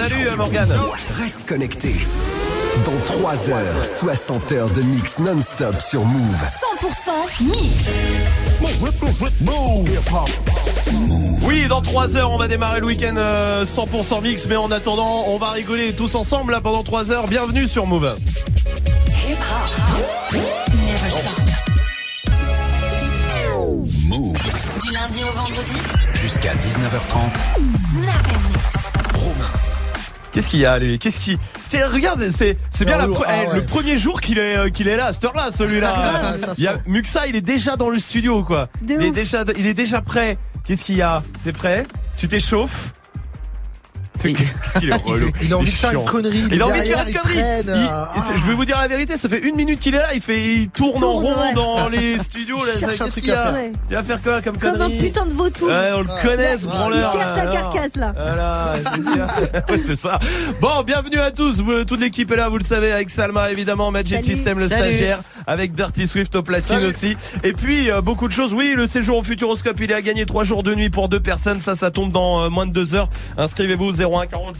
Salut euh, Morgane. Reste connecté. Dans 3 heures, 60 heures de mix non-stop sur Move. 100% mix. Oui, dans 3 heures, on va démarrer le week-end euh, 100% mix, mais en attendant, on va rigoler tous ensemble là pendant 3 heures. Bienvenue sur Move. Move. Du lundi au vendredi. Jusqu'à 19h30. Snap Mix. Qu'est-ce qu'il y a lui Qu'est-ce qui Regarde, c'est c'est bien la lourd, pre- ah eh, ouais. le premier jour qu'il est euh, qu'il est là, à cette heure-là, celui-là. Ah, il y a. Muxa, il est déjà dans le studio quoi. De il est déjà il est déjà prêt. Qu'est-ce qu'il y a? T'es prêt? Tu t'échauffes? Qu'est-ce qu'il est relou Il a envie de faire une connerie. Il a envie de faire une connerie. ah. Je vais vous dire la vérité, ça fait une minute qu'il est là, il fait, il tourne, en rond dans les studios. Qu'est-ce qu'il a faire. Il va faire quoi comme Comme un connerie putain de vautour. Ouais, on le connaît ce branleur. Il cherche la carcasse là. Voilà, c'est ça. Bon, bienvenue à tous. Toute l'équipe est là, vous le savez, avec Salma évidemment, Magic. System le stagiaire, avec Dirty Swift au platine aussi. Et puis euh, beaucoup de choses. Oui, le séjour au Futuroscope, il est à gagner trois jours de nuit pour deux personnes. Ça, ça tombe dans euh, moins de deux heures. Inscrivez-vous 01 40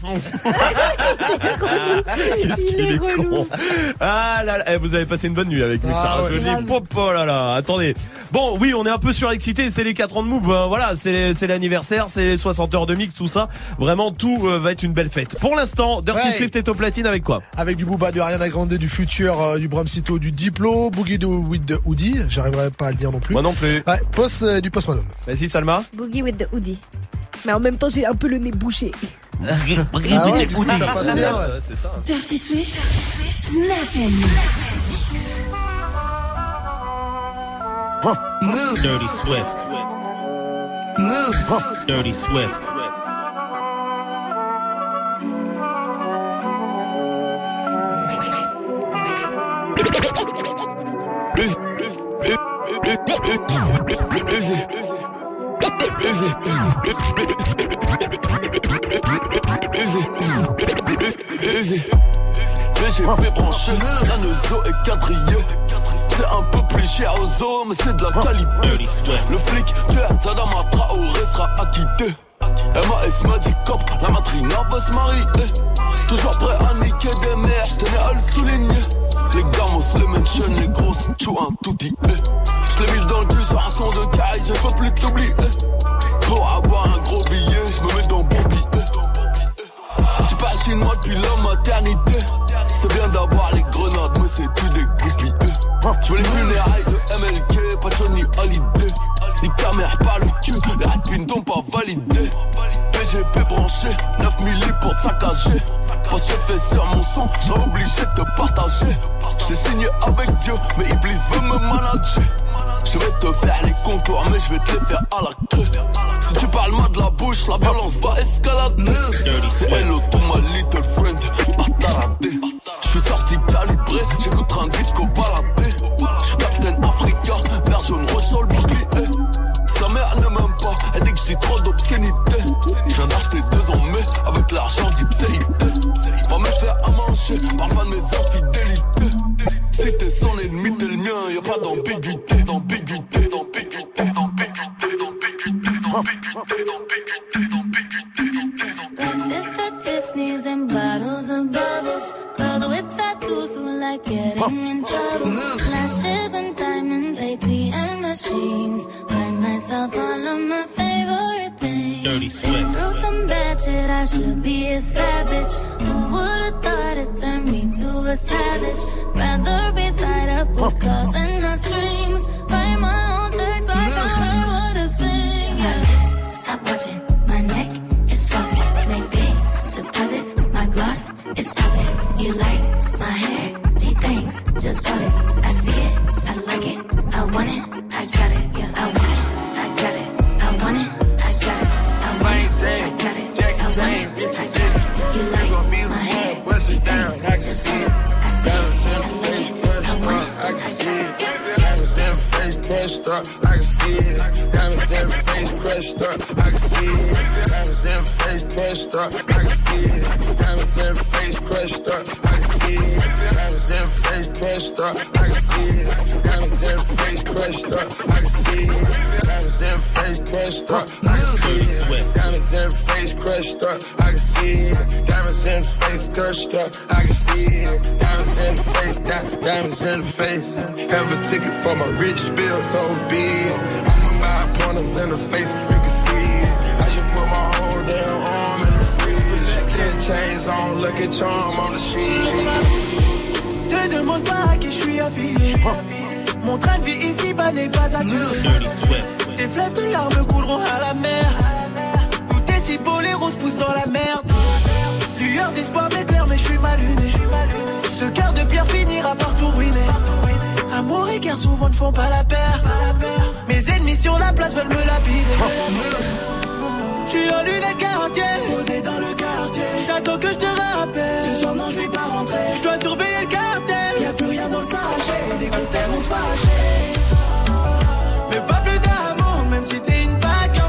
Qu'est-ce Il qu'il est con. Ah là là, eh, vous avez passé une bonne nuit avec nous, Ah Sarah. ouais. Je le dis, Grave. pop, oh là là, attendez. Bon, oui, on est un peu surexcité, c'est les 4 ans de Move, euh, voilà, c'est c'est l'anniversaire, c'est les 60 heures de mix, tout ça. Vraiment, tout euh, va être une belle fête. Pour l'instant, Dirty Ouais. Swift est au platine avec quoi? Avec du Booba, du Ariana Grande, du Futur, euh, du Bramcito, du Diplo, Boogie de with the Hoodie. J'arriverai pas à le dire non plus. Moi non plus. Ouais, post, euh, du Post Malone. Vas-y, Salma. Boogie with the hoodie. Mais en même temps, j'ai un peu le nez bouché. Ah ouais, du coup, ça passe bien. ouais. Ouais, c'est ça. Dirty Swift. Snap Mix. Move. Dirty Swift. Move. Dirty Swift. VGP branché, la Neuzo est quadrillé. C'est un peu plus cher aux mais c'est de la qualité. Le flic, tu es Tadama Traoré sera acquitté. MAS m'a dit cop, la matrina va se marier. Toujours prêt à niquer des mères, j'tenais à le souligner. Les gamos, les mentions, les grosses, chou un tout dit. J'l'ai mis dans le cul sur un son de caille, je peux plus t'oublier. Pour avoir un gros billet, j'me mets dans billet. Tu parles chinois depuis la maternité. C'est bien d'avoir les grenades, mais c'est tout des groupies. Je veux les funérailles de MLK, pas Johnny Hallyday. Ni caméra par le cul, les rapines n'ont pas validé. PGP branché, 9 milli pour te saccager. Parce que fais sur mon son, j'ai obligé de te partager. J'ai signé avec Dieu, mais Iblis veut me manager. Je vais te faire les contours, mais je vais te les faire à la queue. Si tu parles mal de la bouche, la violence va escalader. C'est hello to my little friend, pas. Je suis sorti calibré, j'écoute un vite qu'au baladé. Je Captain Africa, vert jaune sur le bouclier. D'obscénité. Je viens d'acheter deux en mai avec l'argent d'Ipséité. Va me faire à manger, parle pas de mes infidélités. Si t'es son ennemi, t'es le mien, y'a pas d'ambiguïté, d'ambiguïté, d'ambiguïté, d'ambiguïté, d'ambiguïté, d'ambiguïté, d'ambiguïté, d'ambiguïté, d'ambiguïté. Tiffany's and bottles of bubbles. Girl with tattoos who like getting in trouble. Mm. Flashes and diamonds, ATM machines. Buy myself all of my favorite things. Dirty Been Swift. through some bad shit, I should be a savage. Who would've thought it turned me to a savage? Rather be tied up with calls and not strings. Write my own checks like mm. I write what I sing. Yeah. Stop watching like my hair? Gee, thanks, just bought it. I see it, I like it, I want it, I got it, yeah, I want it, I got it, I want it, I got it, I want it, I got it, I want it, I got it. You like my hair? Gee, thanks, just it. I see it, I like it, I want it, I got it. Diamonds in face crushed up, I can see it. Diamonds in face crushed up, I can see it. Diamonds in face crushed up, I can see it. Diamonds in face crushed up, I can see it. Diamonds in face crushed up, I can see it. Diamonds in face crushed up, I can see it. Diamonds in face crushed up, I can see it. Diamonds in face crushed up, I can see it. Diamonds in the face, skirt strap, I can see it. Diamonds in the face, diamonds in the face. Have a ticket for my rich bill, so be it. Te demande pas à qui je suis affilié. Mon train de vie ici-bas n'est pas assuré. Des fleuves de larmes couleront à la mer. Tout est si beau, les roses poussent dans la merde. Lueur d'espoir m'éclaire, mais je suis mal luné. Ce cœur de pierre finira par tout ruiner. Amour et guerre souvent ne font pas la paire. Mes ennemis sur la place veulent me lapider. Je suis en lunettes quartier, posé dans le quartier. T'attends que je te rappelle. Ce soir, non, je vais pas rentrer. Je dois surveiller le cartel. Y a plus rien dans le sachet. Les grosses têtes vont se fâcher. Mais pas plus d'amour, même si t'es une bad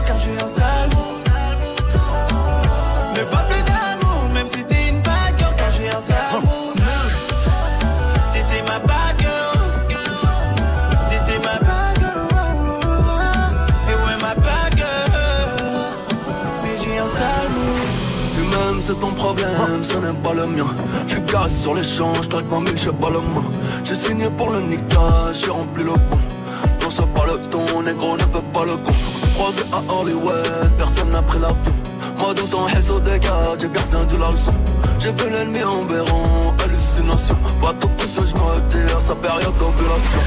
ton problème, ce n'est pas le mien. Je garé sur je traque 20 000, j'ai pas le main. J'ai signé pour le niquage, j'ai rempli le bon. Non, c'est pas le ton, négro, ne fais pas le con. On s'est croisé à Hollywood, personne n'a pris l'avion. Moi, tout en haisse au dégât, j'ai bien retenu la leçon. J'ai vu l'ennemi en béron, hallucination. Vois tout que je me retire, sa période d'ovulation.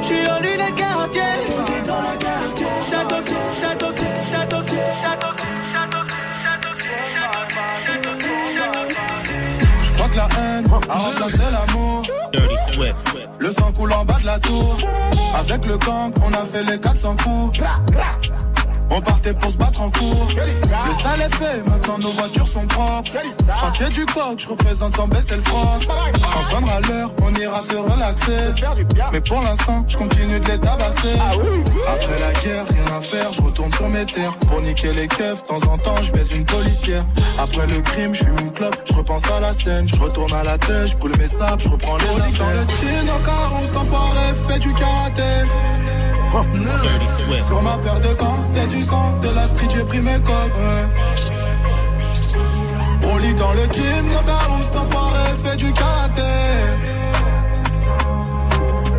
J'suis en lunettes quartier, posé dans le quartier. T'as haine a remplacé l'amour. Le sang coule en bas de la tour. Avec le gang, on a fait les 400 coups. On partait pour se battre en cours. Le sale est fait, maintenant nos voitures sont propres. Chantier du coq, je représente sans baisser le froc. Quand sonnera l'heure, on ira se relaxer. Mais pour l'instant, je continue de les tabasser. Après la guerre, rien à faire, je retourne sur mes terres. Pour niquer les keufs, de temps en temps, je baise une policière. Après le crime, je fume une clope, je repense à la scène. Je retourne à la tête, je brûle mes sables, je reprends les affaires. Dans le chin, au carreau, cet enfoiré fait du karaté. Sur ma paire de gants, y'a du sang, de la street, j'ai pris mes codes. On lit dans le jean, no garou, cet enfoiré fait du karaté.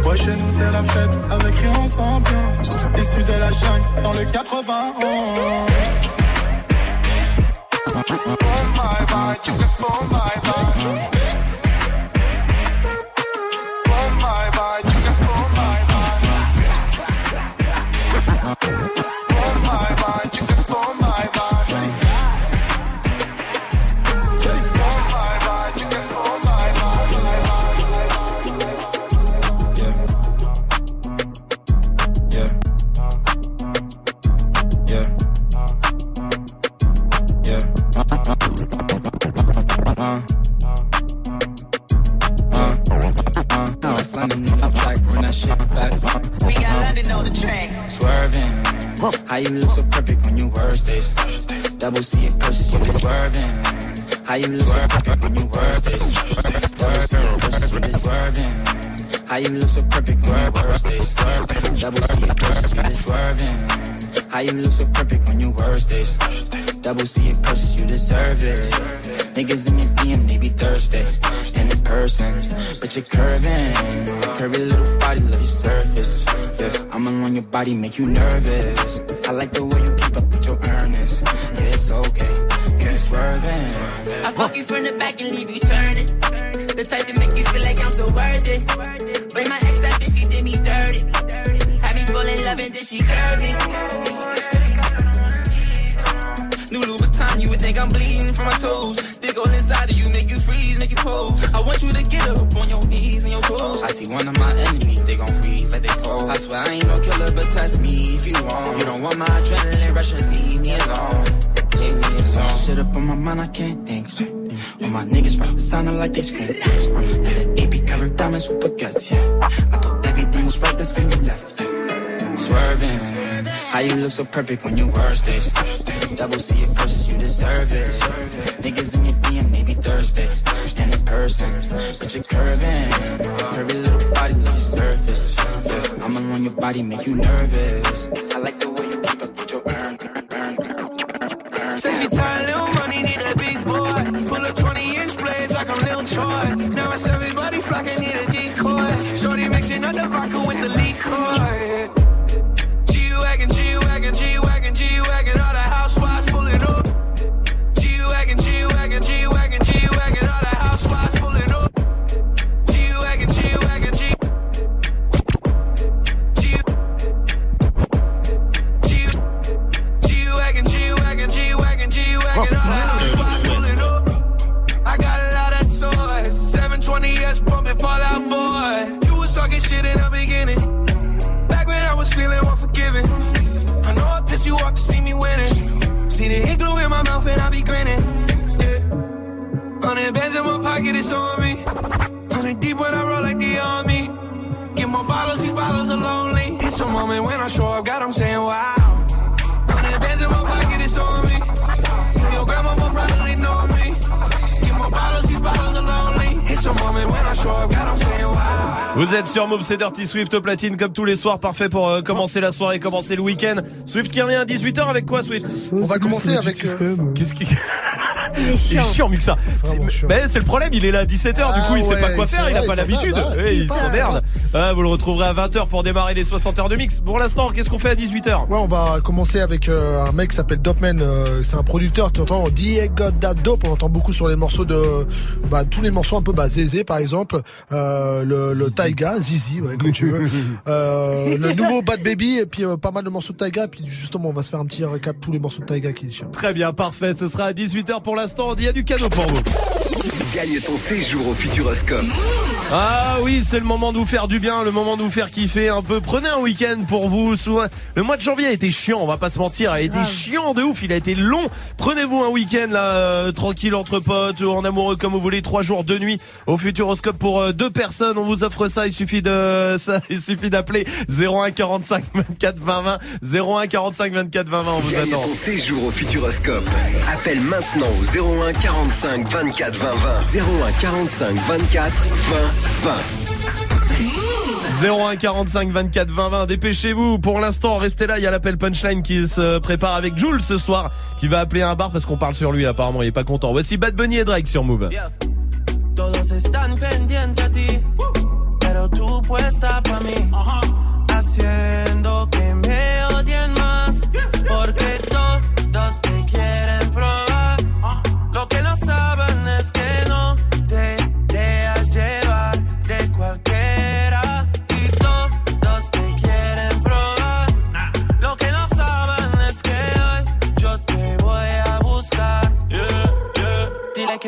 Ouais, chez nous c'est la fête, avec rien on s'ambiance. Issu de la jungle, dans le 91. Yeah. How you look so perfect on your worst days. Double C and you swerving. How you look so perfect on your worst days. Double C and be swerving. How you look so perfect on your worst days. Double C and be swerving. How you look so perfect on your worst days. Double C and purchase, you deserve it. Niggas in your DM, they be thirsty. And in person, but you're curving. Curvy little body, love your surface. Yeah, I'm alone your body, make you nervous. I like the way you keep up with your earnings. Yeah, it's okay. You swerving. I fuck you from the back and leave you turning. The type to make you feel like I'm so worth it. Blame my ex, that bitch, she did me dirty. Had me fall in love and then she curved me. New Louboutin, you would think I'm bleeding from my toes. Dig all inside of you, make you freeze, make you pose. I want you to get up on your knees and your toes. I see one of my enemies, they gon' freeze like they cold. I swear I ain't no killer, but test me if you want. You don't want my adrenaline rush and leave me alone. Leave me alone. Shit up on my mind, I can't think straight. All my niggas right, sounding like they scream. Did an AP covered diamonds with baguettes, yeah. I thought everything was right, that's when you left. Yeah. Swerving, how you look so perfect on your worst days. Double C it, cause you deserve it. Niggas in your DM, maybe Thursday. Stand in person, but you're curving. Curvy little body, like surface. Yeah, I'm alone, your body make you nervous. I like the way you keep up with your burn, burn, burn, burn, burn. Little money, need a big boy. Pull up 20 inch blades like I'm Lil Troy. Now it's everybody flocking, need a decoy. Shorty mixing up the vodka with the liquor. Sur Move, c'est Dirty Swift au platine comme tous les soirs, parfait pour euh, commencer la soirée, commencer le week-end. Swift qui revient à 18h avec quoi Swift On va commencer avec. euh, Qu'est-ce qui Il est chiant. mieux que ça. C'est- Mais c'est le problème, il est là à 17h, du Ah coup il sait ouais, pas quoi c'est faire, il a vrai, pas sait l'habitude. bah, il il sait s'emmerde. Ah, vous le retrouverez à 20h pour démarrer les 60 heures de mix. Pour l'instant, qu'est-ce qu'on fait à 18h Ouais, on va commencer avec euh, un mec qui s'appelle Dopman. euh, c'est un producteur. Tu entends Diego Da Dope. On entend beaucoup sur les morceaux de, bah, tous les morceaux un peu, bah, Zézé par exemple, euh, le, le Taiga, Zizi, ouais, comme tu veux, euh, le nouveau Bad Baby et puis euh, pas mal de morceaux de Taiga. Puis justement, on va se faire un petit récap de tous les morceaux de Taiga qui chantent. Très bien, parfait. Ce sera à 18h pour l'instant. Il y a du cadeau pour vous. Gagne ton séjour au Futuroscope. Ah oui, c'est le moment de vous faire du bien, le moment de vous faire kiffer un peu. Prenez un week-end pour vous. Le mois de janvier a été chiant, on va pas se mentir. Il a été chiant de ouf, il a été long. Prenez-vous un week-end là, euh, tranquille entre potes ou en amoureux comme vous voulez. Trois jours, deux nuits au Futuroscope pour euh, deux personnes. On vous offre ça. Il suffit de ça, il suffit d'appeler 01 45 24 20 20. 01 45 24 20 20. On vous Gagne attend. ton séjour au Futuroscope. Appelle maintenant au 01 45 24 20 20. 01 45 24 20 20. 01 45 24 20 20 dépêchez-vous. Pour l'instant restez là il y a l'appel punchline qui se prépare avec Jules ce soir qui va appeler un bar parce qu'on parle sur lui apparemment il est pas content. Voici Bad Bunny et Drake sur Move. Todos están pendientes a ti, pero tú puesta pa' mí. Haciendo que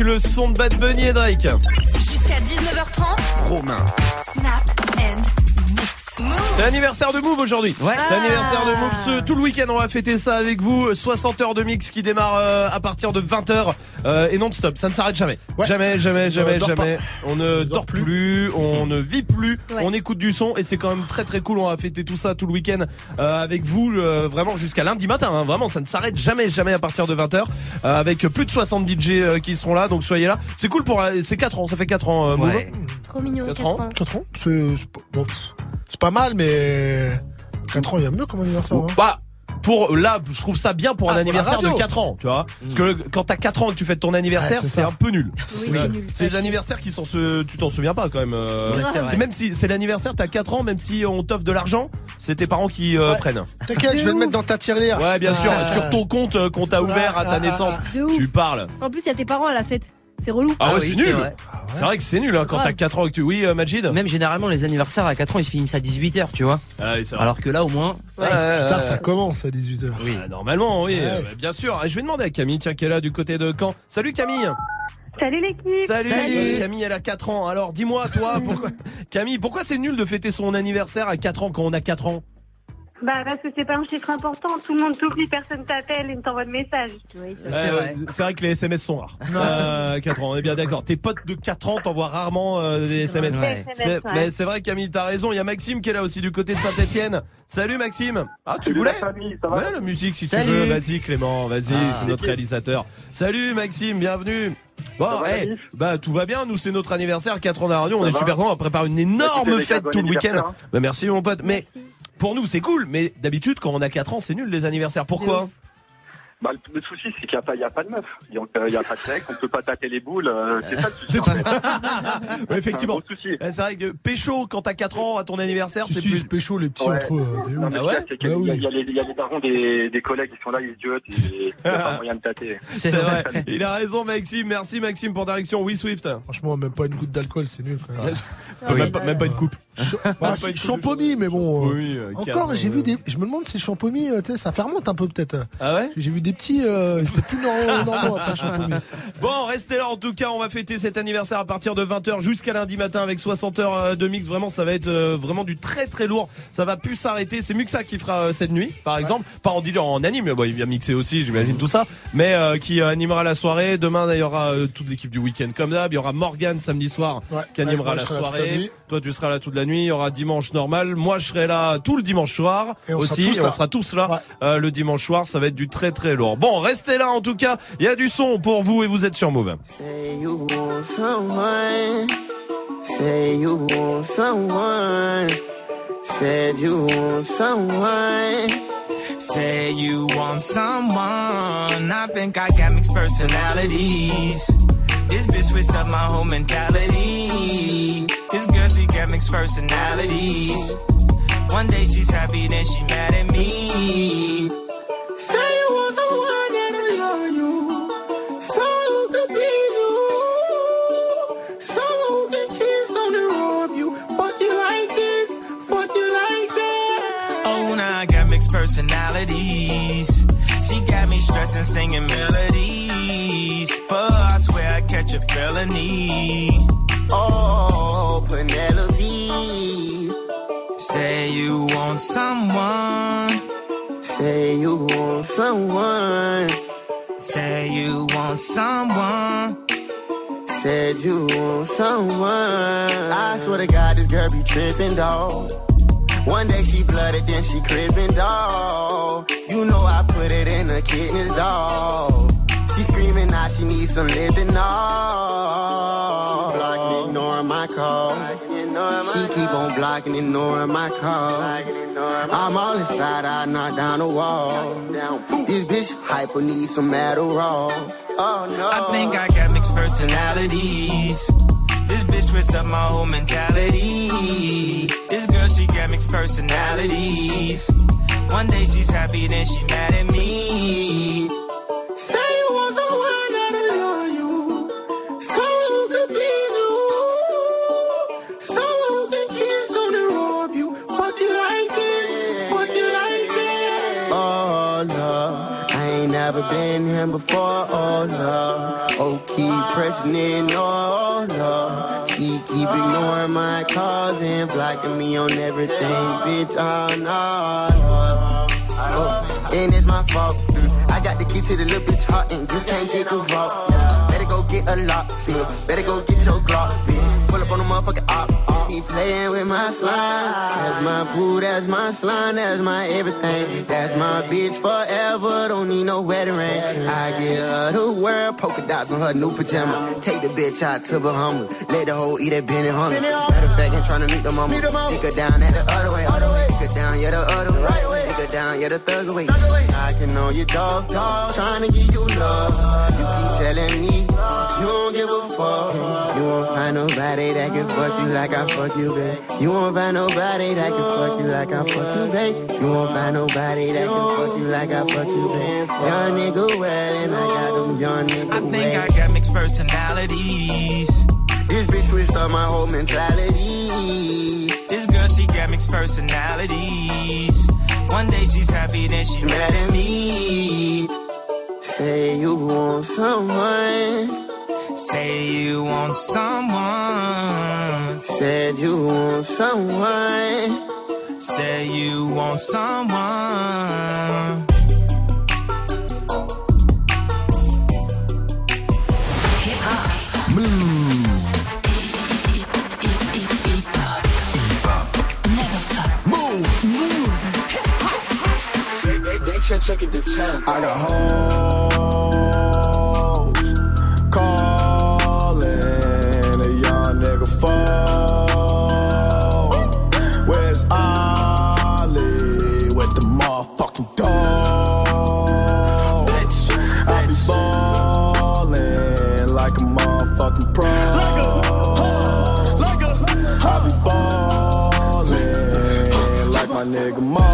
avec le son de Bad Bunny et Drake. Jusqu'à 19h30. Romain. Snap and mix. C'est l'anniversaire de Move aujourd'hui. Ouais. C'est l'anniversaire de Move. Ce, tout le week-end, on va fêter ça avec vous. 60 heures de mix qui démarre euh, à partir de 20h et non-stop. Ça ne s'arrête jamais. Ouais. Jamais, jamais, jamais, jamais. On ne dort plus, on ne vit plus, Ouais. on écoute du son et c'est quand même très très cool. On va fêter tout ça tout le week-end euh, avec vous, euh, vraiment jusqu'à lundi matin. hein. Vraiment, ça ne s'arrête jamais, jamais à partir de 20h avec plus de 60 DJ euh, qui seront là. Donc soyez là. C'est cool pour, euh, c'est 4 ans. Ça fait 4 ans. euh. Ouais. Trop mignon, 4 4 ans. ans. 4 ans C'est pas, c'est mal, mais 4 ans, il y a mieux comme anniversaire. hein. Bah, pour là, je trouve ça bien pour un Ah, pour anniversaire de radio. 4 ans, tu vois. Parce que quand t'as 4 ans et que tu fêtes ton anniversaire, Ouais, c'est un peu nul. Oui, Ouais. c'est des anniversaires qui sont se, tu t'en souviens pas quand même. euh, Ouais, même si c'est l'anniversaire, t'as 4 ans, même si on t'offre de l'argent, c'est tes parents qui euh, Ouais. prennent. T'inquiète, je vais le mettre dans ta tirelire. Ouais, bien sûr, sur ton compte euh, qu'on t'a ouvert à ta naissance, De ouf. tu parles. En plus, il y a tes parents à la fête. C'est relou. Ah, ouais, oui, c'est nul. vrai. C'est vrai que c'est nul hein, quand t'as 4 ans et que tu oui, euh, Majid. Même généralement, les anniversaires à 4 ans, ils se finissent à 18h, tu vois. Ah, oui, vrai. Alors que là, au moins, Ouais, ouais, Putain, ouais. ça commence à 18h. Ah, normalement, oui, Ouais. euh, bien sûr. Je vais demander à Camille, tiens, qui est là du côté de Caen. Salut Camille. Salut l'équipe Salut, Salut. Camille, elle a 4 ans. Alors dis-moi toi, pourquoi Camille, pourquoi c'est nul de fêter son anniversaire à 4 ans quand on a 4 ans? Bah parce que c'est pas un chiffre important, tout le monde t'oublie, personne t'appelle et ne t'envoie de message. Oui, C'est Euh, vrai. C'est vrai que les SMS sont rares. Euh, 4 ans, on est bien d'accord. Tes potes de 4 ans t'envoient rarement euh, des SMS. Ouais. C'est SMS, ouais. mais c'est vrai Camille, t'as raison. Il y a Maxime qui est là aussi du côté de Saint-Etienne. Salut Maxime. Ah tu voulais Ouais, la musique si Salut. tu veux. Vas-y Clément, vas-y, Ah. c'est notre réalisateur. Salut Maxime, bienvenue. Bon, hey, bah tout va bien. Nous c'est notre anniversaire, 4 ans la radio. On est super contents. On prépare une énorme fête tout le week-end. Bah merci mon pote. Mais. Pour nous c'est cool. Mais d'habitude quand on a 4 ans c'est nul les anniversaires. Pourquoi. Bah, le, le souci, c'est qu'il n'y a, pas- il y a pas de meuf. Il n'y a, il y a pas de mec, on peut pas tâter les boules. euh, c'est ça le souci. Ouais, effectivement. C'est. Eh, C'est vrai que pécho quand t'as 4 ans à ton anniversaire, Si, c'est si, plus. pécho, les petits Ouais. entre eux. euh, Non, Ah ouais c'est qu'il y a- Bah oui. il y, a les- il y a les darons des, des collègues qui sont là, ils idiotent, et il n'y a pas moyen de tâter. C'est vrai. Il a raison Maxime. Merci Maxime pour ta réaction. Oui Swift. Franchement, même pas une goutte d'alcool, c'est nul. quand même. Pas- Même, pas, même pas une coupe. Bah, une champomis, mais bon. euh, euh, Encore, j'ai vu des. Je me demande si champomis, euh, tu sais, ça fermente un peu peut-être. Ah ouais? J'ai vu des petits. Euh, C'était plus nor- normaux après champomis. Bon, restez là en tout cas, on va fêter cet anniversaire à partir de 20h jusqu'à lundi matin avec 60 heures de mix. Vraiment, ça va être euh, vraiment du très très lourd. Ça va plus s'arrêter. C'est Muxa qui fera cette nuit, par exemple. Pas en DJ, en anime. Bon, il vient mixer aussi, j'imagine tout ça. Mais qui animera la soirée. Demain, il y aura toute l'équipe du week-end comme d'hab. Il y aura Morgan samedi soir Ouais. qui animera Ouais, la soirée. Toi, tu seras là toute la nuit. Il y aura dimanche normal. Moi, je serai là tout le dimanche soir Et on sera aussi. tous Et on là. sera tous là Ouais. euh, le dimanche soir. Ça va être du très très lourd. Bon, restez là en tout cas. Il y a du son pour vous et vous êtes sur Move. Say you want someone. Say you want someone. Said you want someone. Say you want someone. I think I got mixed personalities. This bitch switched up my whole mentality. This girl, she got mixed personalities. One day she's happy, then she mad at me. Say you want someone that'll love you. Someone who could please you. Someone who can kiss on and rob you. Fuck you like this. Fuck you like that. Oh, now I got mixed personalities. She got me stressing, singing melodies. But I swear I catch a felony. Oh, Penelope. Say you want someone. Say you want someone. Say you want someone. Said you want someone. I swear to God, this girl be tripping, dog. One day she blooded, then she crippin', dog. You know I put it in the kidneys, dog. She screaming now she needs some living, dog. She blocking, ignoring my call. She keep on blocking, ignoring my call. I'm all inside, I knock down the wall. This bitch hyper needs some Adderall. Oh no. I think I got mixed personalities. This bitch switched up my whole mentality. This girl, she got mixed personalities. One day she's happy, then she mad at me. Say never been here before, oh no. Oh, keep pressing in, oh no. She keep ignoring my calls and blocking me on everything, bitch, oh no. Oh, and it's my fault. Mm, I got the key to the little bitch heart and you can't get the vault. Better go get a lock, see Better go get your Glock, bitch. Pull up on the. Keep playing with my slime. That's my boo, that's my slime, that's my everything. That's my bitch forever. Don't need no wedding ring. I give her the world, polka dots on her new pajama. Take the bitch out to Bahamas. Let the hoe eat that Benny Hunter. Matter of fact, I'm trying to meet the mama. Take her down at the other way. Take her down, yeah, the other way. Take her down, yeah, the thug away. I can know your dog, dog. Trying to give you love. You keep telling me you don't give a fuck. You won't find nobody that can fuck you like I fuck you, babe. You won't find nobody that can fuck you like I fuck you, babe. You won't find nobody that can fuck you like I fuck you, babe. Young nigga well, and I got them young nigga I think well. I got mixed personalities. This bitch switched up my whole mentality. This girl, she got mixed personalities. One day she's happy, then she mad at me. Say you want someone. Say you want someone. Said you want someone. Say you want someone. I got hoes calling a young nigga phone. Where's Ollie with the motherfucking dog? Bitch, I be ballin' like a motherfucking pro. I be ballin' like my nigga Mo.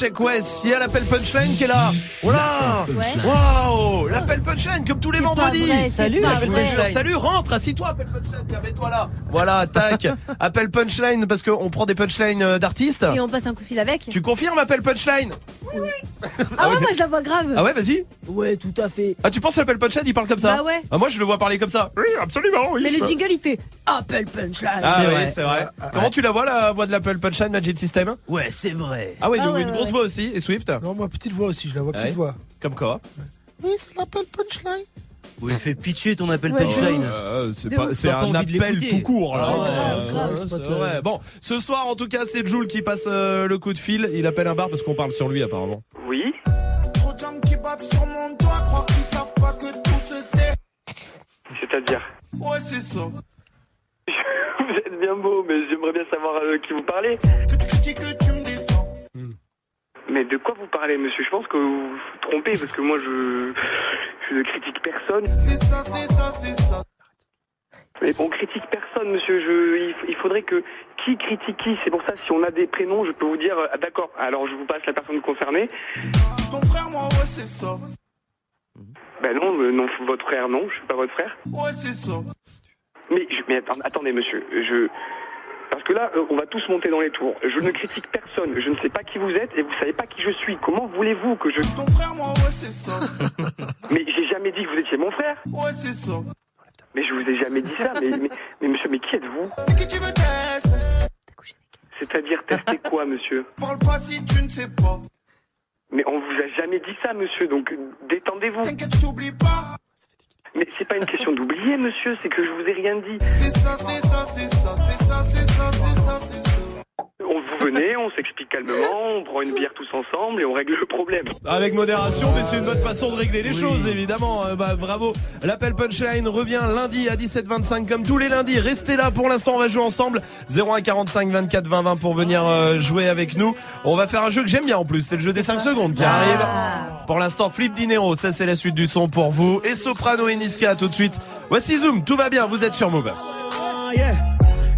Shake West. Il y a l'appel punchline qui est là. Voilà. Waouh. L'appel punchline comme tous les vendredis. vrai, Salut, pas vrai. Salut, rentre, assis-toi, appel punchline. Tiens, mets-toi là. Voilà, tac. appel punchline parce qu'on prend des punchlines euh, d'artistes. Et on passe un coup de fil avec. Tu confirmes appel punchline? Ah ouais, moi je la vois grave. Ah ouais, vas-y. Ouais, tout à fait. Ah, tu penses à l'appel punchline, il parle comme ça? Bah ouais. Ah, moi, je le vois parler comme ça. Oui, absolument. Oui, Mais le jingle il fait Appel Punchline. Ah C'est oui, vrai. c'est vrai. Comment tu la vois la voix de l'Apple Punchline Magic System Ouais, c'est vrai. Ah ouais, Ah donc ouais, une ouais, grosse ouais. voix aussi. Et Swift Non, moi, petite voix aussi, je la vois petite Ouais. voix. Comme quoi Oui, ça l'appelle punchline. Oui, fais pitcher ton appel Ouais, punchline. Euh, c'est De pas- ouf. c'est T'as pas un envie de appel l'écouter. tout court là. Ah ouais, Euh, grave, c'est pas c'est. Bon, ce soir en tout cas, c'est Jules qui passe euh, le coup de fil. Il appelle un bar parce qu'on parle sur lui apparemment. Oui Trop de gens qui bavent sur mon doigt, croire qu'ils savent pas que tout se sait. C'est-à-dire? Ouais, c'est ça. Vous êtes bien beau, mais j'aimerais bien savoir euh, qui vous parlez. Descends. Mais de quoi vous parlez, monsieur? Je pense que vous vous trompez, parce que moi, je, je ne critique personne. C'est ça, c'est ça, c'est ça. Mais on critique personne, monsieur. Je, il, il faudrait que qui critique qui? C'est pour ça, si on a des prénoms, je peux vous dire. euh, d'accord. Alors, je vous passe la personne concernée. Je suis ton frère, moi, ouais, c'est ça. Ben non, euh, non, votre frère, non. Je suis pas votre frère. Ouais, c'est ça. Mais, je- mais attendez, monsieur. Je parce que là, euh, on va tous monter dans les tours. Je ne critique personne. Je ne sais pas qui vous êtes et vous savez pas qui je suis. Comment voulez-vous que je Je suis ton frère, moi, ouais, c'est ça. Mais j'ai jamais dit que vous étiez mon frère. Ouais, c'est ça. Mais je vous ai jamais dit ça. Mais, mais, mais monsieur, mais qui êtes-vous? Qui tu veux tester? C'est-à-dire tester quoi, monsieur? Parle pas si tu ne sais pas. Mais on vous a jamais dit ça, monsieur. Donc détendez-vous. T'inquiète, je t'oublie pas. Mais c'est pas une question d'oublier, monsieur. C'est que je vous ai rien dit. On vous venez, on s'explique calmement, on prend une bière tous ensemble et on règle le problème. Avec modération, mais c'est une bonne façon de régler les choses, évidemment. Euh, bah, bravo. L'appel punchline revient lundi à 17h25 comme tous les lundis. Restez là pour l'instant, on va jouer ensemble. 01 45 24 20 20 pour venir euh, jouer avec nous. On va faire un jeu que j'aime bien en plus. C'est le jeu des 5 secondes qui arrive. Pour l'instant, Flip Dinero, ça c'est la suite du son pour vous. Et Soprano et Niska tout de suite. Voici Zoom, tout va bien, vous êtes sur Move. Oh, yeah.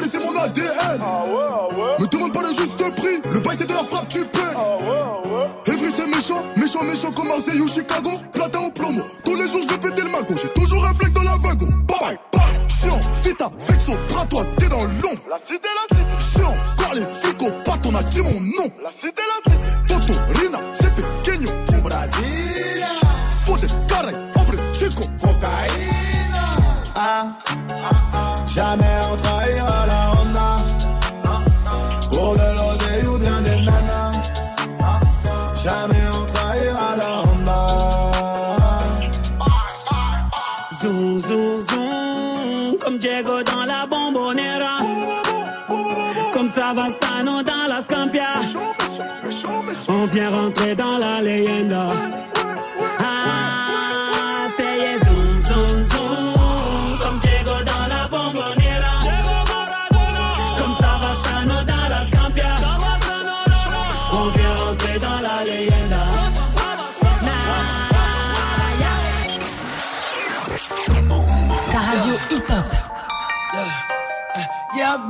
Laissé mon ADN. Me demande pas le juste prix, le bail c'est de la frappe, tu paies. Evry c'est méchant, méchant, méchant comme Marseille ou Chicago. Platin au plomo, tous les jours je vais péter le magot. J'ai toujours un flingue dans la wagon. Bye bye, bye. Chiant, vita, vexo, bras toi, t'es dans l'ombre. La cité, la cité. Chiant, quand les flics au pattes, on a dit mon nom. La cité, la cité. Toto, Rina, c'est pequeño. Au Brasilia. Fodes, hombre, chico. Cocaïna. Ah, jamais on trahira Jamais on trahira la Honda. Zoom, zoom, zoom, comme Diego dans la bombonera. Comme Savastano dans la Scampia. On vient rentrer dans la leyenda.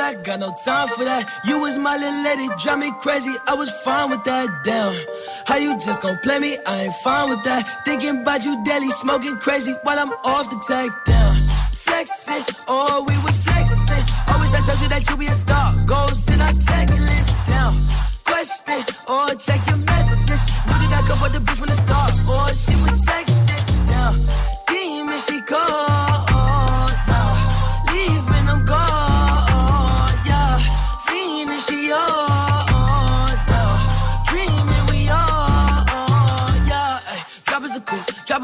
I got no time for that. You was my little lady, drive me crazy. I was fine with that. Damn, how you just gon' play me? I ain't fine with that. Thinking about you daily, smoking crazy while I'm off the tag. Down, flexing, oh we was flexing. Always I told you that you be a star. Goals in our checklist. Down, question or check your message. Knew that I could put the beef from the start, or she was texting. Down, demon she called.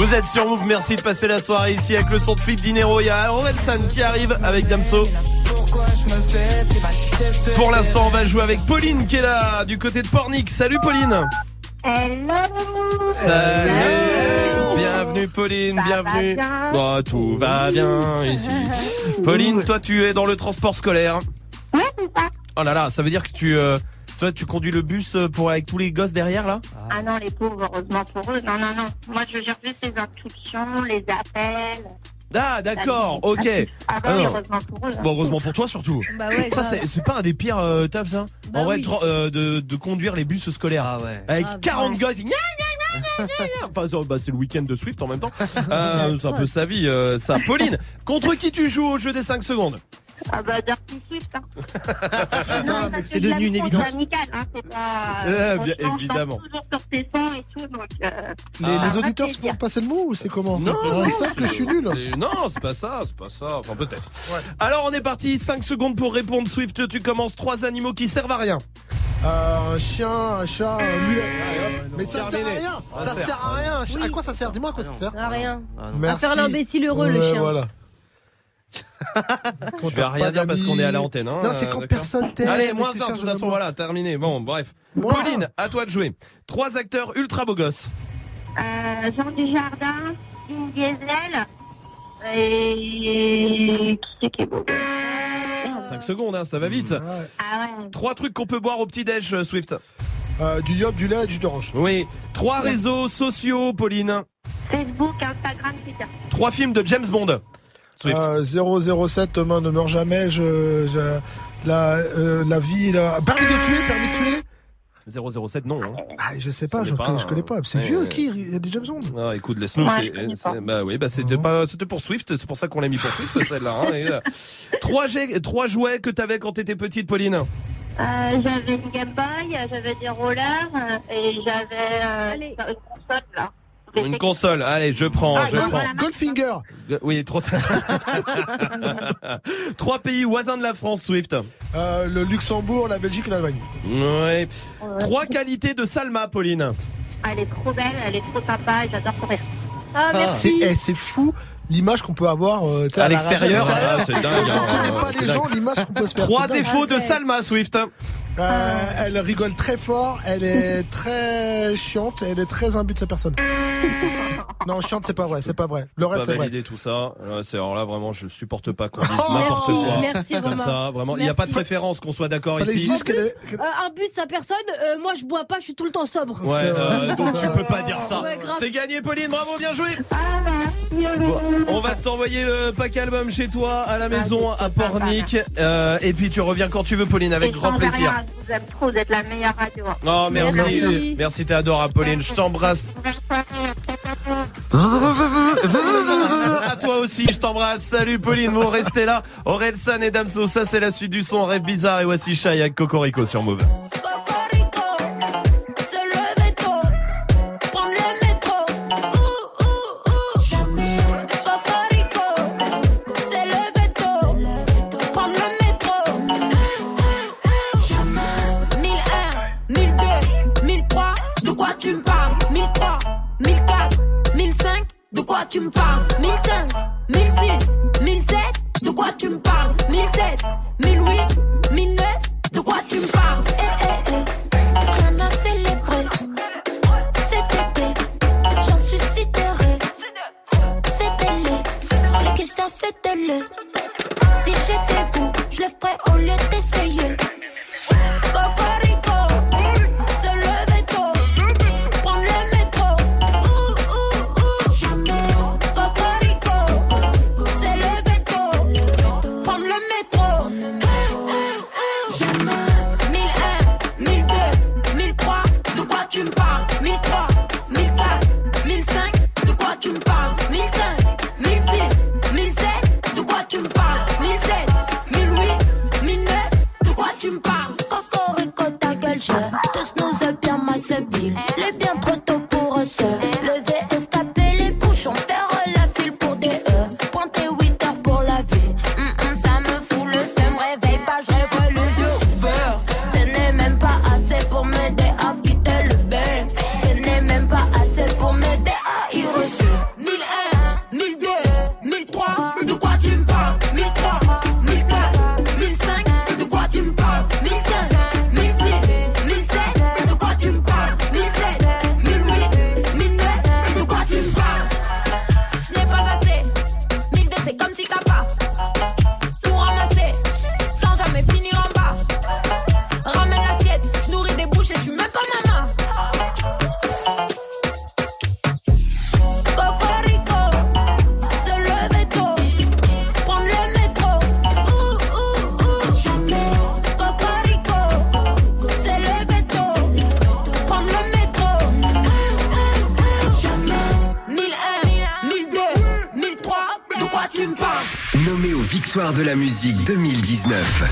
Vous êtes sur Move, merci de passer la soirée ici avec le son de Flip Dinero. Il y a Orelsan qui arrive avec Damso. Pour l'instant, on va jouer avec Pauline qui est là du côté de Pornic. Salut Pauline. Hello Salut. Bienvenue Pauline, Ça va bienvenue. bien Oh, tout va bien ici. Pauline, toi tu es dans le transport scolaire. Ouais, c'est ça. Oh là là, ça veut dire que tu euh, toi tu conduis le bus euh, pour avec tous les gosses derrière là? Ah non, les pauvres, heureusement pour eux. Non, non, non. Moi, je gère juste les inscriptions, les appels. Ah d'accord, ok. Ah bah oui, heureusement pour eux. hein. Bon, heureusement pour toi surtout. Bah ouais, ça, c'est c'est pas un des pires euh, tafs, ça Bah En vrai, oui. tro- euh, de, de conduire les bus scolaires. Ah ouais. Avec Ah, 40 ouais. gosses. gna, gna, gna, gna, gna, gna. Enfin, bah, c'est le week-end de Swift en même temps. Euh, c'est un peu sa vie, euh, ça. Pauline, contre qui tu joues au jeu des 5 secondes? Ah bah, Dirty Swift. Hein. Non, parce c'est devenu l'aime une évidence. C'est amical, hein. C'est pas. Euh, bien évidemment. toujours sur tes sons et tout, donc. euh, Les, Ah. les auditeurs se font passer le mot ou c'est comment Non, Ils savent que je suis nul. c'est- Non, c'est pas ça, c'est pas ça. Enfin, peut-être. Alors, on est parti. 5 secondes pour répondre. Swift, tu commences. Trois animaux qui servent à rien. Euh, un chien, un chat, un mulet. Mais ça sert à rien. Ça Ça sert. sert à rien. À quoi ça sert? Dis-moi à quoi ça sert. À rien. À faire l'imbécile heureux, le chien. Voilà. Je vais rien dire parce qu'on est à l'antenne. Hein, Non, c'est euh, quand d'accord personne t'aime. Allez, moins 1, de toute façon, voilà, terminé. Bon, bref. Moins Pauline, à toi de jouer. Trois acteurs ultra beaux gosses. Euh, Jean Dujardin, Vin Diesel et qui c'est qui est beau? 5 secondes, hein, ça va vite. Ah ouais. Trois trucs qu'on peut boire au petit-déj, euh, Swift. Euh, du yop, du lait, du d'orange. Oui. Trois réseaux sociaux, Pauline. Facebook, Instagram, Twitter. Trois films de James Bond. Swift. Euh, 007, Demain ne meurt jamais. Je, je- la, euh, la vie, la... permis de tuer, permis de tuer. 007, non. Hein. Ah, je sais pas, je, pas connais, un- je connais pas. C'est Ouais, vieux, ouais. qui Il y a des James Bond. Ah, écoute, laisse-nous. Ouais, bah oui, bah c'était pas, c'était pour Swift. C'est pour ça qu'on l'a mis pour Swift celle-là. hein, et, euh, trois, trois jouets que t'avais quand t'étais petite, Pauline. Euh, j'avais une Game Boy, j'avais des rollers et j'avais euh, une console là. Une console, allez, je prends, Ah, je Gold- prends. Goldfinger. Oui, trop. Trois pays voisins de la France, Swift. Euh, le Luxembourg, la Belgique et l'Allemagne. Ouais. Trois qualités de Salma, Pauline. Elle est trop belle, elle est trop sympa et j'adore courir. Ah, C'est eh, c'est fou l'image qu'on peut avoir euh, À l'extérieur, à l'extérieur. ah, c'est dingue, Quand on hein, connaît pas les dingue. gens, l'image qu'on peut se faire. Trois défauts de Salma, Swift. Euh, elle rigole très fort, elle est très chiante, elle est très imbue de sa personne. Non, chiante, c'est pas vrai, c'est pas vrai. Le reste, c'est vrai. tout ça. C'est alors là vraiment, je supporte pas qu'on dise Oh, n'importe merci, quoi merci, comme Romain. ça. Vraiment, il n'y a pas de préférence qu'on soit d'accord ici. juste plus, euh, un but de sa personne, euh, moi je bois pas, je suis tout le temps sobre. Ouais, euh, donc tu peux pas dire ça. Ouais. C'est gagné, Pauline. Bravo, bien joué. Bon, on va t'envoyer le pack album chez toi à la maison à Pornic. Euh, et puis tu reviens quand tu veux, Pauline, avec grand sans Je vous aime trop, vous êtes la meilleure radio. Oh, merci. Merci. Merci, t'es adorable, Pauline. Je t'embrasse. À toi aussi, je t'embrasse. Salut, Pauline. Vous restez là. Orelsan et Damso, ça c'est la suite du son. Rêve bizarre et voici Shai avec Cocorico sur Move. Quoi tu me parles? 1005, 1006, 1007, de quoi tu me parles? 1007, 1008, 1009, de quoi tu me parles? Eh, eh, eh. Rien à célébrer. Cet été, j'en suis sidérée. C'était le, le quiche c'était le. Si j'étais vous, je le ferais au lieu d'essayer.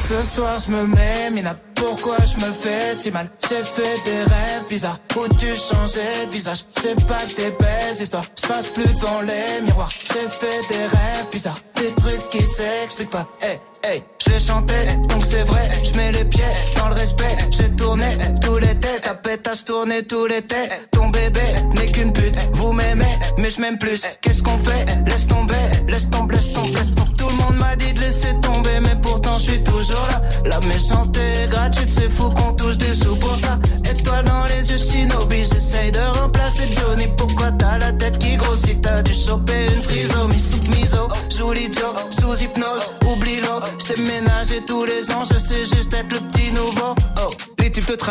Ce soir je me mets, Mina, pourquoi je me fais si mal? J'ai fait des rêves bizarres où tu changeais de visage? C'est pas des belles histoires, je passe plus devant les miroirs. J'ai fait des rêves bizarres, des trucs qui s'expliquent pas. Hey, hey, j'ai chanté, donc c'est vrai Je mets les pieds dans le respect. J'ai tourné tout l'été, ta pétasse tournée tout l'été Ton bébé n'est qu'une pute, vous m'aimez mais je m'aime plus. Qu'est-ce qu'on fait? Laisse tomber, laisse tomber, laisse tomber, laisse tomber méchanceté gratuite, c'est fou qu'on touche des sous pour ça. Étoile dans les yeux, shinobi, j'essaye de remplacer Johnny. Pourquoi t'as la tête qui grossit? T'as dû choper une trisomie sous miso Joue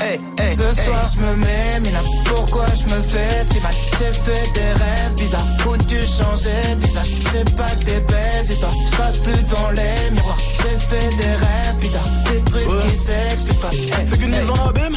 Hey, hey, Ce soir je me mets, mais là pourquoi je me fais si mal? J'ai fait des rêves bizarres. Où tu changer de visage? C'est pas que des belles histoires. Je passe plus devant les miroirs. J'ai fait des rêves bizarres. Des trucs qui s'expliquent pas. Hey, C'est qu'une mise en abîme?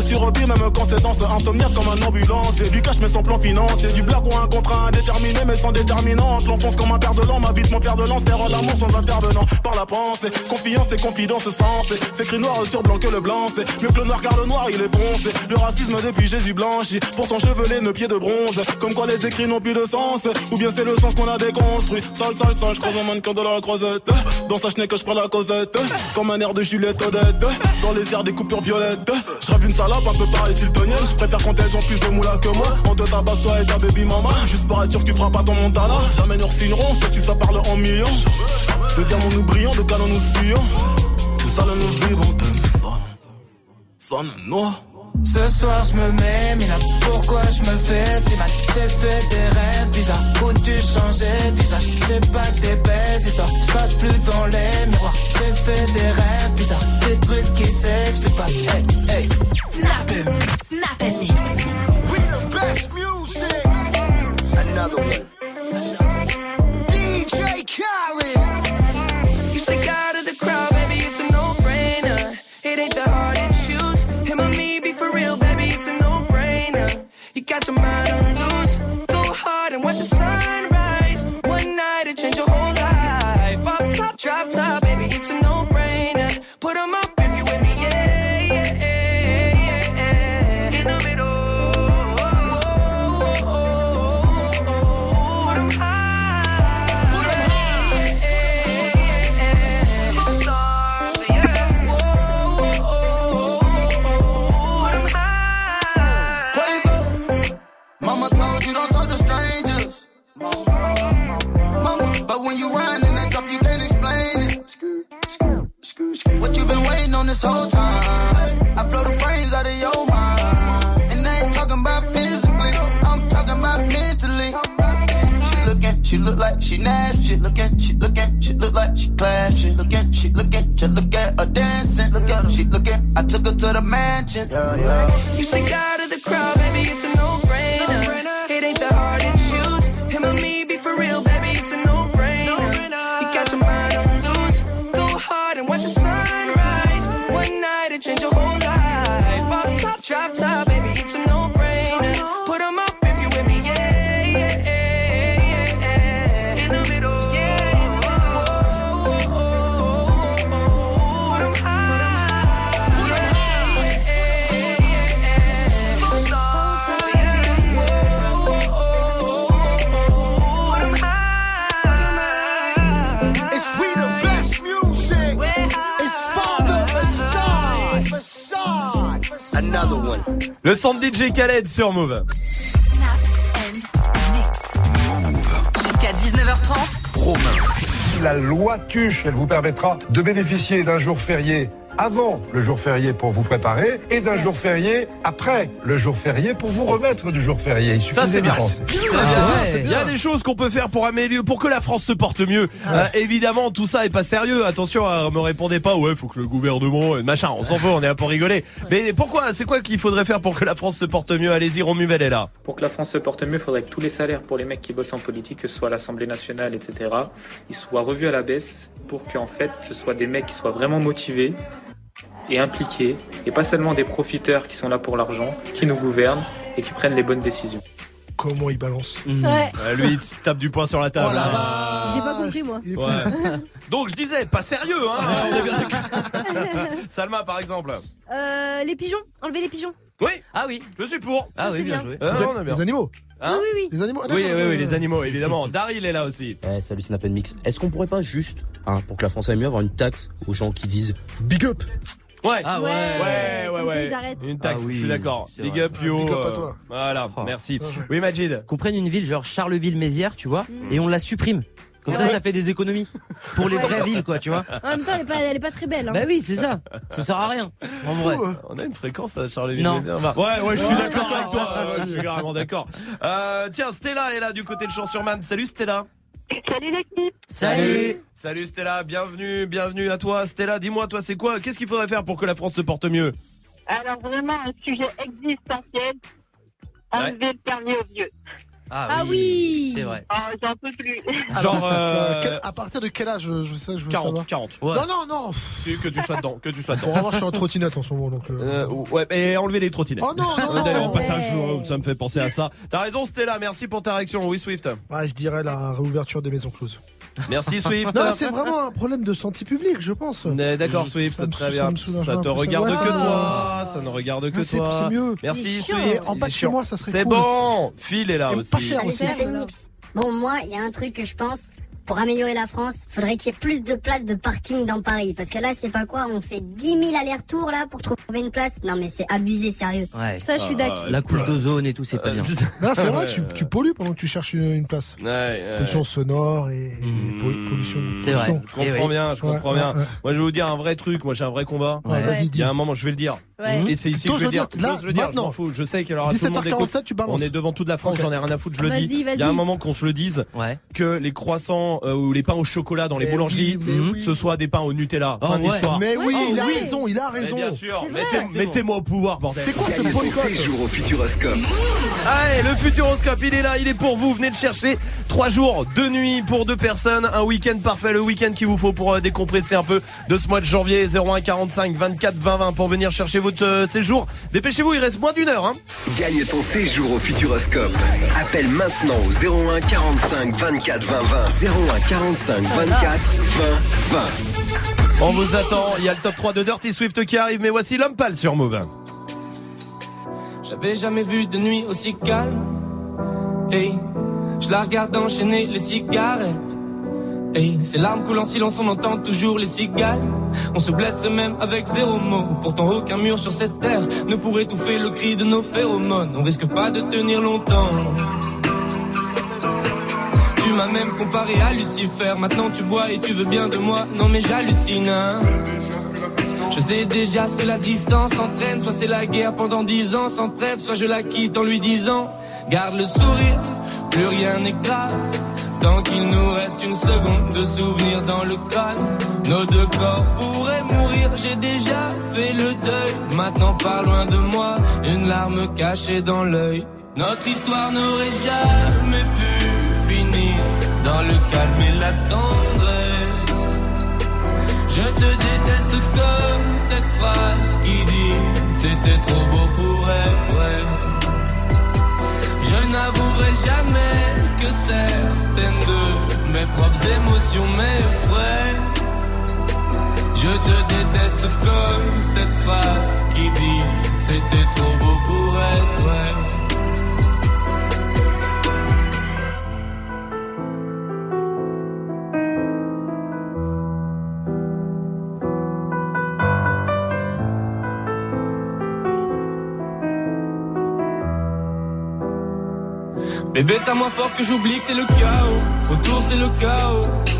sur vie, même quand c'est dans ce insomniaque comme un ambulance. Et du cash mais sans plan financier, du blague ou un contrat indéterminé mais sans déterminante. L'enfonce comme un père de l'an, m'habite mon fer de lance, faire l'amour sans intervenant. Par la pensée, confiance et confidence sens. C'est écrit noir sur blanc que le blanc, c'est mieux que le noir car le noir il est foncé. Le racisme depuis Jésus blanchi, pourtant chevelé, nos pieds de bronze. Comme quoi les écrits n'ont plus de sens, ou bien c'est le sens qu'on a déconstruit. Sale, sale, sale, je croise un mannequin de la croisette. Dans sa chenille que je prends la causette, comme un air de Juliette Odette. Dans les airs des coupures violettes, je une un peu pareille siltonienne. Je préfère quand elles ont plus de moula que moi. On te tabasse toi et ta baby mama. Juste pour être sûr que tu feras pas ton montana. Jamais nous signerons, sauf si ça parle en millions. De diamants nous brillons, de canons nous sillons. De salons nous vivons, de son. Sonne noir. Ce soir je me mets, là pourquoi je me fais si mal? J'ai fait des rêves bizarres. Où tu changer de visage? C'est pas que des belles histoires. Je passe plus devant les miroirs. J'ai fait des rêves bizarres. Des trucs qui s'expliquent pas. Hey, hey. Snap it, snap it mix. We the best music. Another one. Son de DJ Khaled sur Move. Jusqu'à 19h30. Romain. La loi Tuche, elle vous permettra de bénéficier d'un jour férié avant le jour férié pour vous préparer et d'un jour férié après le jour férié pour vous remettre du jour férié. Il Ça c'est bien. penser. C'est bien. Il y a des choses qu'on peut faire pour améliorer, pour que la France se porte mieux. Euh, évidemment, tout ça est pas sérieux. Attention, euh, me répondez pas. Ouais, faut que le gouvernement, machin. On s'en fout. On est là pour rigoler. Mais pourquoi C'est quoi qu'il faudrait faire pour que la France se porte mieux? Allez-y, Romuvel est là. Pour que la France se porte mieux, il faudrait que tous les salaires pour les mecs qui bossent en politique, que ce soit à l'Assemblée nationale, etc., ils soient revus à la baisse pour qu'en fait, ce soit des mecs qui soient vraiment motivés et impliqués, et pas seulement des profiteurs qui sont là pour l'argent, qui nous gouvernent et qui prennent les bonnes décisions. Comment il balance Ouais. Euh, lui, il se tape du poing sur la table. Oh hein. J'ai pas compris, moi. Ouais. Donc je disais, pas sérieux, hein on est bien d'accord. Salma, par exemple. Euh, les pigeons, enlever les pigeons. Oui. Ah oui. Je suis pour. Ah oui, bien bien. joué. Euh, Les, on est bien. les animaux Hein oui, oui, Les animaux ah, Oui, oui, oui, les animaux, évidemment. Daryl est là aussi. Eh, salut Snap Mix. Est-ce qu'on pourrait pas juste, hein, pour que la France aille mieux, avoir une taxe aux gens qui disent big up Ouais. Ah ouais. Ouais, ouais, ça, ouais. ils arrêtent. Une taxe, Ah oui, je suis d'accord. c'est Big vrai. up, yo. Big up à toi. Voilà, Oh. merci. Oui, Majid. Qu'on prenne une ville genre Charleville-Mézières, tu vois, Mm. et on la supprime. Comme ça, Ouais. ça fait des économies pour les vraies villes, quoi, tu vois. En même temps, elle est pas, elle est pas très belle. Hein. Bah oui, c'est ça. Ça sert à rien. En vrai. On a une fréquence à Charleville. Non. Ouais, ouais, je suis d'accord avec toi. Ouais, je suis carrément d'accord. Euh, tiens, Stella est là du côté de Champs-sur-Marne. Salut Stella. Salut l'équipe. Salut. Salut Stella, bienvenue, bienvenue à toi. Stella, dis-moi, toi, c'est quoi Qu'est-ce qu'il faudrait faire pour que la France se porte mieux? Alors vraiment un sujet existentiel. Enlever le permis aux vieux. Ah oui. C'est vrai. Oh, j'en peux plus. Genre, Euh, euh, quel- à partir de quel âge je, sais, je veux 40, savoir. 40. Ouais. Non, non, non. Que, que tu sois dedans, que tu sois Pour dedans. avoir, je suis en trottinette en ce moment, donc. euh, Euh, ouais, et enlever les trottinettes. Oh non, non, non. D'ailleurs, au passage, Ouais. ça me fait penser à ça. T'as raison, Stella, merci pour ta réaction. Oui, Swift. Ouais, je dirais la réouverture des maisons closes. Merci, Swift. Non, c'est vraiment un problème de santé publique, je pense. D'accord, Swift, Ça très bien. ça te regarde que toi. Ça ne regarde que Ah, c'est- toi. c'est mieux. Merci, Swift. en chez moi, ça serait C'est bon. Phil est là aussi. pas cher aussi. Bon, moi, il y a un truc que je pense. Pour améliorer la France, faudrait qu'il y ait plus de places de parking dans Paris. Parce que là, c'est pas quoi, on fait 10 000 allers-retours là pour trouver une place. Non, mais c'est abusé, sérieux. Ouais. Ça, je suis d'accord. La couche d'ozone et tout, c'est pas bien. Non, c'est vrai, tu, tu pollues pendant que tu cherches une, une place. Ouais, ouais. Pollution sonore et, et Mmh. pollu- pollution. C'est vrai. pollution. Je comprends Eh oui. bien, je comprends ouais, bien. ouais. Moi, je vais vous dire un vrai truc. Moi, j'ai un vrai combat. Ouais, Ouais. Vas-y, Il dis. y a un moment, je vais le dire. Ouais. Et c'est ici que je vais le dire. là, le dire, je m'en fous. Je sais qu'il y aura tout le monde écoute. 17h47, tu On est devant toute la France, j'en ai rien à foutre, je le dis. Il y a un moment qu'on se le dise que les croissants euh, ou les pains au chocolat dans les Mais boulangeries, oui, oui. ce soit des pains au Nutella. Oh, fin ouais. d'histoire. Mais oui, Ouais, il a oui. raison, il a Mais raison. bien sûr, mettez-moi au pouvoir, bordel. C'est quoi ce Gagne ton boycott séjour au Futuroscope. Allez, le Futuroscope, il est là, il est pour vous. Venez le chercher. Trois jours, deux nuits pour deux personnes. Un week-end parfait, le week-end qu'il vous faut pour euh, décompresser un peu de ce mois de janvier. 01 45 24 20 20 pour venir chercher votre euh, séjour. Dépêchez-vous, il reste moins d'une heure. Hein. Gagne ton séjour au Futuroscope. Appelle maintenant au 01 45 24 20 20. 01 45 24 20 20. On vous attend. Il y a le top 3 de Dirty Swift qui arrive, mais voici l'homme pâle sur Move. J'avais jamais vu de nuit aussi calme. Hey, je la regarde enchaîner les cigarettes. Hey, ces larmes coulent en silence, on entend toujours les cigales. On se blesserait même avec zéro mot. Pourtant, aucun mur sur cette terre ne pourrait étouffer le cri de nos phéromones. On risque pas de tenir longtemps. Tu m'as même comparé à Lucifer. Maintenant, tu bois et tu veux bien de moi. Non, mais j'hallucine. hein. Je sais déjà ce que la distance entraîne. Soit c'est la guerre pendant dix ans sans trêve, soit je la quitte en lui disant Garde le sourire, plus rien n'est grave. Tant qu'il nous reste une seconde de souvenir dans le crâne, nos deux corps pourraient mourir. J'ai déjà fait le deuil. Maintenant, pas loin de moi, une larme cachée dans l'œil. Notre histoire n'aurait jamais pu dans le calme et la tendresse. Je te déteste comme cette phrase qui dit C'était trop beau pour être vrai. Je n'avouerai jamais que certaines de mes propres émotions m'effraient. Je te déteste comme cette phrase qui dit C'était trop beau pour être vrai Bébé, ça moins fort que j'oublie que c'est le chaos. Autour, c'est le chaos.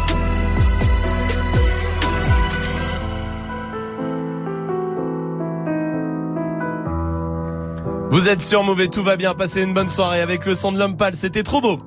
Vous êtes sur Mauvais, tout va bien. Passez une bonne soirée avec le son de l'homme pâle. C'était trop beau.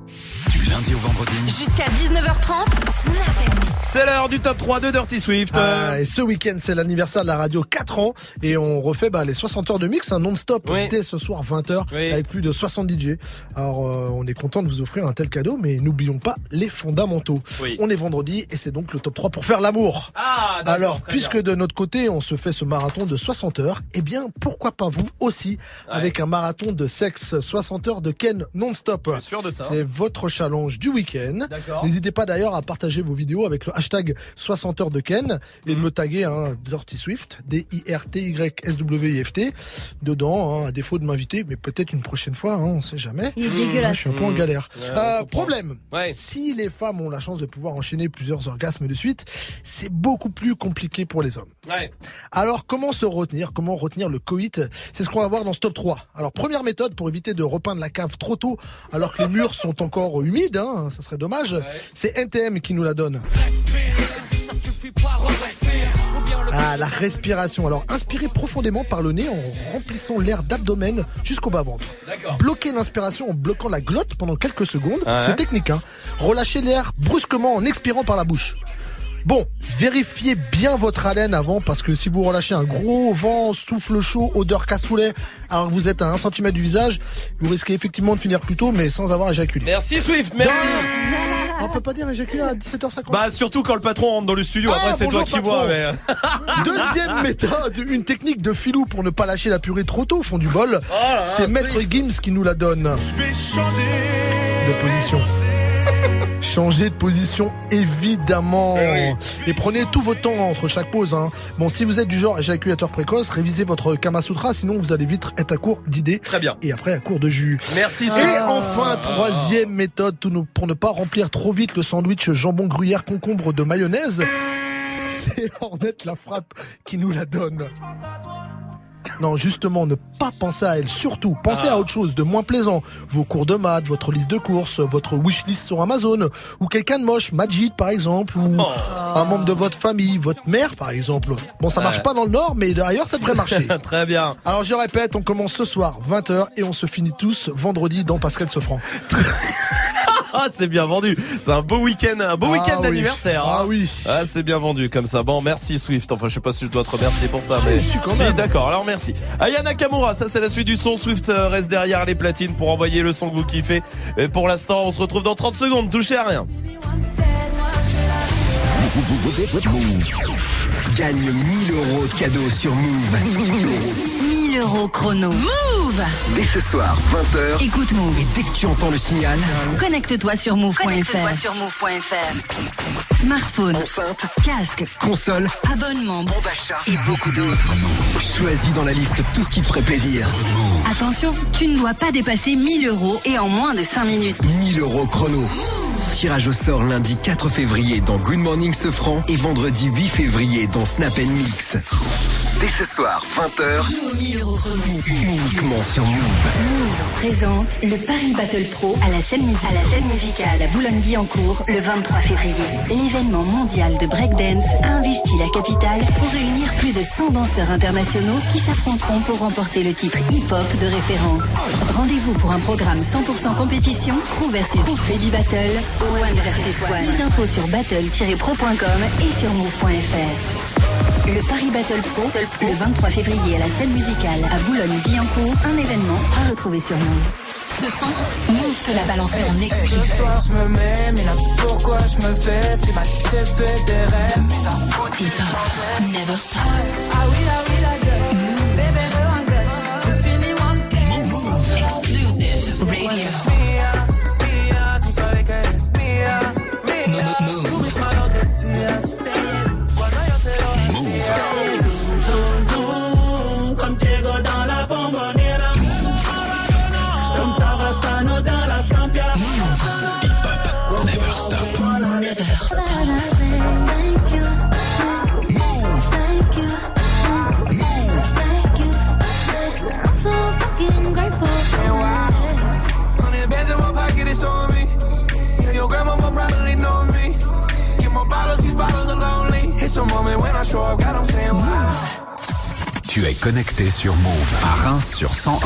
Du lundi au vendredi. Jusqu'à 19h30, Snap C'est l'heure du top 3 de Dirty Swift. Ah, et ce week-end, c'est l'anniversaire de la radio 4 ans et on refait bah, les 60 heures de mix, un non-stop dès ce soir 20h avec plus de 60 DJ. Alors euh, on est content de vous offrir un tel cadeau, mais n'oublions pas les fondamentaux. Oui. On est vendredi et c'est donc le top 3 pour faire l'amour. Ah, Alors puisque de notre côté on se fait ce marathon de 60 heures, eh bien pourquoi pas vous aussi avec un marathon de sexe 60 heures de Ken non-stop. sûr de ça. C'est votre challenge du week-end. N'hésitez pas d'ailleurs à partager vos vidéos avec le hashtag 60 heures de Ken et Mhm. de me taguer hein, Dirty Swift, D-I-R-T-Y-S-W-I-F-T, dedans, hein, à défaut de m'inviter, mais peut-être une prochaine fois, hein, on sait jamais. Il est dégueulasse. Je suis un peu en Mhm. galère. Ouais, Euh, problème, si les femmes ont la chance de pouvoir enchaîner plusieurs orgasmes de suite, c'est beaucoup plus compliqué pour les hommes. Ouais. Alors, comment se retenir Comment retenir le coït? C'est ce qu'on va voir dans ce top 3. Alors, première méthode pour éviter de repeindre la cave trop tôt alors que les murs sont encore humides, hein, ça serait dommage, c'est NTM qui nous la donne. Ah, la respiration. Alors, inspirez profondément par le nez en remplissant l'air d'abdomen jusqu'au bas-ventre. Bloquez l'inspiration en bloquant la glotte pendant quelques secondes. Ouais. C'est technique, hein. Relâchez l'air brusquement en expirant par la bouche. Bon, vérifiez bien votre haleine avant parce que si vous relâchez un gros vent, souffle chaud, odeur cassoulet, alors que vous êtes à 1 cm du visage, vous risquez effectivement de finir plus tôt mais sans avoir éjaculé. Merci Swift, merci. On peut pas dire éjaculer à 17h50 Bah surtout quand le patron rentre dans le studio. Ah, Après c'est toi qui patron. vois. Mais... Deuxième méthode, une technique de filou pour ne pas lâcher la purée trop tôt au fond du bol. là, C'est Maître Gims qui nous la donne. De position. Changer de position, évidemment. Et prenez tout votre temps entre chaque pause. hein. Bon, si vous êtes du genre éjaculateur précoce, révisez votre Kama Sutra, sinon vous allez vite être à court d'idées. Très bien. Et après à court de jus. Merci Et enfin, troisième méthode pour ne pas remplir trop vite le sandwich jambon gruyère concombre de mayonnaise. C'est Ornette la frappe qui nous la donne. Non, justement, ne pas penser à elle. Surtout, pensez à autre chose de moins plaisant. Vos cours de maths, votre liste de courses, votre wishlist sur Amazon, ou quelqu'un de moche, Majid par exemple, ou un membre de votre famille, votre mère par exemple. Bon, ça marche pas dans le Nord, mais d'ailleurs, ça devrait marcher. Très bien. Alors je répète, on commence ce soir 20h et on se finit tous vendredi dans Pascal Sefranc. Ah, c'est bien vendu. C'est un beau week-end, un beau Ah week-end oui. d'anniversaire. Ah hein. oui. Ah, c'est bien vendu comme ça. Bon, merci Swift. Enfin, je sais pas si je dois te remercier pour ça, Si, mais si, quand même. d'accord. Alors merci. Ayana Kamura, ça c'est la suite du son. Swift euh, reste derrière les platines pour envoyer le son que vous kiffez. Et pour l'instant, on se retrouve dans 30 secondes. Touchez à rien. Gagne 1000 euros de cadeaux sur Move. 1000 euros chrono. Move Dès ce soir, 20h. Écoute Move. Et dès que tu entends le signal, Connecte-toi sur move.fr. sur move.fr. Smartphone, enceinte, casque, console, abonnement, bon d'achat et beaucoup d'autres. Choisis dans la liste tout ce qui te ferait plaisir. Attention, tu ne dois pas dépasser 1000 euros et en moins de 5 minutes. 1000 euros chrono. Tirage au sort lundi 4 février dans Good Morning Sefran et vendredi 8 février dans Snap Mix. Dès ce soir, 20h, 1000 euros chrono. uniquement sur Move. Présente le Paris Battle Pro à la scène, mus- à la scène musicale à Boulogne-Billancourt le 23 février. L'événement mondial de breakdance a investi la capitale pour réunir plus de 100 danseurs internationaux qui s'affronteront pour remporter le titre hip-hop de référence. Rendez-vous pour un programme 100% compétition, crew versus baby battle, one versus one. Plus d'infos sur battle-pro.com et sur move.fr. Le Paris Battle Pro, le 23 février à la scène musicale à Boulogne-Billancourt, un événement à retrouver sur Move. Ce son, Move te l'a balancé en exclu. Ce soir je me mets, mais là pourquoi je me fais? Si ma j'ai fait des rêves, mais ça never stop. Ah oui, ah oui, la gueule some moment when I show up, God, I'm saying wow. Tu es connecté sur Move à Reims sur 1011.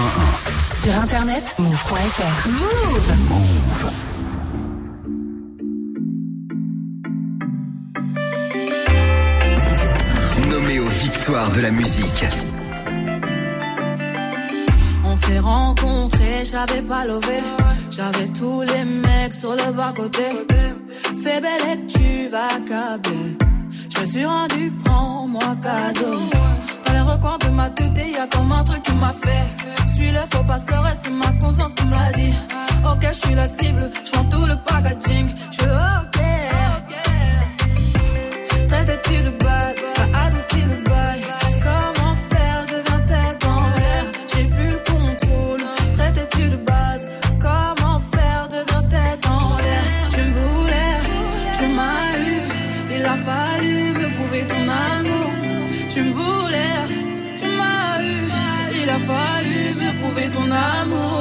Sur internet, move.fr. Move. Move. Nommé aux victoires de la musique. On s'est rencontrés, j'avais pas levé. J'avais tous les mecs sur le bas-côté. Fais belle et tu vas câbler. Je me suis rendu, prends-moi cadeau. Dans les recoins de ma tête, y a comme un truc qui m'a fait. Suis le faux passe le reste, c'est ma conscience qui me l'a dit. Ok, je suis la cible, je prends tout le packaging. Je ok. Traite-tu de base, t'as adouci le bail. Il a fallu me prouver ton amour.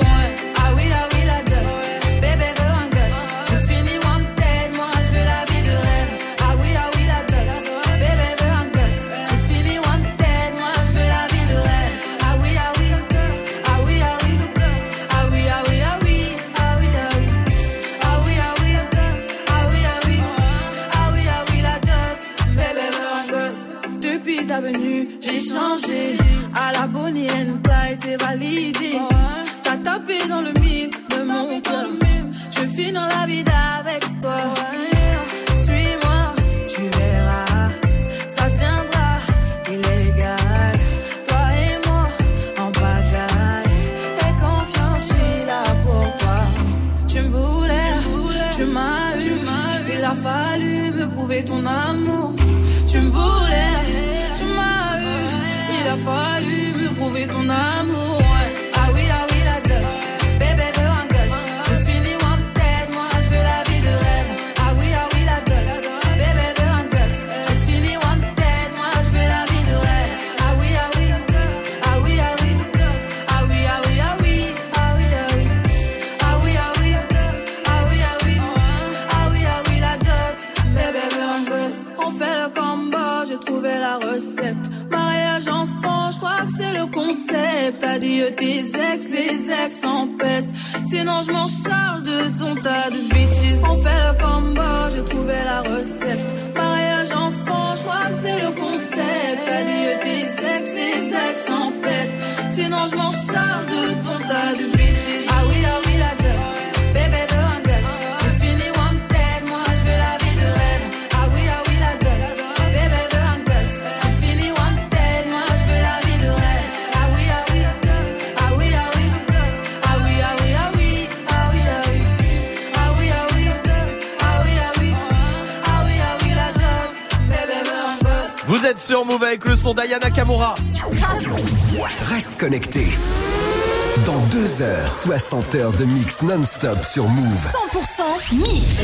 Dans deux heures, 60 heures de mix non-stop sur Move. 100% mix.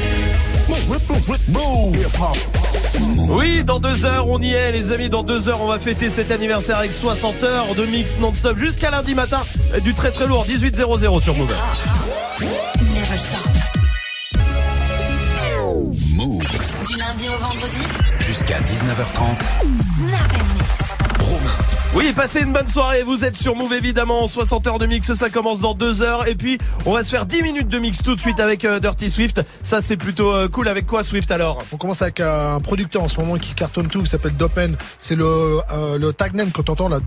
Oui, dans deux heures, on y est, les amis. Dans deux heures, on va fêter cet anniversaire avec 60 heures de mix non-stop jusqu'à lundi matin. euh, Du très très lourd, 18.00 sur Move. Passez une bonne soirée. Vous êtes sur Move évidemment. 60 heures de mix, ça commence dans deux heures. Et puis, on va se faire 10 minutes de mix tout de suite avec euh, Dirty Swift. Ça, c'est plutôt euh, cool. Avec quoi, Swift alors? On commence avec euh, un producteur en ce moment qui cartonne tout, qui s'appelle Dopen. C'est le, euh, le tag name quand t'entends là.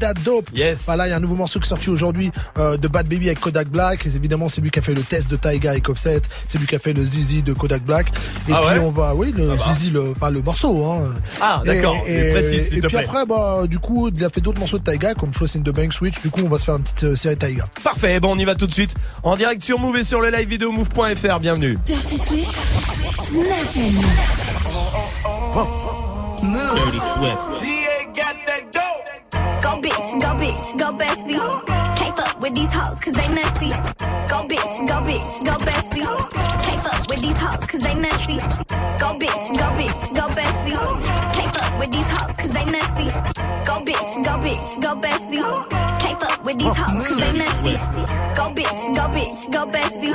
Da Dope. Yes. Voilà, il y a un nouveau morceau qui est sorti aujourd'hui euh, de Bad Baby avec Kodak Black. Et évidemment, c'est lui qui a fait le test de Taiga avec Offset. C'est lui qui a fait le Zizi de Kodak Black. Et Ah puis ouais? on va, oui, le Ça va. Zizi, le, pas le morceau. Hein. Ah, d'accord. Et, te puis plaît. après, bah, du coup, il a fait d'autres morceaux de Taiga comme Floss in the Bank Switch. Du coup, on va se faire une petite euh, série Taiga. Parfait. Bon, on y va tout de suite. En direct sur Move et sur le live vidéo move.fr. Bienvenue. Dirty Swift. Dirty. Go bitch, go bitch, go bestie. Can't fuck with these hoes cause they messy. Go bitch, go bitch, go bestie. Can't fuck with these hoes cause they messy. Go bitch, go bitch, go bestie. With these hoes cause they messy. Go bitch, go bitch, go bestie. Can't fuck with these hoes cause they messy. Go bitch, go bitch, go bestie.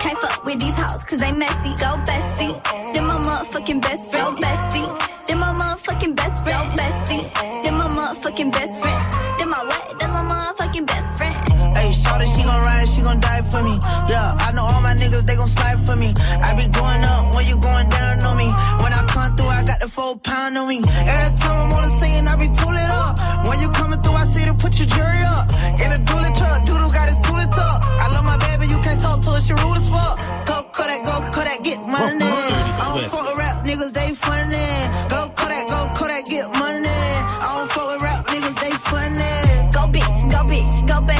Can't fuck with these hoes cause they messy. Go bestie. Then my motherfucking best friend. Bestie. Then my motherfucking best friend. Bestie. Then my motherfucking best friend. Then my what? Then my motherfucking best friend. Hey, shawty, she gon' ride, she gon' die for me. Yeah, I know all my niggas, they gon' slide for me. I be going up when you going down on me. When I come through, I got the full pound on me. Every time I'm on the scene, I be tooling up. When you coming through, I see to put your jury up. In a dually truck, doodle got his tooling tuck. I love my baby, you can't talk to her, she rude as fuck. Go Kodak, go Kodak, get money. I don't fuck with rap niggas, they funny. Go Kodak, go Kodak, get money. I don't fuck with rap niggas, they funny. Go bitch, go bitch, go bestie.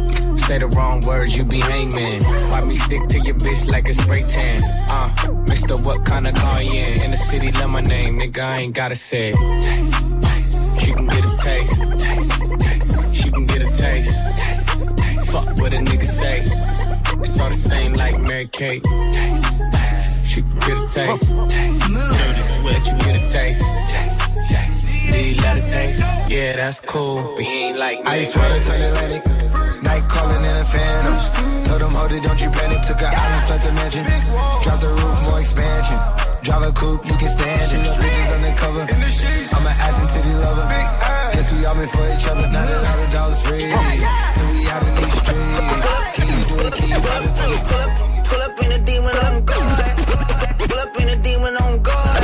Say the wrong words, you be hangman. Why me stick to your bitch like a spray tan? Uh, Mister, what kind of car you in? In the city, love my name, nigga, I ain't gotta say it. Taste, taste. She can get a taste. taste. She can get a taste. Fuck what a nigga say. It's all the same like Mary Kate. She can get a taste. taste. Dirty sweat, you get a taste. Taste, taste. Do let it taste? Yeah, that's cool, but he ain't like me. Ice water turn Atlantic. Night calling in a phantom. Told them, hold it, don't you panic. Took an island, left the mansion. Drop the roof, more expansion. Drive a coupe, you can stand it. Love bitches undercover. I'm an ass and titty lover. Guess we all meant for each other. Now that all the dogs free. Oh, and we out in these streets. Can you do it? Can you pop it for me? Pull up, pull up in the demon on guard. Pull up in the demon on guard.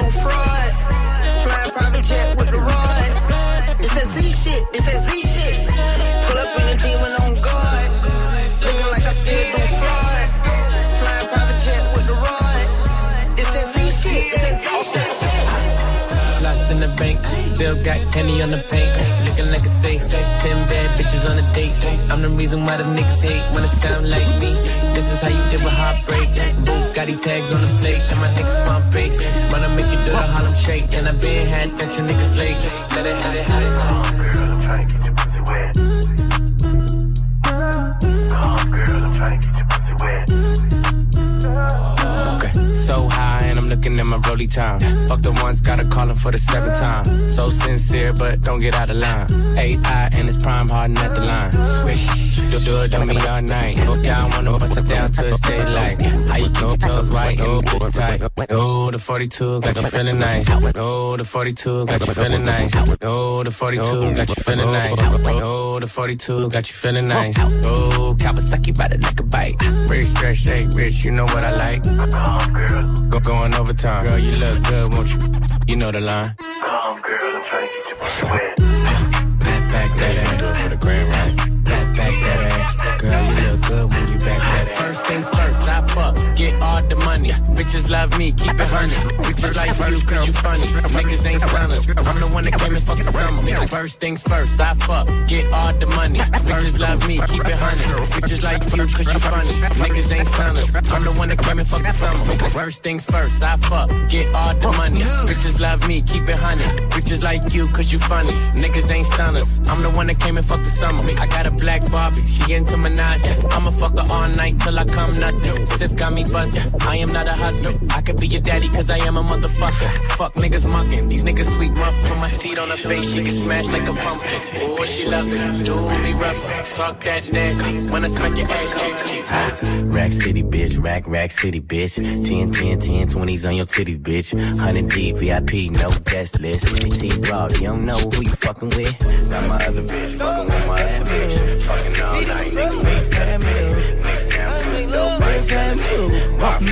Do fraud. Flying private jet with the rod. It's that Z shit. It's that Z shit. Pull up in the demon on guard. Looking like I still do fraud. Flying private jet with the rod. It's that Z shit. It's that Z shit. Lost in the bank, still got penny on the paint. Looking like a safe, ten bad bitches on a date. I'm the reason why the niggas hate when it sound like me. This is how you deal with heartbreak. Bugatti tags on the plate, and my niggas pump bass. I make you do the Harlem shake, and I been had that you niggas late. Let it, let it, let it. At my rolly time. Fuck the ones, gotta call him for the seventh time. So sincere, but don't get out of line. AI and it's prime harden at the line. Swish, you'll do it on me all night. Hope y'all wanna bust it down to state like. How you your toes white oh, your tight. Oh, the 42 got you feeling nice. Oh, the 42 got you feeling nice. Oh, the 42 got you feeling nice. Oh, the 42 got you feeling nice. Oh, Kawasaki ride it like a bike. Rich, stretch, shake, rich, you know what I like. Go going overtime. Girl, you look good, won't you? You know the line. Come, girl, I'm tryna get your Back, back that ass for the grand right. Back, back that ass. Girl, you look good when you back that ass. Things first, I fuck, get all the money. Bitches love me, keep it honey. Bitches like you, cause you funny. Niggas ain't stunners. I'm the one that came and fucked the summer. First things first, I fuck, get all the money. Bitches love me, keep it honey. Bitches like you, cause you funny. Niggas ain't stunners. I'm the one that came and fucked the summer. First things first, I fuck, get all the money. Bitches love me, keep it honey. Bitches like you, cause you funny. Niggas ain't stunners. I'm the one that came and fucked the summer. I got a black Barbie, she into Minaj. I'ma fuck her all night till I come nothing. Sip got me buzzing. I am not a husband. I could be your daddy cause I am a motherfucker. Fuck niggas mucking. These niggas sweet rough. Put my seat on her face, she get smashed like a pumpkin. Ooh, she love it. Do me rough. Talk that nasty. When I smack your ass. Rack City, bitch. Rack, Rack City, bitch. 10, 10, 10, 20s on your titties, bitch. 100 deep, VIP, no guest list. T Raw, you don't know who you fucking with. Got my other bitch, fucking with my other bitch. Fucking all night, nigga, make seven million. Make seven million. Make seven million. Walk me.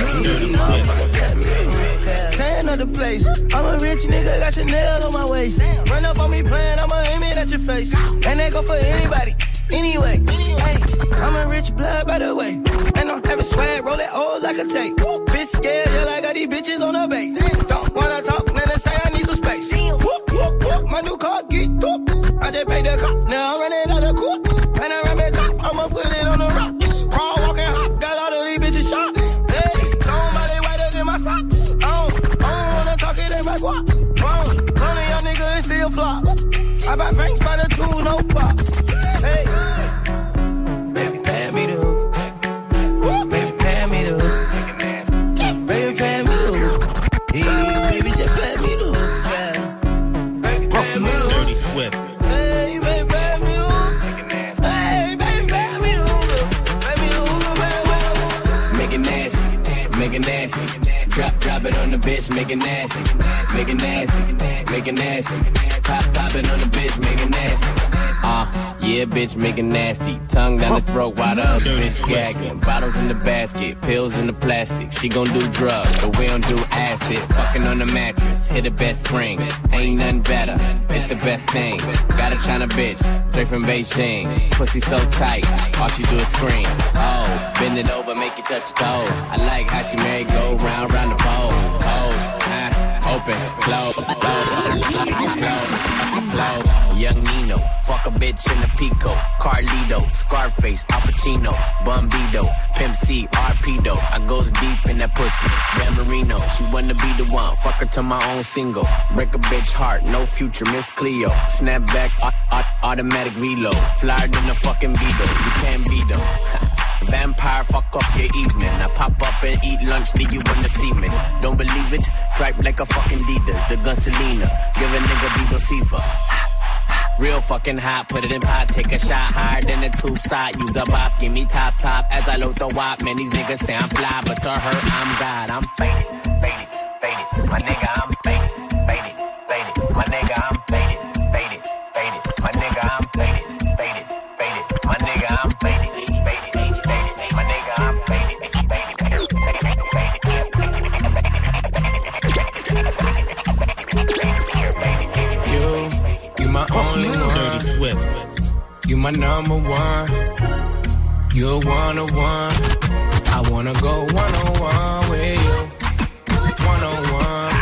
Tan of the place. I'm a rich nigga, got Chanel on my waist. Run up on me playing, I'ma aim it at your face. And that go for anybody. Anyway, hey, I'm a rich blood by the way. And I'm having swag, roll it old like a tape. Bitch scared, yeah, like I got these bitches on the base. Don't wanna talk, then they say I need some space. Whoop, whoop, whoop, my new car get whoop. I just paid the cop, make it nasty. Pop, pop it on the bitch, make it nasty. Uh, yeah, bitch, make it nasty. Tongue down the throat while the other bitch gagging. Bottles in the basket, pills in the plastic. She gon' do drugs, but we don't do acid. Fucking on the mattress, hit the best spring. Ain't nothing better, it's the best thing. Got a China bitch, straight from Beijing. Pussy so tight, all she do is scream. Oh, bend it over, make it touch your toe. I like how she married go round, round the pole. Pose, open, close, close, close. Young Nino, fuck a bitch in the Pico. Carlito, Scarface, Al Pacino, Bumbido, Pimp C, Arpedo. I goes deep in that pussy. Dan Marino, she wanna be the one. Fuck her to my own single. Break a bitch heart, no future, Miss Cleo. Snap back, au- au- automatic reload. Flyer than the fucking Beetle. You can't beat them. Vampire, fuck up your evening. I pop up and eat lunch, leave you in the cement. Don't believe it? Tripe like a fucking Dita. The gun Selena. Give a nigga Bieber fever. Real fucking hot, put it in pot, take a shot higher than the tube side. Use a bop, give me top top as I load the wop. Man, these niggas say I'm fly, but to her, I'm God. I'm faded, faded, faded. My nigga, I'm faded, only one. Dirty Swift. You my number one. You're one on one. I wanna go one on one with you. One on one.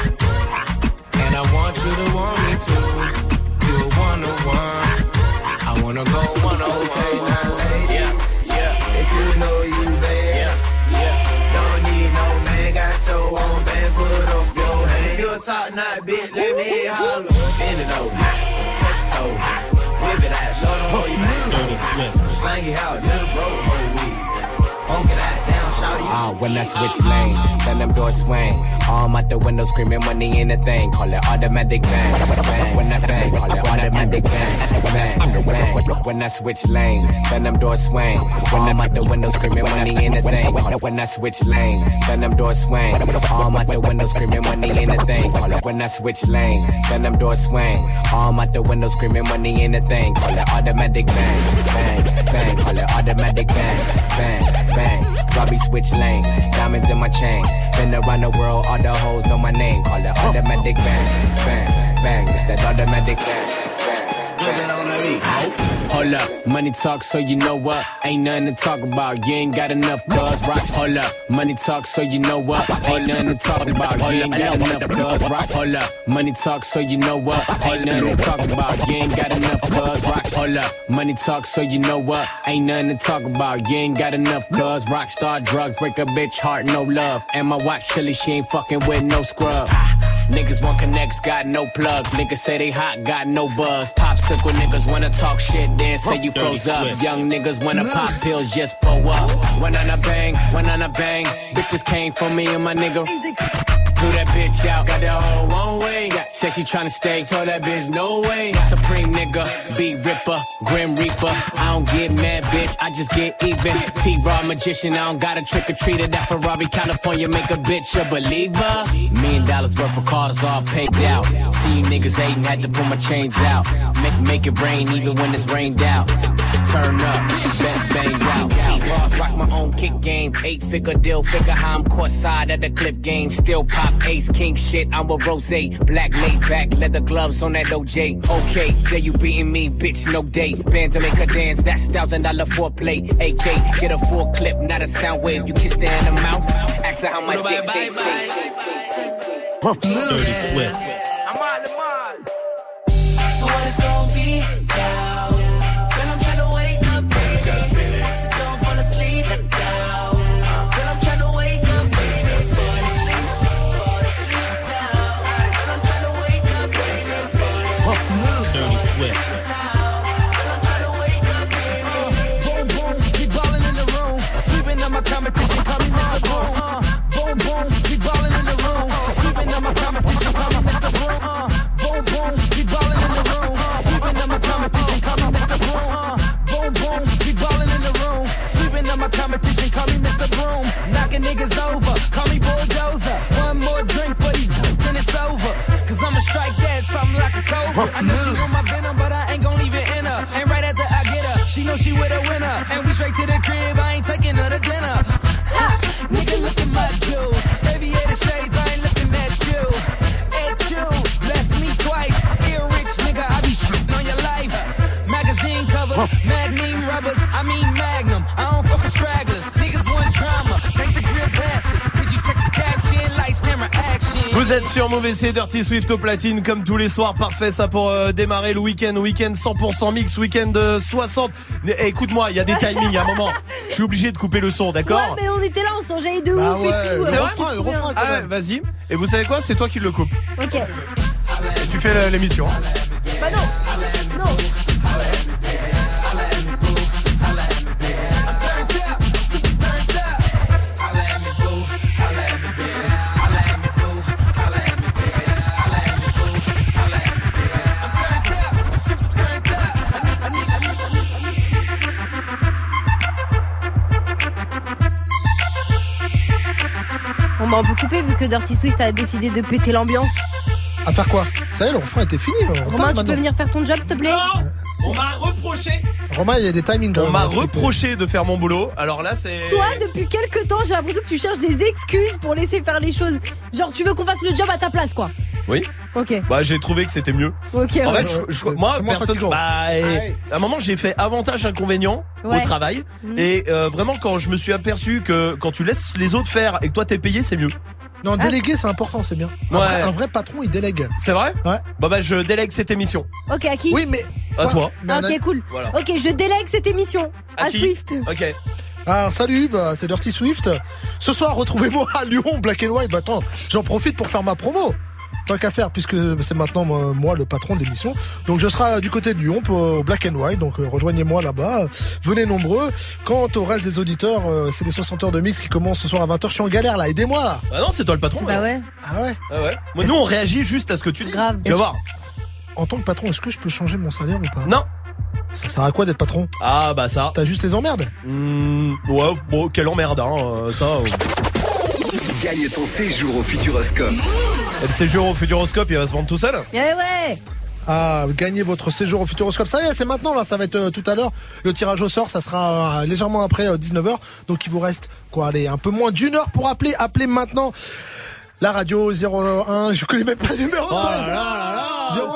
And I want you to want me too. You're one on one. I wanna go Swift. Slang it out, little Ah, when I switch lanes, then them doors swing. Arm out the window screaming money ain't a thing. Call it automatic bang. bang. When I bang, call it automatic bang. Bang, bang. When I switch lanes, then them doors swing. I'm out the window screaming money ain't a thing. When I switch lanes, then them doors swing. Arm out the window screaming money ain't a thing. Call it when I switch lanes, then them doors swing. Arm out the window screaming money ain't a thing. Call it automatic bang. Bang, bang. Call it automatic bang. Bang, bang. Robbie switch lanes, diamonds in my chain. Been around the world, all the hoes know my name. Call it automatic bang, bang, bang. It's that automatic bang, bang, bang. Hold up, money talk, so you know what? Ain't nothing to talk about. You ain't got enough cuz rocks. Hold up, money talk, so you know what? Ain't nothing to talk about. You ain't got enough cuz rocks. Hold up, money talk, so you know what? Ain't nothing to talk about. You ain't got enough cuz rocks. Hold up, money talk, so you know what? Ain't nothing to talk about. You ain't got enough cuz rock star drugs break a bitch heart, no love. And my watch chilly, she ain't fucking with no scrub. Niggas want connects, got no plugs. Niggas say they hot, got no buzz. Popsicle niggas wanna talk shit, then say you froze up. Young niggas wanna pop pills, just pull up. One on a bang, one on a bang. Bitches came for me and my nigga. Threw that bitch out, got that whole one way. Said she tryna stay, told that bitch no way. Supreme nigga, beat ripper, grim reaper. I don't get mad, bitch, I just get even. T-Raw magician, I don't got a trick or treater. That Ferrari, California, make a bitch a believer. Million dollars worth of cars all paid out. See you niggas hating, had to pull my chains out. Make, make it rain even when it's rained out. Turn up, bang, bang bars, rock my own kick game. Eight figure deal, figure how I'm caught side at the clip game. Still pop ace, king shit, I'm a rose. Black laid back, leather gloves on that OJ. Okay, there you beating me, bitch, no date. Band to make her dance, that's thousand dollar foreplay. AK, get a full clip, not a sound wave. You kiss her in the mouth, ask her how my dick tastes. Dirty Swift. I'm all the mall. So what it's gonna I know she want my venom, but I ain't gon' leave it in her. And right after I get her, she know she with a winner. And we straight to the crib, I ain't taking her Vous êtes sur Mauvais c'est Dirty Swift au platine comme tous les soirs. Parfait ça pour euh, démarrer le week-end. Week-end 100% mix week-end euh, 60 Eh, écoute-moi il y a des timings à un moment. Je suis obligé de couper le son d'accord? Ouais, mais on était là, on s'enjaillait de Bah ouf ouais, et tout. c'est euh, trop bien. Ah ouais, vas-y. Et vous savez quoi? C'est toi qui le coupe. Ok. Et tu fais l'émission Bah Bon bah on peut couper vu que Dirty Swift a décidé de péter l'ambiance. À faire quoi? Ça y est, le refrain était fini. Romain, tu peux venir faire ton job s'il te plaît? On m'a reproché Romain, il y a des timings. on m'a reproché de faire mon boulot alors là c'est Toi, depuis quelques temps, j'ai l'impression que tu cherches des excuses pour laisser faire les choses. Genre, tu veux qu'on fasse le job à ta place, quoi. oui Ok. bah j'ai trouvé que c'était mieux Ok, en ouais. fait je- je- C'est- moi personne bah, et- ouais. à un moment j'ai fait avantage inconvénient Ouais. au travail Mhm. et euh, vraiment quand je me suis aperçu que quand tu laisses les autres faire et que toi t'es payé c'est mieux Non, Ah. déléguer, c'est important, c'est bien. Un, Ouais. vrai, un vrai patron, il délègue. c'est vrai Ouais. bah bah je délègue cette émission Ok, à qui Oui, mais. à Ouais. toi Ah, Ok, cool. Voilà. Ok, je délègue cette émission À à, qui Swift. ok Ah, salut, bah, c'est Dirty Swift. Ce soir, retrouvez-moi à Lyon, Black and White. Bah, attends, j'en profite pour faire ma promo. Tant qu'à faire, puisque c'est maintenant moi le patron de l'émission. Donc je serai du côté de Lyon pour euh, Black and White. Donc euh, rejoignez-moi là-bas. Venez nombreux. Quant au reste des auditeurs, euh, c'est les 60 heures de mix qui commencent ce soir à 20h. Je suis en galère là. Aidez-moi là. bah non c'est toi le patron Bah ouais, Ah ouais. Ah ouais Moi, nous on réagit juste à ce que tu dis grave. tu vas voir En tant que patron, est-ce que je peux changer mon salaire ou pas? Non Ça sert à quoi d'être patron? Ah bah ça T'as juste les emmerdes? Hmm, ouais bon quelle emmerde hein euh, ça. Gagne ton séjour au Futuroscope. Et le séjour au Futuroscope il va se vendre tout seul Eh ouais Ah, gagnez votre séjour au Futuroscope. Ça y est, c'est maintenant là, ça va être euh, tout à l'heure. Le tirage au sort, ça sera euh, légèrement après 19h. Donc il vous reste quoi allez, un peu moins d'une heure pour appeler. Appelez maintenant la radio 01, je connais même pas le numéro. oh là là là là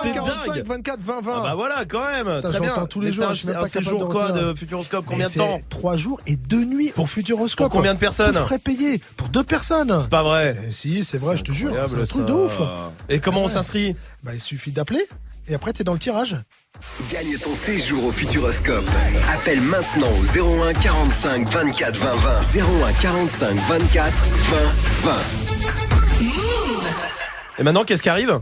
c'est 45 dingue 24 20 20. ah bah voilà quand même très je bien tous les Mais jours, c'est un- je suis un séjour de quoi de Futuroscope combien de temps Trois jours et deux nuits pour Futuroscope. Pour combien de personnes frais payé pour deux personnes. c'est pas vrai Eh, si, c'est vrai, je te jure, c'est un truc de ouf. et comment on s'inscrit Bah, il suffit d'appeler et après t'es dans le tirage. Gagne ton séjour au Futuroscope. Appelle maintenant au 01 45 24 20 20. 01 45 24 20 20. Et maintenant qu'est-ce qui arrive?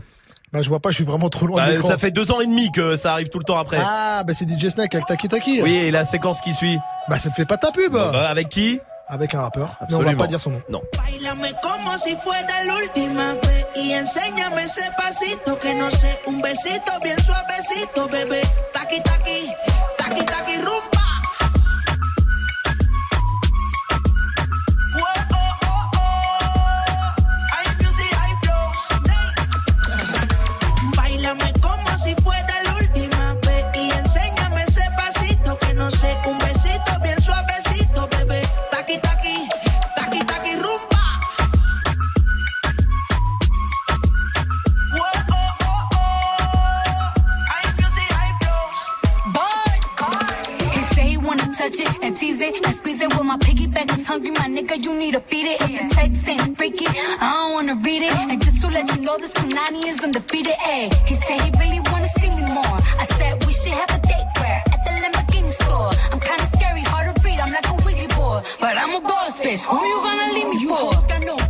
Bah, je vois pas, je suis vraiment trop loin Bah, de l'écran. ça fait deux ans et demi que ça arrive tout le temps après Ah, bah c'est DJ Snake avec Taki Taki. oui et la séquence qui suit Bah ça te fait pas ta pub. Bah, avec qui? Avec un rappeur. Mais on Absolument. va pas dire son nom. non Bailame como si fuera la última vez y enséñame ese pasito que no sé, un besito bien suavecito, bebé. Taqui taqui, taqui taqui rumba. It and squeeze it. When my piggyback is hungry, my nigga, you need to feed it. If the text ain't freaky, I don't wanna read it. And just to let you know, this Punani is undefeated. Ay, he said he really wanna see me more. I said we should have a date where at the Lamborghini store. I'm kinda scary, hard to read. I'm like a Ouija board, but I'm a boss bitch. Who you gonna leave me for?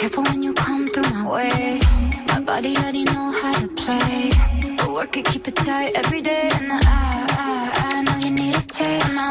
Careful when you come through my way. My body already know how to play. But work it, keep it tight every day. And I, I, I know you need a taste.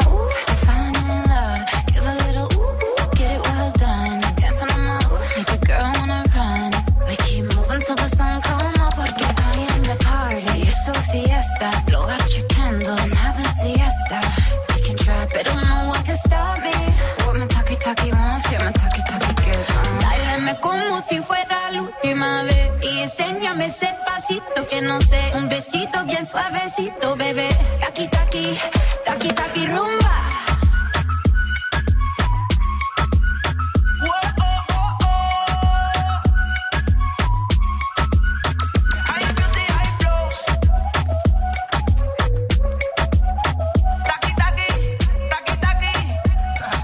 Como si fuera la última vez y enséñame ese pasito que no sé. Un besito bien suavecito, bebé. Taqui, taqui, taqui, taqui, rumba.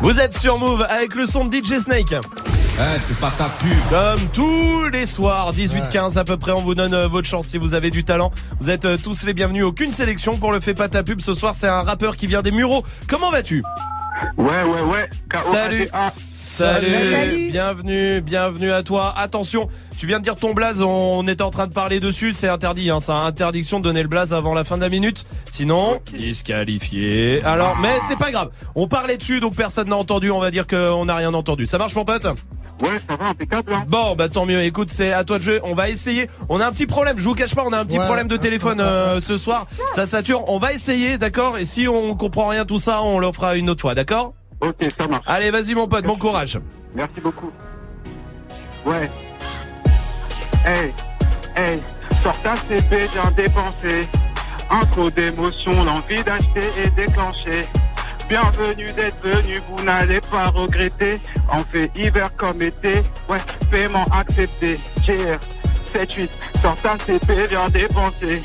Vous êtes sur Move avec le son de DJ Snake. Eh, c'est pas ta pub. Comme tous les soirs, 18-15 à peu près, on vous donne euh, votre chance si vous avez du talent. Vous êtes euh, tous les bienvenus. Aucune sélection pour le fait pas ta pub. Ce soir, c'est un rappeur qui vient des Mureaux. Comment vas-tu? Ouais, ouais, ouais. Salut. Salut. Salut. Bienvenue, bienvenue à toi. Attention, tu viens de dire ton blaze, on était en train de parler dessus, c'est interdit, hein, c'est interdiction de donner le blaze avant la fin de la minute. Sinon, disqualifié. Alors, mais c'est pas grave. On parlait dessus, donc personne n'a entendu, on va dire qu'on n'a rien entendu. Ça marche mon pote? Ouais, ça va, impeccable. Hein. Bon, bah tant mieux. Écoute, c'est à toi de jouer. On va essayer. On a un petit problème. Je vous cache pas, on a un petit Ouais. problème de téléphone euh, ce soir. Ça sature. On va essayer, d'accord? Et si on comprend rien tout ça, on le fera une autre fois, d'accord? Ok, ça marche. Allez, vas-y mon pote, bon courage. Merci beaucoup. Ouais. Hey, hey, sors ta CP bien dépensé. Un trop d'émotions, l'envie d'acheter et déclencher. Bienvenue d'être venu, vous n'allez pas regretter. On fait hiver comme été, ouais, paiement accepté. GR 7-8, sors ta CP bien dépensé.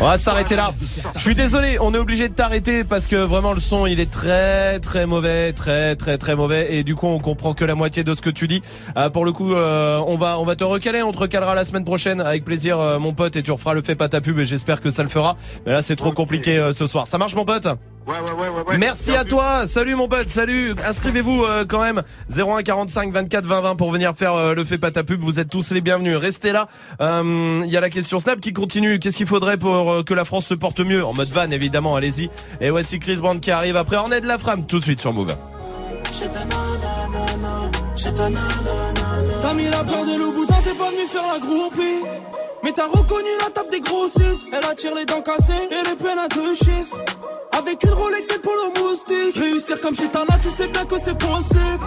On va s'arrêter là. Je suis désolé, on est obligé de t'arrêter parce que vraiment le son il est très très mauvais, très très très mauvais et du coup on comprend que la moitié de ce que tu dis. Euh, pour le coup, euh, on va on va te recaler, on te recalera la semaine prochaine avec plaisir euh, mon pote et tu referas le fait pas ta pub et j'espère que ça le fera. Mais là c'est trop compliqué ce soir. Ça marche mon pote? Ouais, ouais, ouais, ouais, ouais. Merci Bien à vu. toi, salut mon pote, salut. Inscrivez-vous euh, quand même 01 45 24 20 20 pour venir faire euh, le fait pas ta pub. Vous êtes tous les bienvenus. Restez là. Euh, Il y a la question Snap qui continue. Qu'est-ce qu'il faudrait pour euh, que la France se porte mieux? En mode van évidemment, allez-y. Et voici Chris Brand qui arrive après Ornette de la Frame tout de suite sur Move. T'as mis la peur de loup boudin, t'es pas venu faire la groupie. Mais t'as reconnu la table des grossistes. Elle attire les dents cassées et les peines à deux chiffres. Avec une Rolex et pour le moustique. Réussir comme chez Tana, tu sais bien que c'est possible.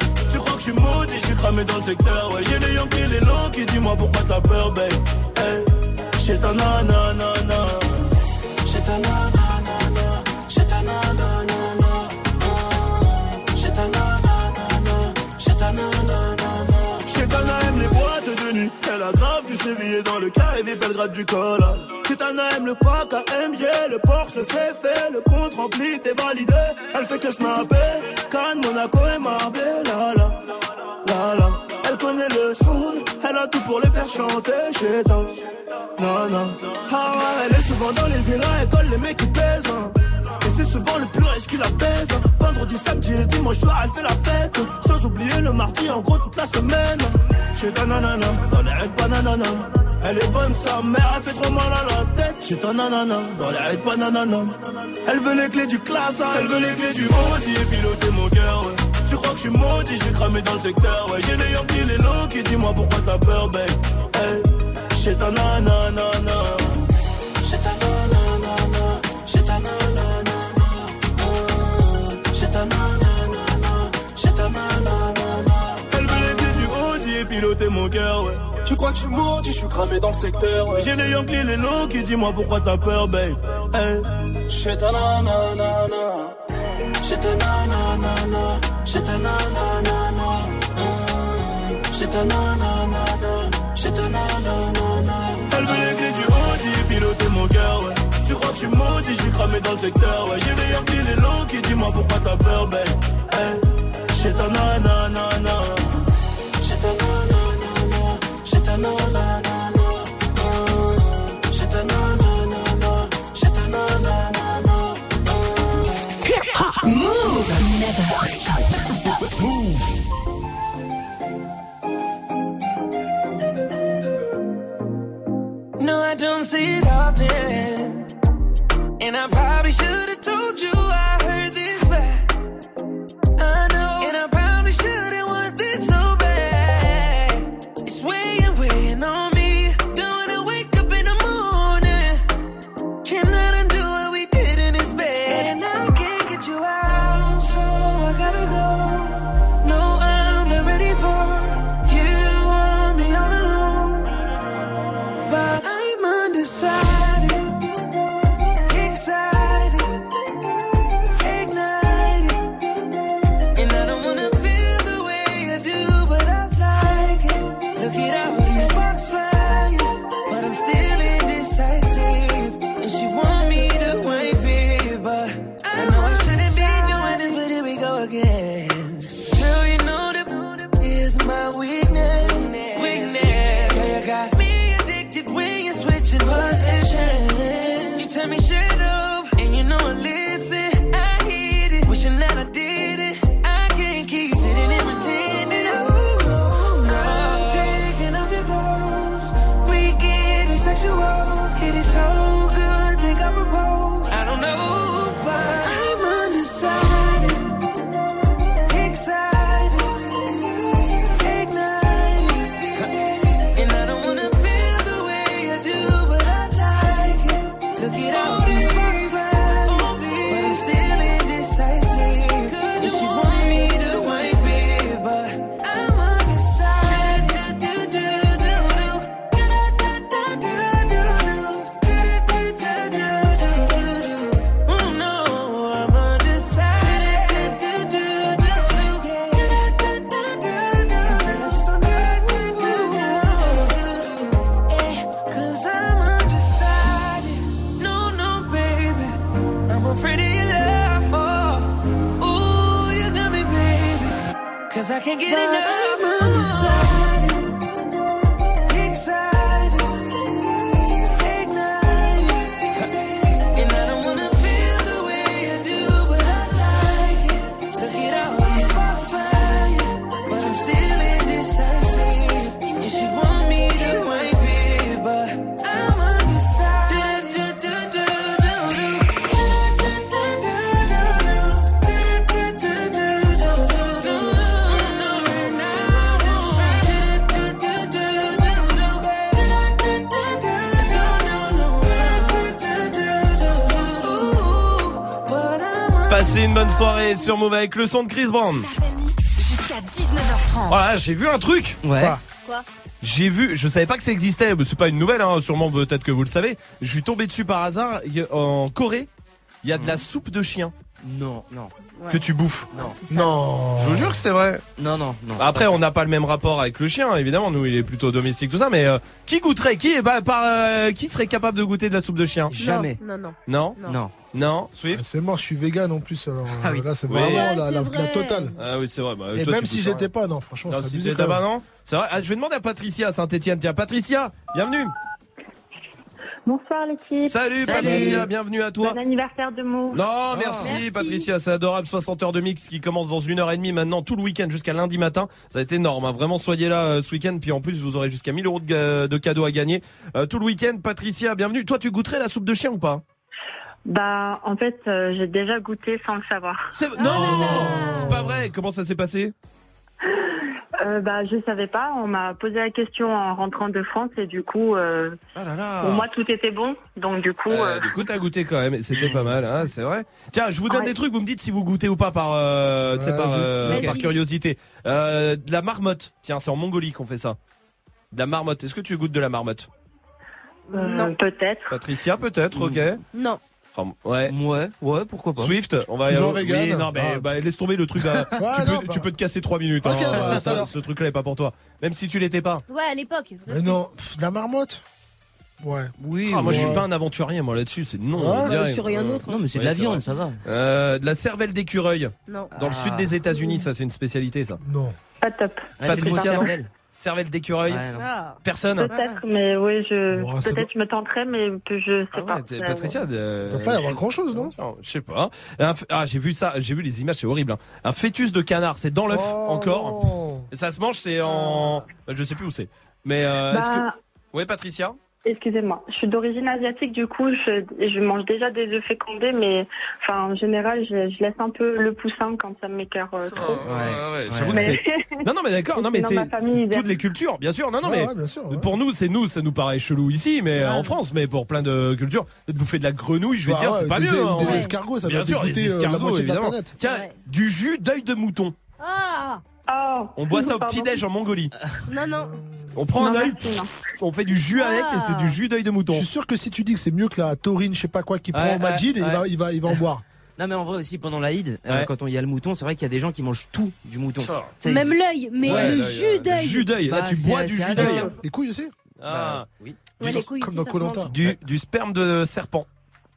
Que je suis maudit, je suis cramé dans le secteur, ouais. J'ai les Yankees, les Loki, dis-moi pourquoi t'as peur, babe. Hey, j'ai ta nanana, j'ai ta nanana, j'ai ta nanana, j'ai ta nanana, j'ai ta nanana. Chetana aime les boîtes de nuit, elle a grave du sévillé dans le carré des Belgrade du col. Chetana aime le pack AMG, le Porsche, le fait fait, le compte rempli, t'es validé. Elle fait que snapper, Cannes, Monaco et Marbella, Elle a tout pour les faire chanter chez toi. Non, non. Ah ouais, elle est souvent dans les villas, elle colle les mecs qui pèsent. hein. Et c'est souvent le plus riche qui la baise. hein. Vendredi, samedi et dimanche soir, elle fait la fête. Sans oublier le mardi, en gros, toute la semaine. Chez ta nanana, dans les règles pas nanana. Elle est bonne, sa mère, elle fait trop mal à la tête. Chez ta nanana, dans les règles pas nanana. Elle veut les clés du classe, elle veut les clés du Audi et piloter mon cœur. Que je suis maudit, suis cramé dans le secteur, ouais. J'ai les Yankees, les low qui dis-moi pourquoi t'as peur, babe. Hey, chez ta nanana, chez ta nanana, chez ta nanana, chez ta nanana, chez ta nanana. Elle veut clés du Audi et piloter mon cœur, ouais. Tu crois que je suis maudit, je suis cramé dans le secteur. J'ai les Yankees, les low qui dis-moi pourquoi t'as peur, babe. Hey, chez ta nanana. Ta nanana, ta nanana, chez ta nanana, ta nanana. Elle veut les clés du Audi piloter mon cœur, ouais. Tu crois que je suis maudit, je suis cramé dans le secteur, ouais. J'ai les Yankees, les low dis-moi pourquoi t'as peur, babe. Hey, ta nanana, see it often. And I probably should Passez une bonne soirée sur Move avec le son de Chris Brown. Jusqu'à 19h30. Voilà, j'ai vu un truc. Ouais. Quoi J'ai vu, je savais pas que ça existait, mais c'est pas une nouvelle, hein, sûrement peut-être que vous le savez. Je suis tombé dessus par hasard. En Corée, il y a de la soupe de chien. Non, non. que tu bouffes. Non. Non. Je vous jure que c'est vrai. Non, non, non. Après, Pas on n'a pas le même rapport avec le chien, évidemment. Nous, il est plutôt domestique, tout ça. Mais euh, qui goûterait Qui est bah, par, euh, qui serait capable de goûter de la soupe de chien? Jamais. Non, non. Non. Non? Non. Non. Swift? Ah, C'est mort, je suis vegan en plus. Alors euh, Ah oui. là, c'est vraiment Ouais, la, totale. Ah oui, c'est vrai. Bah, Et toi, même si j'étais pas. non, franchement, c'est si abusé pas, non C'est vrai. Ah, je vais demander à Patricia à Saint-Etienne. Tiens, Patricia, bienvenue. Bonsoir l'équipe. Salut, Salut. Patricia, bienvenue à toi. Bon anniversaire de Mo. Non, merci, Merci. Patricia, c'est adorable. 60 heures de mix qui commence dans une heure et demie maintenant, tout le week-end jusqu'à lundi matin. Ça va être énorme, hein. vraiment soyez là euh, ce week-end. Puis en plus, vous aurez jusqu'à 1000 euros de, cadeaux à gagner Euh, tout le week-end. Patricia, bienvenue. Toi, tu goûterais la soupe de chien ou pas? Bah en fait euh, j'ai déjà goûté sans le savoir. C'est non, c'est pas vrai. Comment ça s'est passé? Euh, bah je savais pas. On m'a posé la question en rentrant de France et du coup euh, Ah là là. pour moi tout était bon. Donc du coup Euh, euh, du coup, t'as goûté quand même. et C'était pas mal, hein, c'est vrai. Tiens, je vous donne Ouais. des trucs. Vous me dites si vous goûtez ou pas par, euh, euh, curiosité. Euh, de la marmotte. Tiens, c'est en Mongolie qu'on fait ça. De la marmotte. Est-ce que tu goûtes de la marmotte? euh, Non. peut-être. Patricia, peut-être. Ok. Non. Enfin, ouais. Ouais, ouais, pourquoi pas. Swift, on va Toujours oui, vegan. non mais Ah. bah, laisse tomber le truc. bah, Ouais, tu, peux, bah. tu peux te casser trois minutes. Ok, hein, bah, ça, alors. ce truc-là est pas pour toi. Même si tu l'étais pas. Ouais, à l'époque. Mais non, pff, la marmotte Ouais. Oui, Ah, moi, je suis pas un aventurier, moi là-dessus. C'est non. Ouais. je dirais. Sur rien d'autre. Non, mais c'est de la viande, vrai. ça va. Euh, de la cervelle d'écureuil Non. dans le Ah. sud des États-Unis, ça c'est une spécialité, ça. Non. Pas top. Patricia, cervelle. D'écureuil. Ouais. Ah. Personne. Peut-être mais oui je peut-être je me tenterai mais que je sais Ah pas. ouais, Euh, Patricia, Doit pas y avoir grand chose, non Je sais pas. F- Ah, j'ai vu ça, j'ai vu les images, c'est horrible. hein. Un fœtus de canard, c'est dans l'œuf Oh, encore. ça se mange, c'est en. bah, Je sais plus où c'est. Mais euh, est-ce que. Bah, Ouais, Patricia Excusez-moi, je suis d'origine asiatique, du coup, je, je mange déjà des œufs fécondés, mais enfin, en général, je, je laisse un peu le poussin quand ça m'écœure euh, trop. Ouais, ouais, que. Non, non, mais d'accord, non, mais c'est toutes les cultures, bien sûr. Non, non, Ouais, mais ouais, bien sûr. ouais. pour nous, c'est nous, ça nous paraît chelou ici, mais en France, mais pour plein de cultures, de bouffer de la grenouille, je vais Bah dire, ouais, c'est pas des- mieux. hein, Des escargots, ça Bien sûr, des euh, la escargots, moitié de la évidemment. Tiens, du jus d'œil de mouton. Ah Oh, On boit ça au petit-déj en Mongolie. Non, non. On prend un Non, œil, non. on fait du jus avec et c'est du jus d'œil de mouton. Je suis sûr que si tu dis que c'est mieux que la taurine, je sais pas quoi, qui prend au Majid, ouais, il, va, il, va, il va en boire. Non, mais en vrai aussi, pendant l'Aïd, euh, Ouais. quand on y a le mouton, c'est vrai qu'il y a des gens qui mangent tout du mouton. Ça. Même l'œil, mais Ouais, le jus d'œil. Jus d'œil, là Bah, tu bois du jus d'œil. œil. Les couilles aussi Ah. Bah, oui. Ouais, les couilles Comme aussi, dans. Du, du sperme de serpent.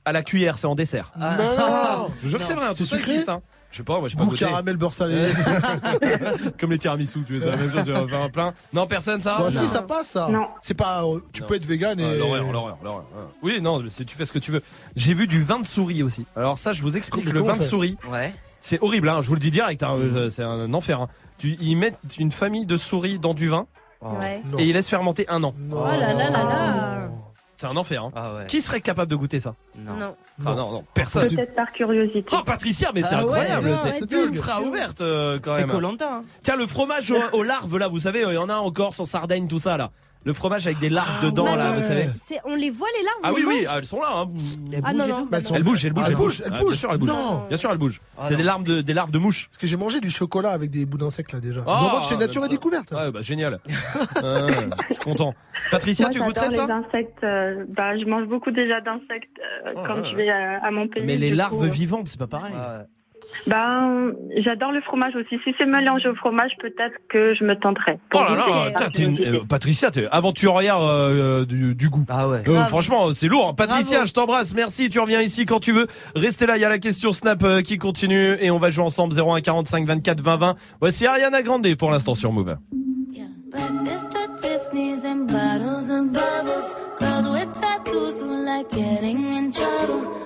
À la cuillère, c'est en dessert. Ah. Mais non Je vous jure que Non. c'est vrai, hein, C'est sucré existe. Hein. Je sais pas, moi j'ai pas Goût caramel beurre salé. Comme les tiramisu, tu veux, c'est la même chose, tu vas faire un plein. Non, personne ça Bah, si, ça passe, ça. Non. C'est pas. euh, Tu Non. peux être vegan et. Ah, L'horreur, l'horreur, l'horreur. Ah. Oui, non, c'est- tu fais ce que tu veux. J'ai vu du vin de souris aussi. Alors ça, je vous explique, le vin de souris, Ouais. c'est horrible, hein, je vous le dis direct, hein, euh, c'est un enfer. hein. Tu, ils mettent une famille de souris dans du vin Oh. Ouais. Non. et ils laissent fermenter un an. Non. Oh là là là là. C'est un enfer. Hein. Ah ouais. Qui serait capable de goûter ça? Non. Non. Ah non, non, personne. Peut-être par curiosité. Oh Patricia, mais c'est Ah incroyable, ouais, t'es c'est ultra ouverte euh, quand C'est même. Colanta. Hein. Tiens, le fromage aux, aux larves là, vous savez, il y en a encore sur Sardaigne, tout ça là. Le fromage avec des larves dedans Mais là, vous savez. c'est- On les voit les larves Ah oui, oui, ah, elles sont là. Hein. Ah non, non. Bah, elles bougent, elles bougent, Ah, elles bougent. elles Ah, bougent. Bien sûr, elles bougent. Non. Bien sûr, elles bougent. Ah c'est des larves de, des larves de mouches. Parce que j'ai mangé du chocolat avec des bouts d'insectes là déjà. Ah, en vendent chez Nature et Découverte. Ouais, bah génial. Ah, je suis content. Patricia, Moi, tu j'adore goûterais les ça insectes. euh, bah, je mange beaucoup déjà d'insectes euh, Oh, quand je vais à, à mon pays. Mais les larves vivantes, c'est pas pareil. Ben, j'adore le fromage aussi. Si c'est mélangé au fromage, peut-être que je me tenterai. Oh là là, t'es une- euh, Patricia, t'es aventurière euh, du, du goût. Ah ouais. Euh, franchement, c'est lourd. Patricia, Bravo. je t'embrasse. Merci. Tu reviens ici quand tu veux. Restez là. Il y a la question Snap euh, qui continue et on va jouer ensemble 01 45 24 20 20. Voici Ariana Grande pour l'instant sur Move. Breakfast at Tiffany's and bottles of bubbles. Girls with tattoos who like getting in trouble.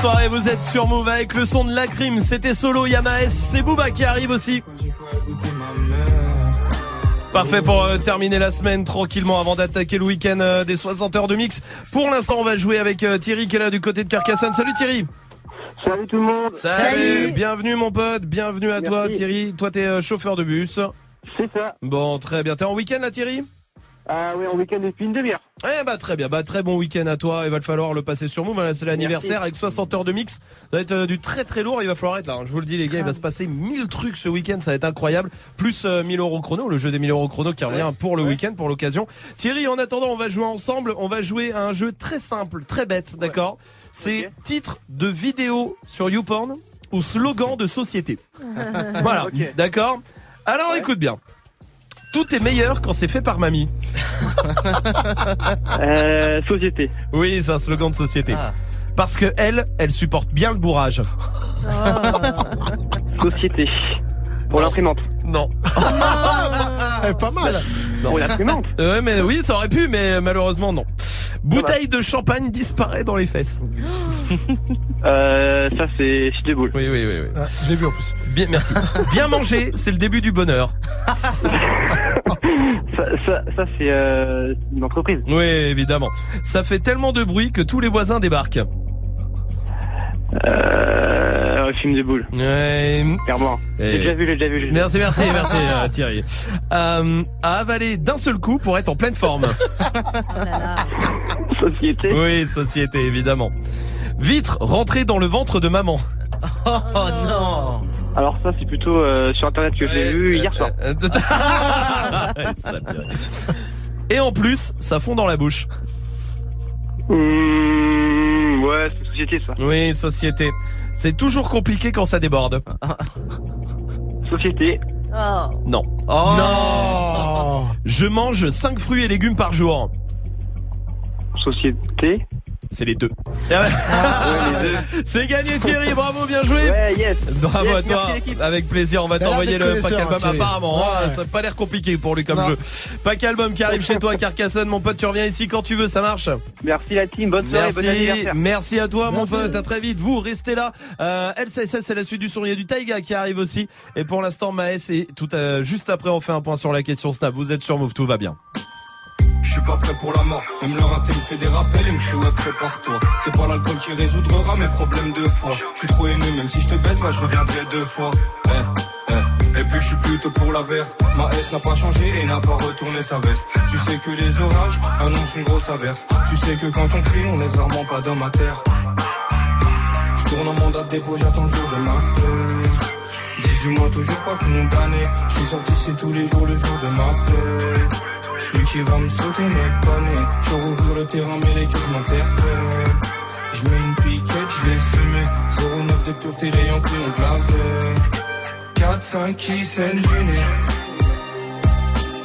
soirée, vous êtes sur Move avec le son de la crime. C'était solo Yamaes, c'est Booba qui arrive aussi. Parfait pour euh, terminer la semaine tranquillement avant d'attaquer le week-end euh, des 60 heures de mix. Pour l'instant, on va jouer avec euh, Thierry qui est là du côté de Carcassonne. Salut Thierry. Salut tout le monde. Salut. Bienvenue mon pote. Bienvenue à toi Thierry. Toi t'es chauffeur de bus. C'est ça. Bon, très bien. T'es en week-end là Thierry? Ah oui, en week-end depuis une demi-heure. Eh bah très bien, bah très bon week-end à toi. Il va falloir le passer sur Move. Hein. C'est l'anniversaire avec 60 heures de mix. Ça va être euh, du très très lourd. Il va falloir être là. Hein. Je vous le dis les gars, il va se passer 1000 trucs ce week-end. Ça va être incroyable. Plus euh, 1000 euros chrono, le jeu des 1000 euros chrono qui revient pour le week-end, pour l'occasion. Thierry, en attendant, on va jouer ensemble. On va jouer à un jeu très simple, très bête, d'accord? C'est titre de vidéo sur YouPorn ou slogan de société. voilà, d'accord? Alors écoute bien. Tout est meilleur quand c'est fait par mamie. Euh, société. Oui, c'est un slogan de société. Ah. Parce que elle, elle supporte bien le bourrage. Société. Pour l'imprimante. Non. Ah, pas mal. Non. Ouais, mais oui, ça aurait pu, mais malheureusement non. Bouteille de champagne disparaît dans les fesses. Euh, ça c'est de boule. Oui, oui, oui. oui. Ah, je vu en plus. Bien, merci. Bien manger, c'est le début du bonheur. ça, ça, c'est euh, une entreprise. Oui, évidemment. Ça fait tellement de bruit que tous les voisins débarquent. Euh, un film de boule. Ouais. Clairement. Et- J'ai déjà vu, j'ai déjà vu. j'ai déjà Merci, vu. merci, merci euh, Thierry. Euh, à avaler d'un seul coup pour être en pleine forme. Société. Oui, société, évidemment. Vitre rentrée dans le ventre de maman. Oh non Alors ça c'est plutôt euh, sur internet que j'ai vu hier soir. Euh. Et en plus, ça fond dans la bouche. Mmh, ouais, c'est société ça. Oui, société. C'est toujours compliqué quand ça déborde. Société. Oh. Non. Non Je mange 5 fruits et légumes par jour. Société. C'est les deux. C'est gagné Thierry, bravo, bien joué. Ouais, yes. Bravo Yes, à toi. merci. Avec plaisir, on va t'envoyer le pack album hein, apparemment. Ouais. ça n'a pas l'air compliqué pour lui comme Non. jeu. Pack album qui arrive chez toi à Carcassonne, mon pote, tu reviens ici quand tu veux, ça marche. Merci la team, bonne soirée, bon Merci, anniversaire. merci à toi mon Merci. pote, à très vite. Vous restez là. Euh, LCSS c'est la suite du son. Il y a du Taiga qui arrive aussi. Et pour l'instant Maës et tout euh, juste après on fait un point sur la question Snap. Vous êtes sur Move, tout va bien. Je suis pas prêt pour la mort, même leur inté me fait des rappels et me crie ouais prépare-toi. C'est pas l'alcool qui résoudra mes problèmes de foi. Je suis trop aimé, même si je te baisse, bah je reviendrai deux fois. Eh, eh. Et puis je suis plutôt pour la verte. Ma S n'a pas changé et n'a pas retourné sa veste. Tu sais que les orages annoncent une grosse averse. Tu sais que quand on crie, on laisse rarement pas d'homme à terre. Je tourne en mandat de dépôt, j'attends le jour de paix 18 mois toujours pas condamné Je suis sorti c'est tous les jours le jour de ma paix celui qui va me sauter n'est pas né. Je rouvre le terrain, mais les cœurs m'interpellent. Je mets une piquette, je l'ai semé. 09 de pureté, Yankees ont de la veille. 4-5 qui saignent du nez.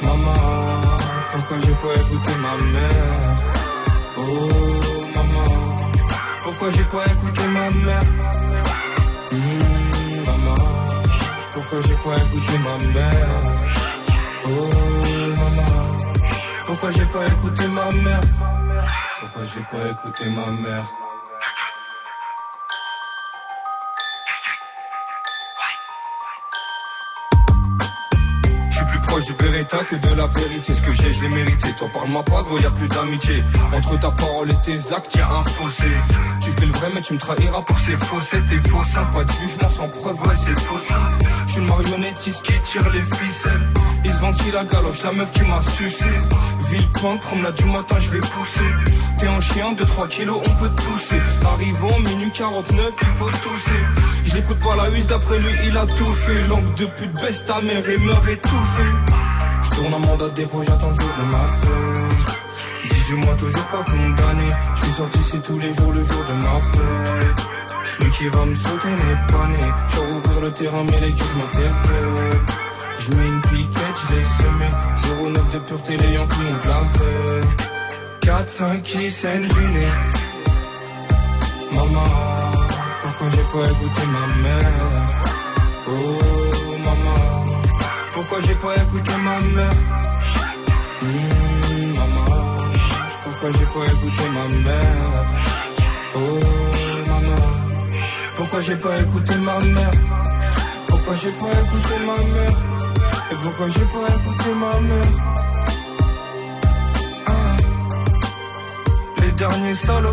Maman, pourquoi j'ai pas écouté ma mère? Oh, maman, pourquoi j'ai pas écouté ma mère? Pourquoi j'ai pas écouté ma mère? Oh, maman. Pourquoi j'ai pas écouté ma mère Pourquoi j'ai pas écouté ma mère proche du Beretta que de la vérité. Ce que j'ai, je l'ai mérité. Toi, parle-moi pas, gros, y a plus d'amitié. Entre ta parole et tes actes, y a un fossé. Tu fais le vrai, mais tu me trahiras pour ces faussettes. T'es faux, ça, pas de jugement sans preuve, ouais, c'est faux. Je suis une marionnettiste qui tire les ficelles. Ils se vendent la galoche, la meuf qui m'a sucé. Villepinte, promenade du matin, je vais pousser. T'es un chien, 2-3 kilos, on peut te pousser. Arrivant, minuit 49, il faut tousser. Je pas la huisse, d'après lui, il a tout fait. Langue de pute, baisse ta mère et meurt étouffé. Je tourne en mandat de j'attends le jour de ma paix. 18 mois, toujours pas condamné. Je suis sorti, c'est tous les jours le jour de ma paix. Celui qui va me sauter n'est pas né. Je rouvrir le terrain, mais les gueules m'interpellent. Je mets une piquette, je l'ai semé 09 de pureté, les Yankees ont la veille 4-5 qui saignent du nez Maman, pourquoi j'ai pas écouté ma mère. Oh maman, pourquoi j'ai pas écouté ma mère? Hmm, Maman, pourquoi j'ai pas écouté ma mère? Oh maman, pourquoi j'ai pas écouté ma mère? Pourquoi j'ai pas écouté ma mère? Et pourquoi j'ai pas écouté ma mère? Ah. Les derniers solos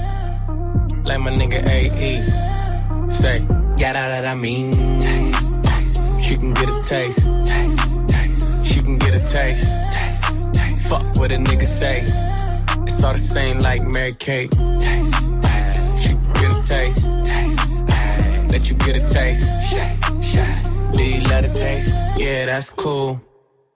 like my nigga AE. Say, got out that I mean. She can get a taste. She can get a taste. Fuck what a nigga say. It's all the same like Mary Kate. She can get a taste. Let you get a taste. Do you love the taste? Yeah, that's cool.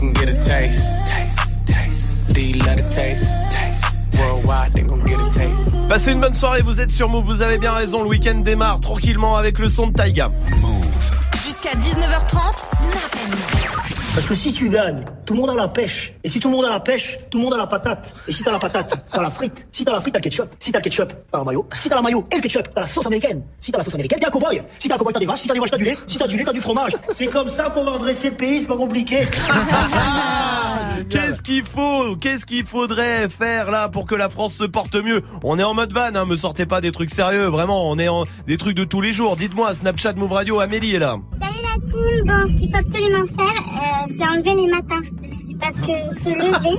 Taste. She can get a taste. taste. taste. Do you love the taste? taste. Worldwide, they gon' get a taste. Passez une bonne soirée, vous êtes sur Move, vous avez bien raison, le week-end démarre tranquillement avec le son de Taiga. Jusqu'à Jusqu'à 19h30, Snap Mix. Parce que si tu gagnes, tout le monde a la pêche. Et si tout le monde a la pêche, tout le monde a la patate. Et si t'as la patate, t'as la frite. Si t'as la frite, t'as le ketchup. Si t'as le ketchup, t'as la mayo. Si t'as la mayo et le ketchup, t'as la sauce américaine. Si t'as la sauce américaine, t'es un cow-boy. Si t'as un cow-boy, t'as des vaches. Si t'as des vaches, t'as du lait. Si t'as du lait, t'as du fromage. C'est comme ça qu'on va redresser le pays, c'est pas compliqué. Qu'est-ce qu'il faut Qu'est-ce qu'il faudrait faire là pour que la France se porte mieux? On est en mode van, hein, me sortez pas des trucs sérieux, vraiment, on est en des trucs de tous les jours. Dites-moi, Snapchat, Move Radio, Amélie est là. Salut la team, bon ce qu'il faut absolument faire, euh, c'est enlever les matins. Parce que se lever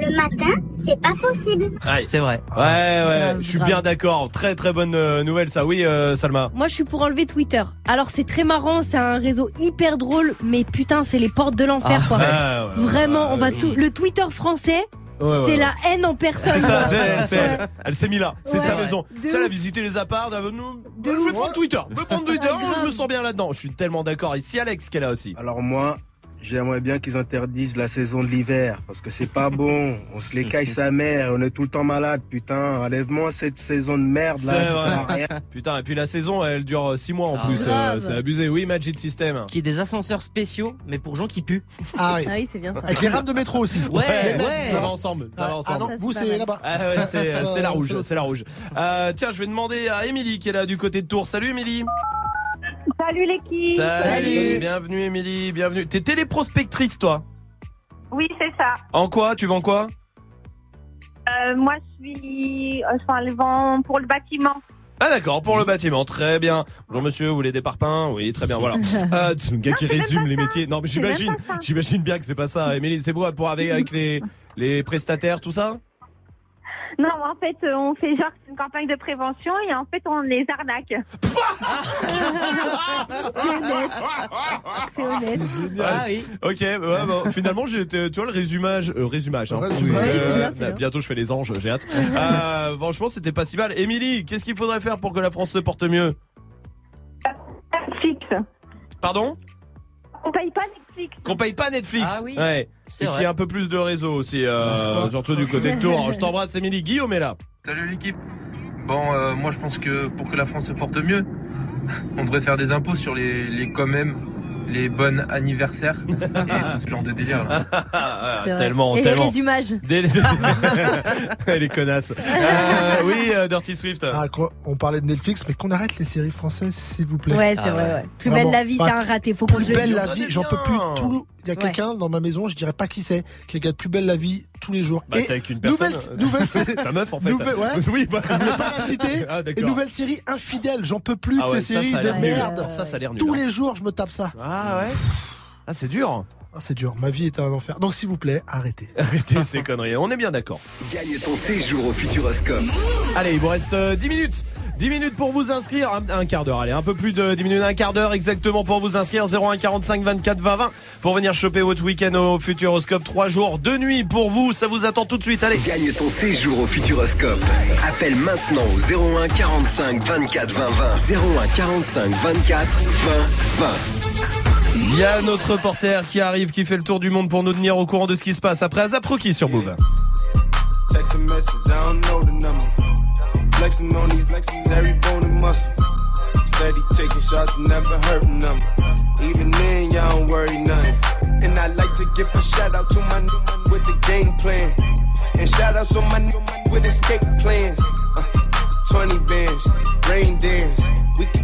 le matin, c'est pas possible. C'est vrai. Ouais, ouais, je suis bien d'accord. Très très bonne euh, nouvelle ça. Oui, euh, Salma. Moi, je suis pour enlever Twitter. Alors, c'est très marrant, c'est un réseau hyper drôle, mais putain, c'est les portes de l'enfer, Ah, quoi. ouais, ouais, Vraiment, on va tout. Le Twitter français, Ouais, ouais, c'est ouais. la haine en personne. C'est ça, c'est, Ouais. c'est elle. Elle s'est mis là. C'est Ouais. sa maison. Ça, elle a visité les apparts. elle nous- Je vais prendre Twitter. Je vais prendre Twitter. Ah, je me sens bien là-dedans. Je suis tellement d'accord. Ici, Alex, qu'elle a aussi. Alors moi, j'aimerais bien qu'ils interdisent la saison de l'hiver parce que c'est pas bon. On se les caille sa mère, on est tout le temps malade, putain. Enlève-moi cette saison de merde là, ça sert à vrai. rien. Putain, et puis la saison, elle dure 6 mois en Ah, plus. euh, c'est abusé. Oui, Magic System. Qui est des ascenseurs spéciaux, mais pour gens qui puent. Ah oui. Ah oui, c'est bien ça. Avec les rames de métro aussi. Ouais, ouais. Ça va ensemble. Ça va Ah, ensemble. ah non, vous c'est là-bas. Ah ouais, c'est, la rouge, Euh, c'est la rouge. Euh, tiens, je vais demander à Émilie qui est là du côté de Tours. Salut Émilie. Salut l'équipe. Salut. Bienvenue Émilie, bienvenue. T'es téléprospectrice toi Oui, c'est ça. En quoi? Tu vends quoi? Euh, moi, je suis. euh, Enfin, le vent pour le bâtiment. Ah d'accord, pour le bâtiment, très bien. Bonjour monsieur, vous voulez des parpaings? Oui, très bien, voilà. Ah, c'est un gars qui résume les métiers. Non mais j'imagine, j'imagine bien que c'est pas ça. Émilie, c'est quoi pour avec, avec les, les prestataires, tout ça? Non, en fait, euh, on fait genre une campagne de prévention et en fait, on les arnaque. C'est honnête. C'est honnête. Ah oui. Ok, ouais, bon, finalement, j'ai, tu vois le résumage, euh, résumage. Hein. Euh, bien, bien. bientôt, je fais les anges, j'ai hâte. Euh, franchement, c'était pas si mal. Émilie, qu'est-ce qu'il faudrait faire pour que la France se porte mieux? Fixe. Pardon? On paye pas Netflix. Qu'on paye pas Netflix. Ah oui, Ouais. c'est Et qu'il y ait un peu plus de réseau aussi, euh, surtout du côté de Tours. Je t'embrasse, Émilie. Guillaume est là. Salut l'équipe. Bon, euh, moi je pense que pour que la France se porte mieux, on devrait faire des impôts sur les, les quand même, les bonnes anniversaires et tout ce genre de délire. Là. Vrai. tellement, Et tellement. les résumages. Dès les... connasses. Euh, oui, euh, Dirty Swift. Ah, quoi, on parlait de Netflix, mais qu'on arrête les séries françaises, s'il vous plaît. Ouais, c'est Ah vrai, ouais. ouais. Plus belle la vie, c'est un raté. Faut qu'on se Plus le belle la vie, j'en peux plus. Tout, il y a Ouais. quelqu'un dans ma maison, je dirais pas qui c'est, qui regarde plus belle la vie tous les jours. Bah, Et t'es avec une personne. nouvelle, nouvelle, Ta meuf, en fait. Nouvelle- ouais. Oui, bah. je voulais pas la citer. Ah, Et nouvelle série infidèle, j'en peux plus Ah de ouais, ces ça, séries ça de merde. Ça, ça a l'air nul. Tous hein. les jours, je me tape ça. Ah ouais Ah, c'est dur. Ah, c'est dur, ma vie est un enfer. Donc s'il vous plaît, arrêtez. Arrêtez ces conneries. On est bien d'accord. Gagne ton séjour au Futuroscope. Allez, il vous reste euh, 10 minutes. 10 minutes pour vous inscrire. Un, un quart d'heure, allez, un peu plus de 10 minutes, un quart d'heure exactement pour vous inscrire. 01 45 24 20 20 pour venir choper votre week-end au Futuroscope. 3 jours, 2 nuits pour vous. Ça vous attend tout de suite. Allez. Gagne ton séjour au Futuroscope. Appelle maintenant au 01 45 24 20 20. 01 45 24 20 20. Il y a notre reporter qui arrive, qui fait le tour du monde pour nous tenir au courant de ce qui se passe après Azaproki sur Move. Flexing on these flexings, every bone and muscle. Steady taking shots, never hurting them. Even then, y'all don't worry nothing. And I like to give a shout out to my new with the game plan. And shout outs on my new with escape plans. Uh, 20 bands, rain dance. We can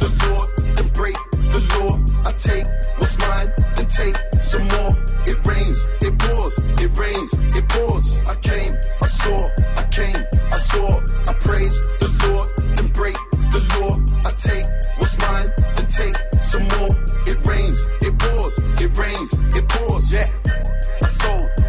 take what's mine, then take some more. It rains, it pours, it rains, it pours. I came, I saw, I came, I saw, I praise the Lord, then break the law. I take what's mine, then take some more. It rains, it pours, it rains, it pours. Yeah, I sold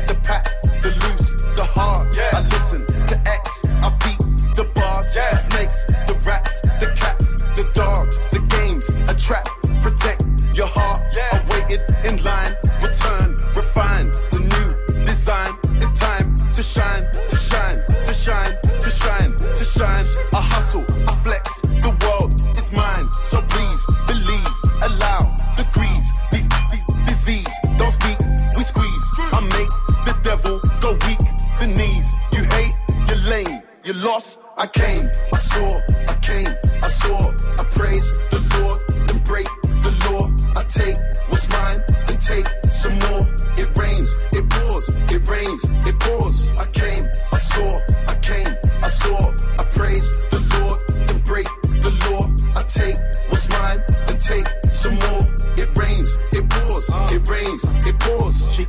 lost, I came, I saw, I came, I saw, I praise the Lord, then break the law. I take what's mine, then take some more. It rains, it pours, it rains, it pours. I came, I saw, I came, I saw, I praise the Lord, then break the law. I take what's mine, then take some more. It rains, it pours, it rains, it pours.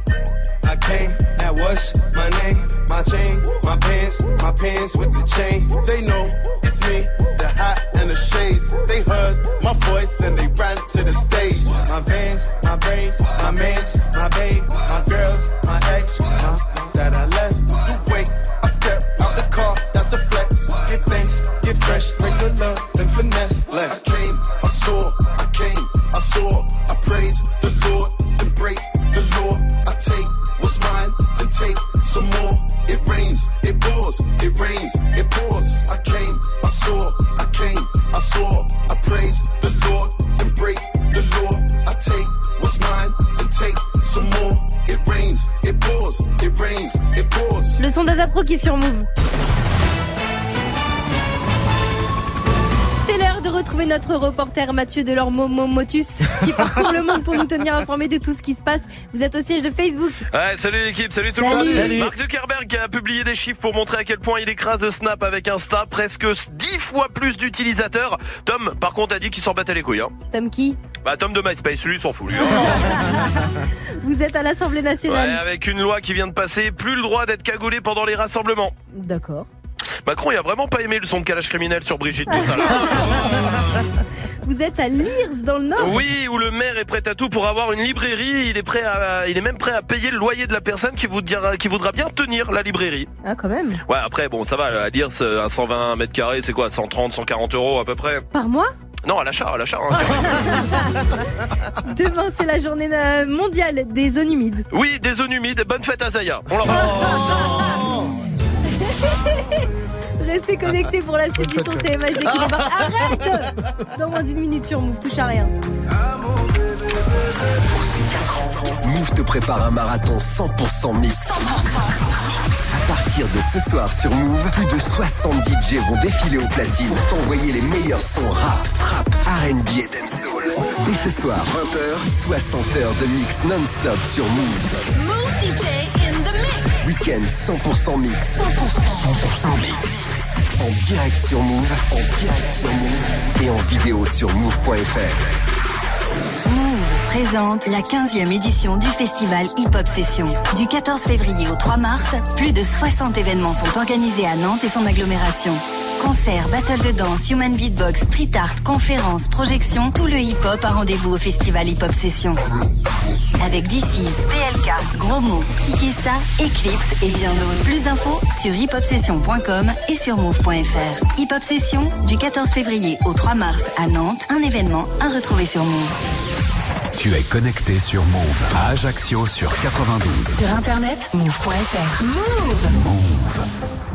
I came, that was my name, my chain pants, with the chain. They know it's me, the hat and the shades. They heard my voice and they ran to the stage. My vans, my braids, my mans, my babe, my d'Azapro qui est sur Move. Retrouver notre reporter Mathieu Delormeau Motus qui parcourt le monde pour nous tenir informés de tout ce qui se passe. Vous êtes au siège de Facebook. Ouais, salut l'équipe, salut tout le monde. Salut. Mark Zuckerberg a publié des chiffres pour montrer à quel point il écrase Snap avec Insta, presque 10 fois plus d'utilisateurs. Tom, par contre, a dit qu'il s'en battait les couilles. Hein. Tom qui? Bah, Tom de MySpace, lui, il s'en fout. Lui, hein. Vous êtes à l'Assemblée Ouais, nationale. avec une loi qui vient de passer, plus le droit d'être cagoulé pendant les rassemblements. D'accord. Macron, il a vraiment pas aimé le son de calage criminel sur Brigitte, tout ça là. Vous êtes à Lirs dans le Nord. Oui, où le maire est prêt à tout pour avoir une librairie. Il est prêt à, il est même prêt à payer le loyer de la personne qui voudra, qui voudra bien tenir la librairie. Ah, quand même. Ouais, après, bon, ça va, à lire un 120 mètres carrés, c'est quoi, 130, 140 euros à peu près Par mois Non, à l'achat, à l'achat. hein. Demain, c'est la journée euh, mondiale des zones humides. oui, des zones humides, bonne fête à Zaya. On l'embrasse. Restez connectés pour la suite du son CMHD qui débarque. Arrête Dans moins d'une minute sur Move, touche à rien. Move te prépare un marathon 100% mix. À partir de ce soir sur Move, plus de 70 DJ vont défiler au platine pour t'envoyer les meilleurs sons rap, trap, R&B et dancehall. Dès ce soir, 20h, 60 heures de mix non-stop sur Move. Move DJ in the mix. Week-end 100% mix. 100% mix. En direct sur Move, en direct sur Move et en vidéo sur move.fr. Move présente la 15e édition du festival Hip Hop Session. Du 14 février au 3 mars, plus de 60 événements sont organisés à Nantes et son agglomération. Concerts, battles de danse, human beatbox, street art, conférences, projections, tout le hip-hop a rendez-vous au festival Hip Hop Session. Avec DC's, PLK, Gros mots, Kikessa, Eclipse et bien d'autres. Plus d'infos sur hiphopsession.com et sur move.fr. Hip Hop Session du 14 février au 3 mars à Nantes, un événement à retrouver sur Move. Tu es connecté sur Move à Ajaccio sur 92. Sur internet, move.fr. Move. Move.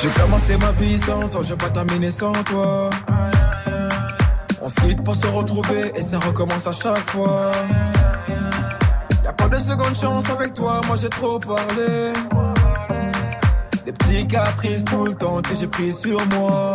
J'ai commencé ma vie sans toi, j'ai pas terminé sans toi. On se quitte pour se retrouver et ça recommence à chaque fois. Y'a pas de seconde chance avec toi, moi j'ai trop parlé. Des petits caprices tout le temps que j'ai pris sur moi.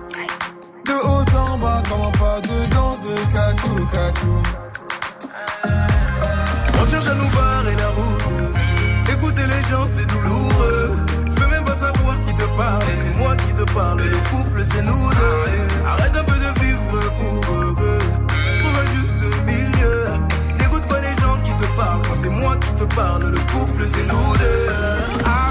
De haut en bas, comment pas de danse de catou, catou. On cherche à nous barrer la route. Écouter les gens, c'est douloureux. Je veux même pas savoir qui te parle. C'est moi qui te parle. Le couple, c'est nous deux. Arrête un peu de vivre pour eux. Trouve un juste milieu. N'écoute pas les gens qui te parlent. C'est moi qui te parle, le couple, c'est nous deux. Ah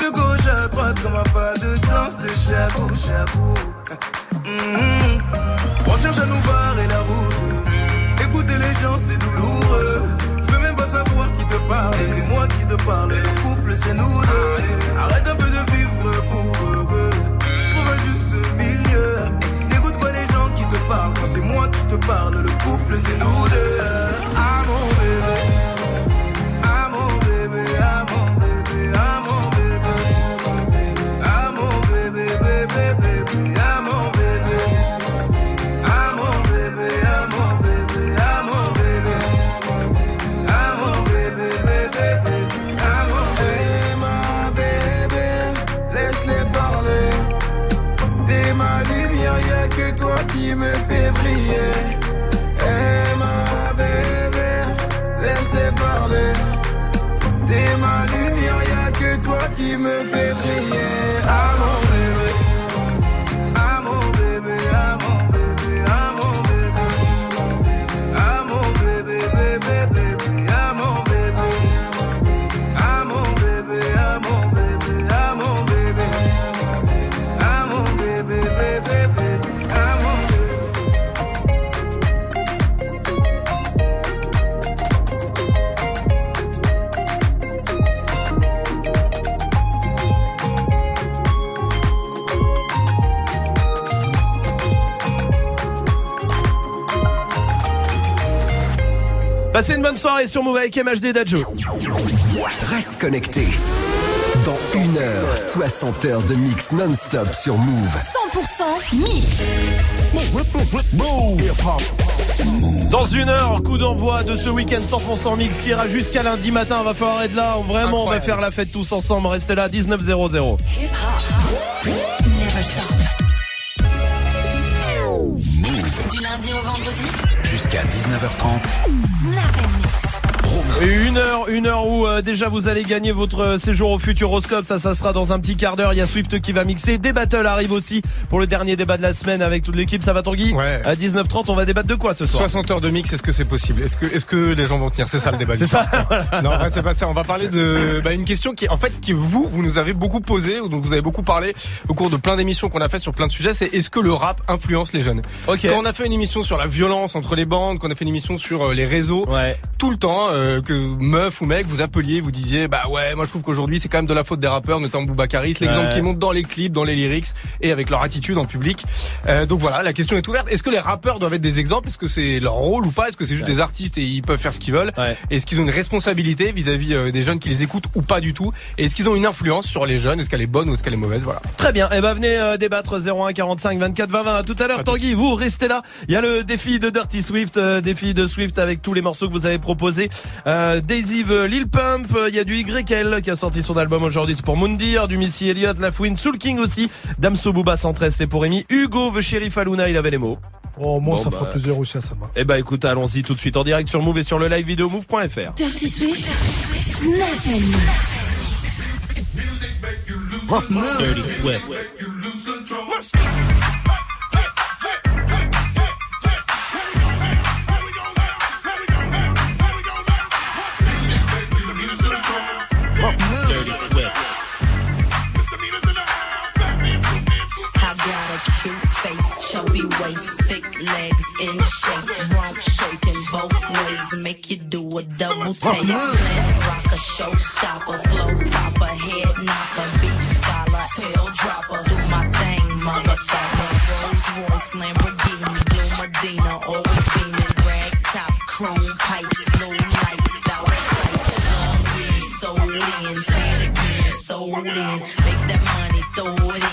De gauche à droite, comme un pas de danse de chabou, chabou. Hum, On cherche à nous barrer la route. Écouter les gens, c'est douloureux. Je veux même pas savoir qui te parle. C'est moi qui te parle. Le couple, c'est nous deux. Arrête un peu de vivre Passez une bonne soirée sur Move avec MHD Dadjo. Reste connecté. Dans une heure, 60 heures de mix non-stop sur Move. 100% mix. Dans une heure, coup d'envoi de ce week-end 100% mix qui ira jusqu'à lundi matin. Va falloir être là. Vraiment, on va faire la fête tous ensemble. Restez là, 19.00. Never stop. Du lundi au vendredi. Jusqu'à 19h30. Euh, déjà vous allez gagner votre euh, séjour au Futuroscope. Ça, ça sera dans un petit quart d'heure. Il y a Swift qui va mixer. Des battles arrivent aussi pour le dernier débat de la semaine avec toute l'équipe. Ça va Tanguy Ouais. À 19h30, on va débattre de quoi ce soir? 60 heures de mix, est-ce que c'est possible? Est-ce que, est-ce que les gens vont tenir? C'est ça le débat. C'est ça. Non, c'est pas ça. On va parler de bah, une question qui, en fait, qui vous, vous nous avez beaucoup posé, ou dont vous avez beaucoup parlé au cours de plein d'émissions qu'on a fait sur plein de sujets. C'est est-ce que le rap influence les jeunes? Quand on a fait une émission sur la violence entre les bandes, quand on a fait une émission sur euh, les réseaux, tout le temps euh, que meuf ou mec vous appeliez, vous disiez bah ouais, moi je trouve qu'aujourd'hui c'est quand même de la faute des rappeurs, notamment Boubacaris, l'exemple Ouais. qui monte dans les clips, dans les lyrics et avec leur attitude en public. Euh, donc voilà, la question est ouverte. Est-ce que les rappeurs doivent être des exemples? Est-ce que c'est leur rôle ou pas? Est-ce que c'est juste des artistes et ils peuvent faire ce qu'ils veulent? Est-ce qu'ils ont une responsabilité vis-à-vis euh, des jeunes qui les écoutent ou pas du tout? Et est-ce qu'ils ont une influence sur les jeunes? Est-ce qu'elle est bonne ou est-ce qu'elle est mauvaise? Voilà. Très bien. Eh ben venez euh, débattre 01 45 24 20 20. À tout à l'heure, Tanguy. Vous restez là. Il y a le défi de Dirty Swift, euh, défi de Swift avec tous les morceaux que vous avez proposés. Euh, Daisy veut Lil Pump. Euh, Il y a du YL qui a sorti son album aujourd'hui. C'est pour Moundir, du Missy Elliott, La Fouine, Soul King aussi. Damso Booba 113, c'est pour Rémi. Hugo veut Sheriff Aluna. Il avait les mots. Oh, moi, Bon, ça bah. fera plaisir aussi à sa main. Eh ben écoute, allons-y tout de suite en direct sur Move et sur le live vidéo move.fr. Dirty Swift. Snap. Dirty Swift. Waist, thick legs in shape, rump shaking both ways, make you do a double take. Glam rocker, showstopper, flow proper, head knocker, beat scholar, tail dropper, do my thing, motherfucker. Rolls Royce, Lamborghini, Blue Medina, always beaming, rag top, chrome pipes, blue lights out of sight. Love weed, sold in, say it again, sold in, make that money, throw it in,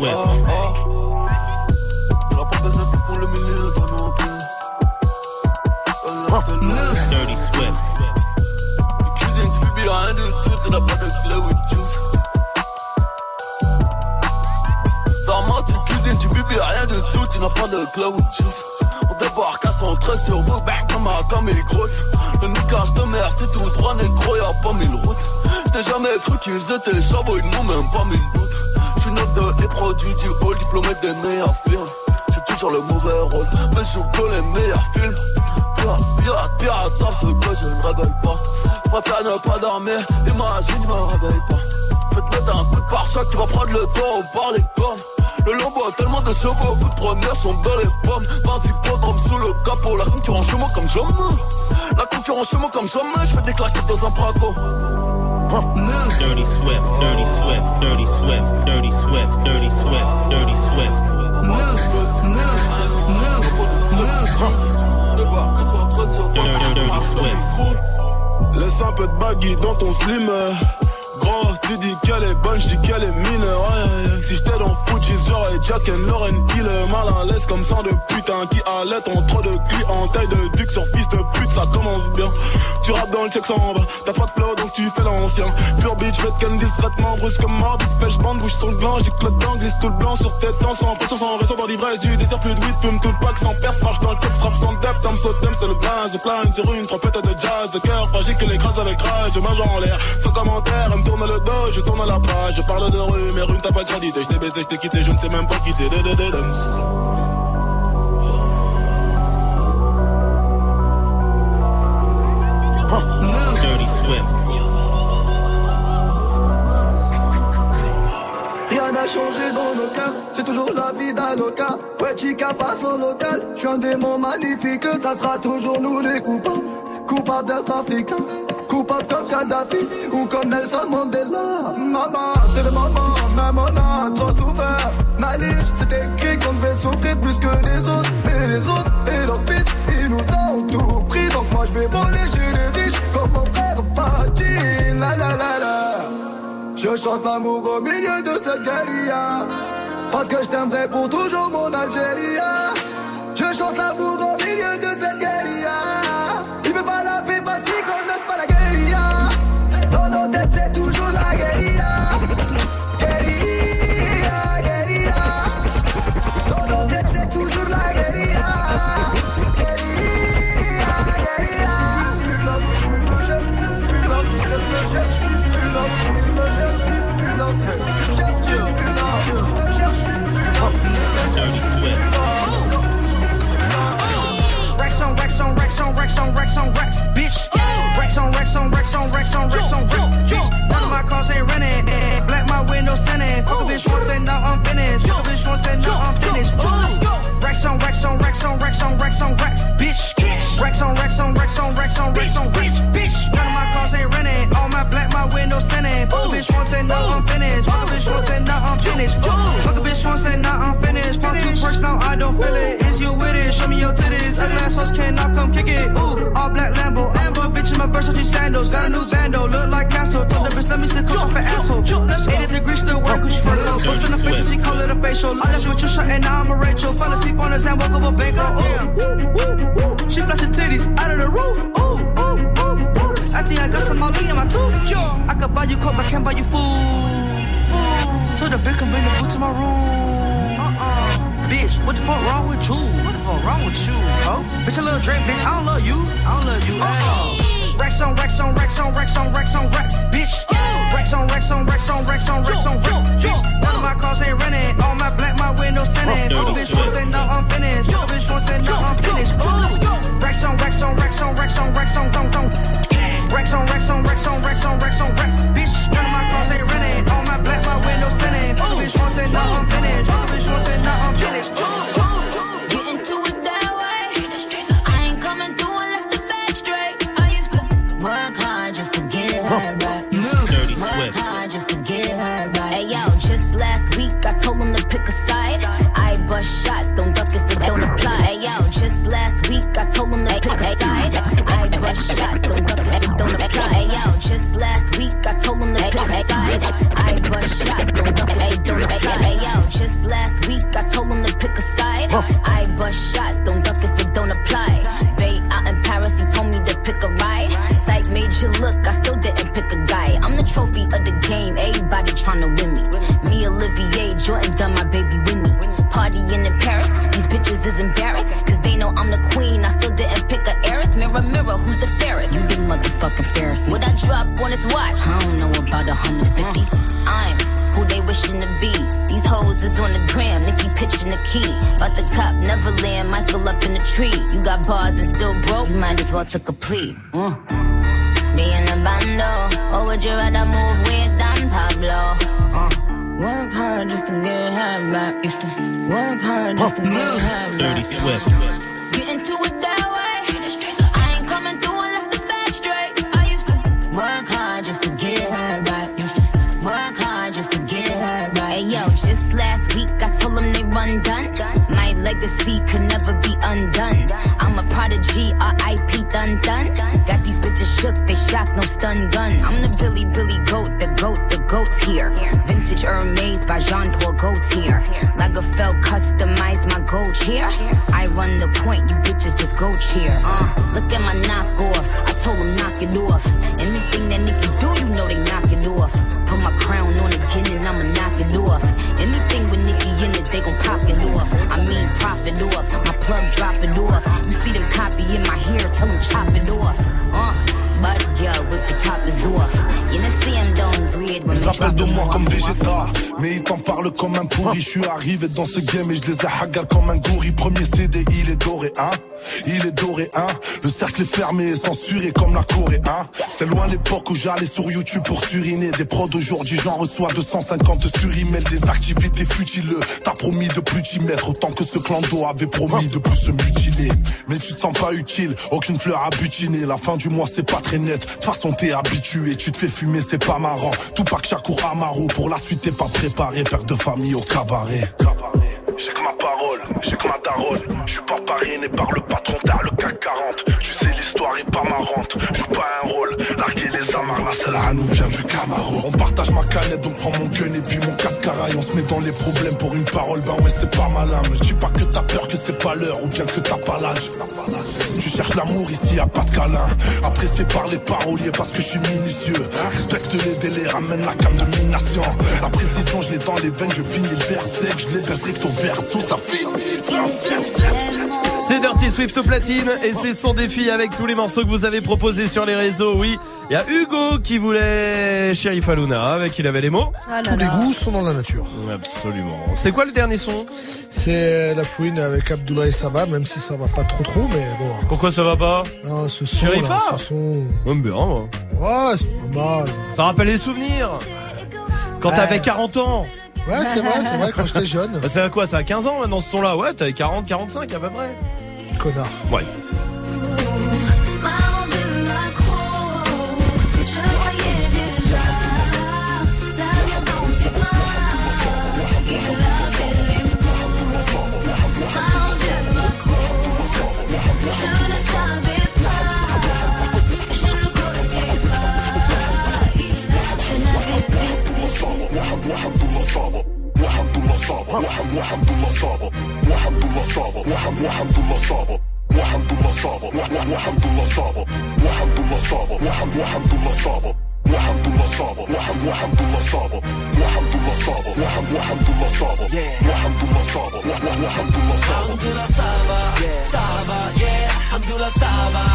pieds. Dirty Swift. Tu publies rien de. On débarque à son trait sur vous, comme un comme il grotte. Le niquage de mer, c'est tout droit, négro, y'a pas mille routes. J'n'ai jamais cru qu'ils étaient chabots, ils n'ont même pas mille diplômé des meilleurs films. J'suis toujours le mauvais rôle, mais j'joue que les meilleurs films. Pirate, pirate, savent ce que je ne révèle pas. J'préfère ne pas dormir, imagine, je me réveille pas. J'vais te mettre un coup de pare-choc, tu vas prendre le dos par les pommes. Le lambeau a tellement de chevaux, coup de première sont dans les pommes. Vas-y, podrome sous le capot, la concurrence chez moi comme jamais. La concurrence chez moi comme jamais, j'fais des claquettes dans un braco. Dirty Swift, Dirty Swift, Dirty Swift, Dirty Swift, Dirty Swift, Dirty ouest. Le sang peut te baggy dans ton slim. Gros, tu qu'elle est bonne, j'dis qu'elle est mineure. Ouais. Si j'étais dans j'aurais Jack and Lauren Hill. Mal à l'aise comme sang de putain qui allait en trop de clients. Taille de duc sur fils de pute, ça commence bien. Tu rappes dans le check sans va. T'as pas de flow donc tu fais l'ancien. Pure bitch, fais ken discrètement, brusquement. Vite fait, j'bande, bouge sur le gland. J'éclate dent, glisse tout le blanc sur tes temps. Sans pression, sans raison dans l'ivresse. Du désert, plus de weed, fume tout le pack sans perce. Marche dans le texte, rap sans depth. Tom Sotem, c'est le blaze. Plane sur une trompette de jazz. De cœur fragile que l'écrase avec rage. Je mange en l'air, sans commentaire. Elle me tourne le dos, je tourne Je parle de rue, mais rue t'as pas crédité. Je t'ai baisé, je t'ai quitté, je ne sais même pas quitter. Dirty Swift. Rien n'a changé dans nos cœurs, c'est toujours la vie d'Aloca. Ouais, chica passe au local, je suis un démon magnifique, ça sera toujours nous les coupables. Coupables d'être africains, coupables comme Kadhafi ou comme Nelson Mandela. Maman, c'est le moment, même on a trop souffert. Malice, c'est écrit qu'on devait souffrir plus que les autres? Mais les autres et leurs fils, ils nous ont tout pris. Donc moi je vais voler chez les riches comme mon frère Patin. La la la la. Je chante l'amour au milieu de cette guérilla Parce que je t'aimerai pour toujours mon Algérie Je chante l'amour au milieu de cette guérilla Rex on Rex on Rex, bitch. Rex on Rex on Rex on Rex on Rex on Rex, bitch. None of my cars ain't renting. Black my windows tinted. Fuck a bitch once and now I'm finished. Fuck a bitch once and now I'm finished. Let's go. Rex on Rex on Rex on Rex on Rex on Rex, bitch. Rex on Rex on Rex on Rex on Rex on Rex, bitch. None of my cars ain't renting. All my black my windows tinted. Fuck a bitch once and now I'm finished. Fuck a bitch once and now I'm finished. Fuck a bitch once and now I'm finished. Pop two perks now I don't feel it. You titties. Ugly cannot come kick it. Ooh, all black Lambo. Ambo bitch in my Versace sandals. Got a new bando, look like Castro. Told the bitch let me off an asshole. 80 degrees still work, Gucci for little. Bust in the face she call it a facial. I left with and now I'm a Rachel. Fell asleep on woke up a bank. Oh, ooh. She flash her titties out of the roof. Ooh, ooh, ooh, ooh. I think I got some Molly in my tooth. I could buy you coke, but can't buy you food. Told the bitch come bring the food to my room. Uh-uh. Bitch, what the fuck wrong with you? What the fuck wrong with you? Oh, bitch, I love Drake, bitch. I don't love you. I don't love you. Uh-uh. Rex on Rex on Rex on Rex on Rex on Rex, bitch. Rex on Rex on Rex on Rex on Rex on Rex, bitch. None of my cars ain't renting. All my black, my windows tinted. Fuck a bitch once and now I'm finished. Fuck a bitch once and now I'm finished. Let's go. Rex on Rex on Rex on Rex on Rex on Rex on Rex on Rex on Rex on Rex on Rex on Rex, bitch. None of my cars ain't renting. All my black, my windows tinted. Fuck a bitch once and now I'm pourri Je suis arrivé dans ce game et je les ai comme un gourri Premier CD il est doré hein. Il est doré hein. Le cercle est fermé et censuré comme la Corée hein C'est loin l'époque où j'allais sur YouTube pour suriner. Des prods aujourd'hui j'en reçois 250 sur email. Des activités futiles. T'as promis de plus t'y mettre Autant que ce clan d'eau avait promis de plus se mutiler. Mais tu te sens pas utile. Aucune fleur à butiner. La fin du mois c'est pas très net. De toute façon t'es habitué. Tu te fais fumer c'est pas marrant. Tout pas que Shakur Amaro Pour la suite t'es pas préparé. Père de famille au cabaret. J'ai que ma parole, j'ai que ma daronne. Je suis pas parrainé par le patron du Camaro. On partage ma canette, donc prends mon gun et puis mon cascarail. On se met dans les problèmes pour une parole. Ben ouais, c'est pas malin. Me dis pas que t'as peur, que c'est pas l'heure ou bien que t'as pas l'âge. Tu cherches l'amour ici, a pas de câlin. Apprécié par les paroliers parce que je suis minutieux. Respecte les délais, ramène la cam de mination. La précision, je l'ai dans les veines, je finis le verset. Je les baisse recto verso, ça 37 C'est Dirty Swift au platine et c'est son défi avec tous les morceaux que vous avez proposés sur les réseaux. Oui, il y a Hugo qui voulait Sheriff Aluna avec il avait les mots. Ah là Tous les goûts sont dans la nature. Absolument. C'est quoi le dernier son? C'est la fouine avec Abdoulaye Saba, même si ça va pas trop trop, mais bon. Pourquoi ça va pas? Non, ce son, Sherifa là, ce son. J'aime bien moi. Ouais, c'est pas mal. Ça rappelle les souvenirs. Quand Ouais. t'avais 40 ans. Ouais, c'est vrai, c'est vrai, quand j'étais jeune. Bah, c'est à quoi Ça a 15 ans maintenant ce son là Ouais, t'avais 40, 45 à peu près. Connard. Ouais. وحمد الله صافا وحمد الله صافا وحمد الله صافا وحمد الله صافا وحمد الله صافا وحمد الله صافا وحمد وحمد الله صافا وحمد الله صافا وحمد وحمد الله صافا وحمد الله صافا وحمد وحمد الله صافا وحمد الله صافا وحمد الله صافا الحمد لله صافا صافا يا الحمد لله صافا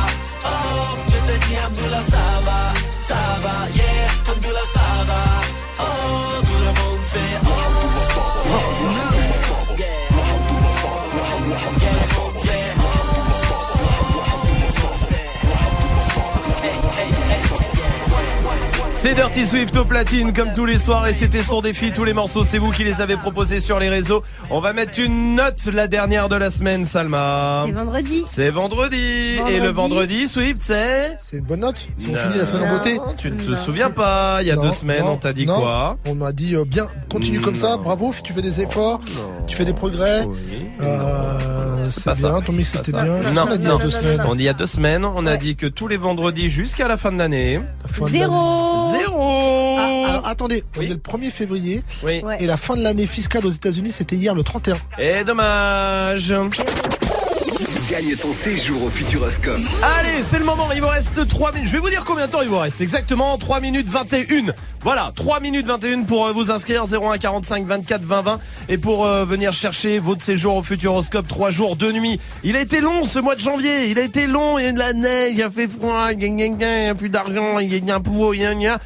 اوه جتتي الحمد لله صافا صافا يا الحمد لله صافا اوه C'est Dirty Swift au platine comme tous les soirs et c'était son défi. Tous les morceaux, c'est vous qui les avez proposés sur les réseaux. On va mettre une note, la dernière de la semaine, Salma. C'est vendredi. C'est vendredi. Et le vendredi, Swift, c'est C'est une bonne note. Si on finit la semaine en beauté. Tu ne te souviens pas Il y a Non, deux semaines, non, on t'a dit non. quoi On m'a dit euh, bien, continue comme ça, bravo, tu fais des efforts, tu fais des progrès. Euh, c'est pas bien, ça. ton mix ça. bien. Non, qu'on a dit il y a non. deux semaines On dit il y a deux semaines, on a dit que tous les vendredis jusqu'à la fin de l'année. Zéro. Zéro. Ah, alors, attendez, on est le 1er février Oui. et la fin de l'année fiscale aux États-Unis c'était hier le 31. Et dommage. Gagne ton séjour au Futuroscope. Allez, c'est le moment, il vous reste 3 minutes. Je vais vous dire combien de temps il vous reste. Exactement 3 minutes 21. Voilà, 3 minutes 21 pour euh, vous inscrire 01 45 24 20 20 et pour euh, venir chercher votre séjour au Futuroscope 3 jours 2 nuits. Il a été long ce mois de janvier, il a été long, il y a de la neige, il a fait froid, il y a- plus d'argent, il y a- un pouvoir, il y a-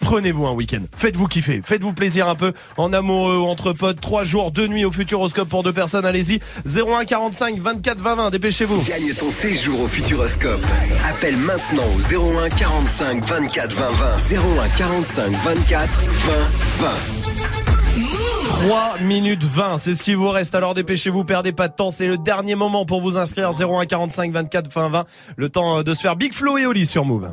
Prenez-vous un week-end. Faites-vous kiffer. Faites-vous plaisir un peu en amoureux ou entre potes. Trois jours, deux nuits au Futuroscope pour deux personnes. Allez-y. 01 45 24 20 20. Dépêchez-vous. Gagne ton séjour au Futuroscope. Appelle maintenant au 01 45 24 20 20. 01 45 24 20 20. 3 minutes 20, c'est ce qui vous reste. Alors dépêchez-vous, perdez pas de temps. C'est le dernier moment pour vous inscrire. 01 45 24 20 20. Le temps euh, de se faire Big Flo et Oli sur Move.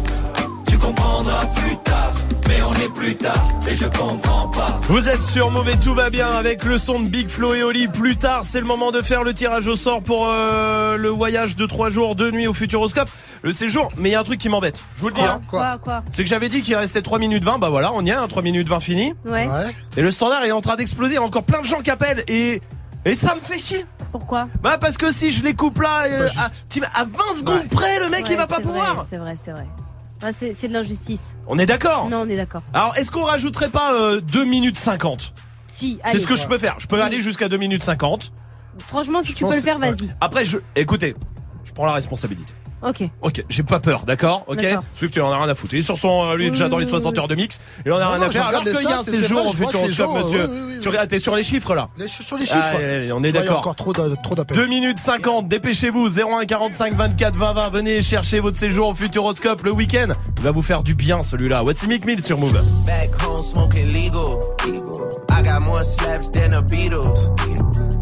Comprendras plus tard. Mais on est plus tard et je comprends pas. Vous êtes sur Mauvais Tout va bien avec le son de Big Flo et Oli. Plus tard, c'est le moment de faire le tirage au sort pour euh, le voyage de 3 jours, 2 nuits au Futuroscope. Le séjour, mais il y a un truc qui m'embête. Je vous le dis. hein. Quoi, quoi C'est que j'avais dit qu'il restait 3 minutes 20. Bah voilà, on y est, hein, 3 minutes 20 fini. Ouais. Et le standard est en train d'exploser. Il y a encore plein de gens qui appellent et. Et ça me fait chier. Pourquoi Bah parce que si je les coupe là, euh, à, à 20 secondes près, le mec il va pas pouvoir. C'est vrai, c'est vrai. Ah, c'est c'est de l'injustice. On est d'accord Non, on est d'accord. Alors est-ce qu'on rajouterait pas euh, 2 minutes 50 Si, C'est allez. ce que je peux faire. Je peux aller jusqu'à 2 minutes 50. Franchement, si tu pense- peux le faire, vas-y. Après, je, écoutez, je prends la responsabilité. Ok. Ok, j'ai pas peur, d'accord Ok. Swift, il en a rien à foutre. Il est sur son, lui, déjà dans les 60 heures de mix. Il en a Non, rien non, à faire. Alors qu'il y a un séjour les Futuroscope, gens, monsieur. oui, oui, oui, Tu regardes, t'es sur les chiffres, là je suis sur les chiffres. Ah, allez, on est Tu vois, Il y a d'accord. encore trop d'appels. 2 minutes 50, dépêchez-vous, 01 45 24 20 20, venez chercher votre séjour au Futuroscope le week-end. Il va vous faire du bien celui-là. What's Mick Mill sur Move. Back home smoking legal. I got more slaps than the Beatles.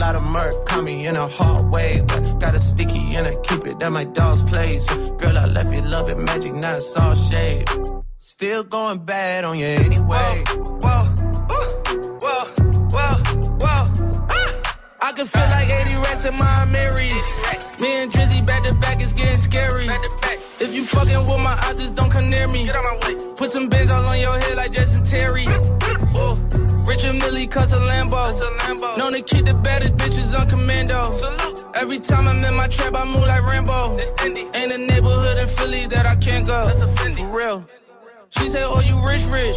Lot of murk caught me in a hard way. But got a sticky and I keep it at my dog's place. Girl, I left you love it magic, not it's all shade. Still going bad on you anyway. Whoa, whoa, whoa, whoa. whoa. Ah! I can feel like 80 rats in my Marys. Me and Drizzy back to back is getting scary. If you fucking with my eyes, just don't come near me. Put some bins all on your head like Jason Terry. Ah! Whoa. Richard Millie cuss a Lambo. Known to keep the baddest bitches on commando. Salute. Every time I'm in my trap, I move like Rambo. Ain't a neighborhood in Philly that I can't go. For real. She said, Oh, you rich, rich.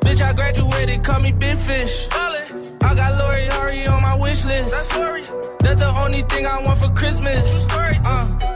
Bitch, I graduated, call me Big Fish. I got Lori Hurry on my wish list. That's the only thing I want for Christmas. Uh.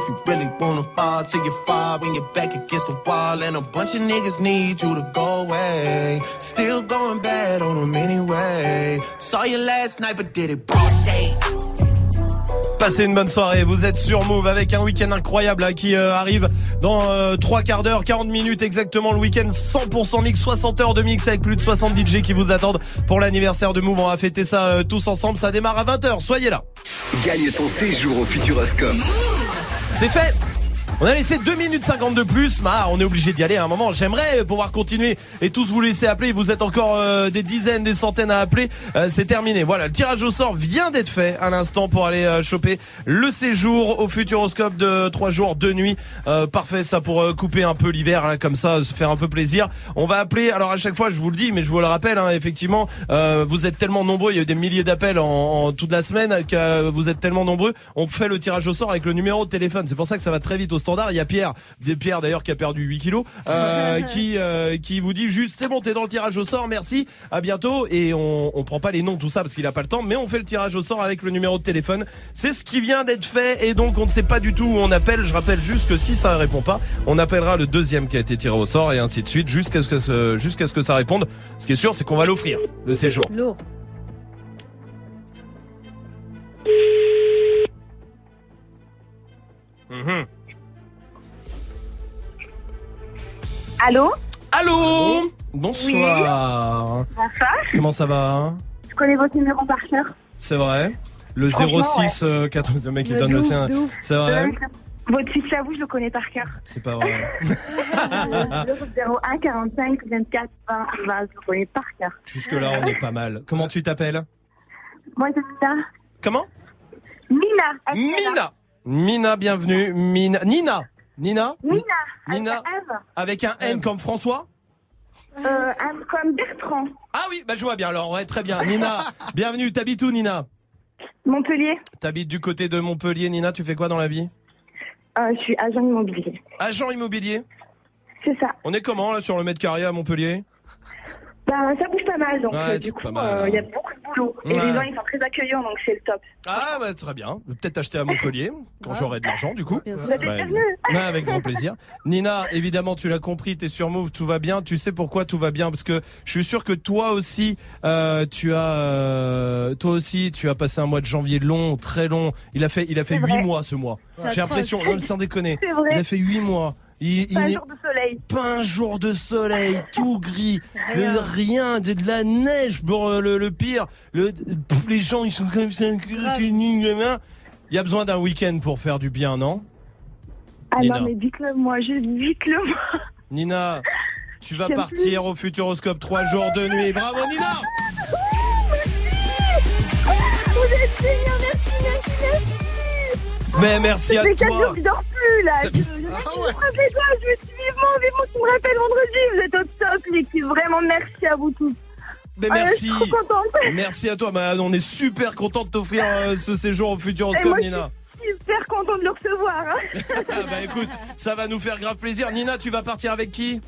If you really wanna ball till you fall when you're back against the wall. And a bunch of niggas need you to go away. Still going bad on them anyway. Saw you last night, but did it broad day. Passez une bonne soirée, vous êtes sur Move avec un week-end incroyable là, qui euh, arrive dans euh, 3 quarts d'heure, 40 minutes exactement le week-end 100% mix, 60 heures de mix avec plus de 60 DJ qui vous attendent pour l'anniversaire de Move. On va fêter ça euh, tous ensemble, ça démarre à 20h, soyez là. Gagne ton séjour au Futuroscope. C'est fait on a laissé 2 minutes 50 de plus, bah, on est obligé d'y aller à un moment. J'aimerais pouvoir continuer et tous vous laisser appeler. Vous êtes encore euh, des dizaines, des centaines à appeler. Euh, c'est terminé. Voilà, le tirage au sort vient d'être fait à l'instant pour aller euh, choper le séjour au Futuroscope de 3 jours, 2 nuits. Euh, parfait, ça pour couper un peu l'hiver, hein, comme ça, se faire un peu plaisir. On va appeler. Alors à chaque fois, je vous le dis, mais je vous le rappelle, hein, effectivement, vous êtes tellement nombreux. Il y a eu des milliers d'appels en, en toute la semaine que vous êtes tellement nombreux. On fait le tirage au sort avec le numéro de téléphone. C'est pour ça que ça va très vite au standard. Il y a Pierre, des Pierre d'ailleurs qui a perdu 8 kilos, euh, qui euh, qui vous dit juste c'est bon, t'es dans le tirage au sort, merci, à bientôt. Et on on prend pas les noms tout ça parce qu'il a pas le temps, mais on fait le tirage au sort avec le numéro de téléphone. C'est ce qui vient d'être fait et donc on ne sait pas du tout où on appelle. Je rappelle juste que si ça répond pas, on appellera le deuxième qui a été tiré au sort et ainsi de suite jusqu'à ce que ce- jusqu'à ce que ça réponde. Ce qui est sûr, c'est qu'on va l'offrir le séjour. Lourd. Mhm. Allô Allô Bonsoir. Bonsoir. Comment ça va Je connais votre numéro par cœur. C'est vrai Le Franchement, 06 euh, 4 le mec il donne le sien. C'est vrai Votre fiche à vous, je le connais par cœur. C'est pas vrai. 01 45 24 20 20, je le connais par cœur. Jusque là on est pas mal. Comment tu t'appelles Moi, c'est Mina. Comment Mina. Mina. Mina, bienvenue. Mina. Nina. Nina Mina. Nina. Avec un N comme François Euh, un- comme Bertrand. Ah oui, bah je vois bien alors, ouais, très bien. Nina, bienvenue. T'habites où Nina? Montpellier. T'habites du côté de Montpellier. Nina, tu fais quoi dans la vie? Euh, je suis agent immobilier. Agent immobilier? C'est ça. On est comment là sur le mètre carré à Montpellier? Bah, ça bouge pas mal, donc Ouais, euh, du coup, euh, il y a beaucoup de boulot. Et les gens, ils sont très accueillants, donc c'est le top. Ah bah très bien. Peut-être acheter à Montpellier quand j'aurai de l'argent du coup. Bien sûr. Avec grand plaisir. Nina, évidemment tu l'as compris, t'es sur Move, tout va bien. Tu sais pourquoi tout va bien parce que je suis sûr que toi aussi, euh, tu as, euh, toi aussi, tu as passé un mois de janvier long, très long. Il a fait, il a fait huit mois ce mois. J'ai l'impression, sans déconner, il a fait huit mois. Il, il Pas un jour de soleil. pas un jour de soleil, tout gris, Rien. le- rien, de, de la neige pour euh, le, le pire. Le, pff, les gens ils sont comme ça. Il y a besoin d'un week-end pour faire du bien, non? Ah Nina. non, mais dites-le moi, juste dites-le moi. Nina, tu vas partir au Futuroscope 3 jours de nuit. Bravo Nina Vous êtes génial. Mais merci à toi. je dors plus, là. Ça- Je, je, me suis vivement, vivement, tu me rappelles vendredi. Vous êtes au top, l'équipe. Vraiment, merci à vous tous. Mais Ah, merci. Je suis trop contente. Merci à toi. Bah, on est super content de t'offrir euh, ce séjour au Futuroscope, je Nina. suis super contente de le recevoir. hein. Ah, bah écoute, ça va nous faire grave plaisir. Nina, tu vas partir avec qui?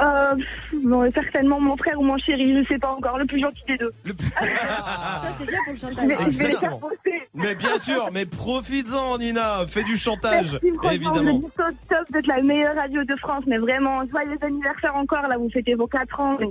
Euh, bon, certainement mon frère ou mon chéri, je sais pas encore, le plus gentil des deux. Ça, c'est bien pour le Je chantage. je vais les faire Exactement. bosser. Mais bien sûr, mais profites-en, Nina. Fais du chantage, Merci, évidemment. Vous êtes top, top, êtes la meilleure radio de France, mais vraiment, joyeux anniversaire encore, là, vous fêtez vos 4 ans. mais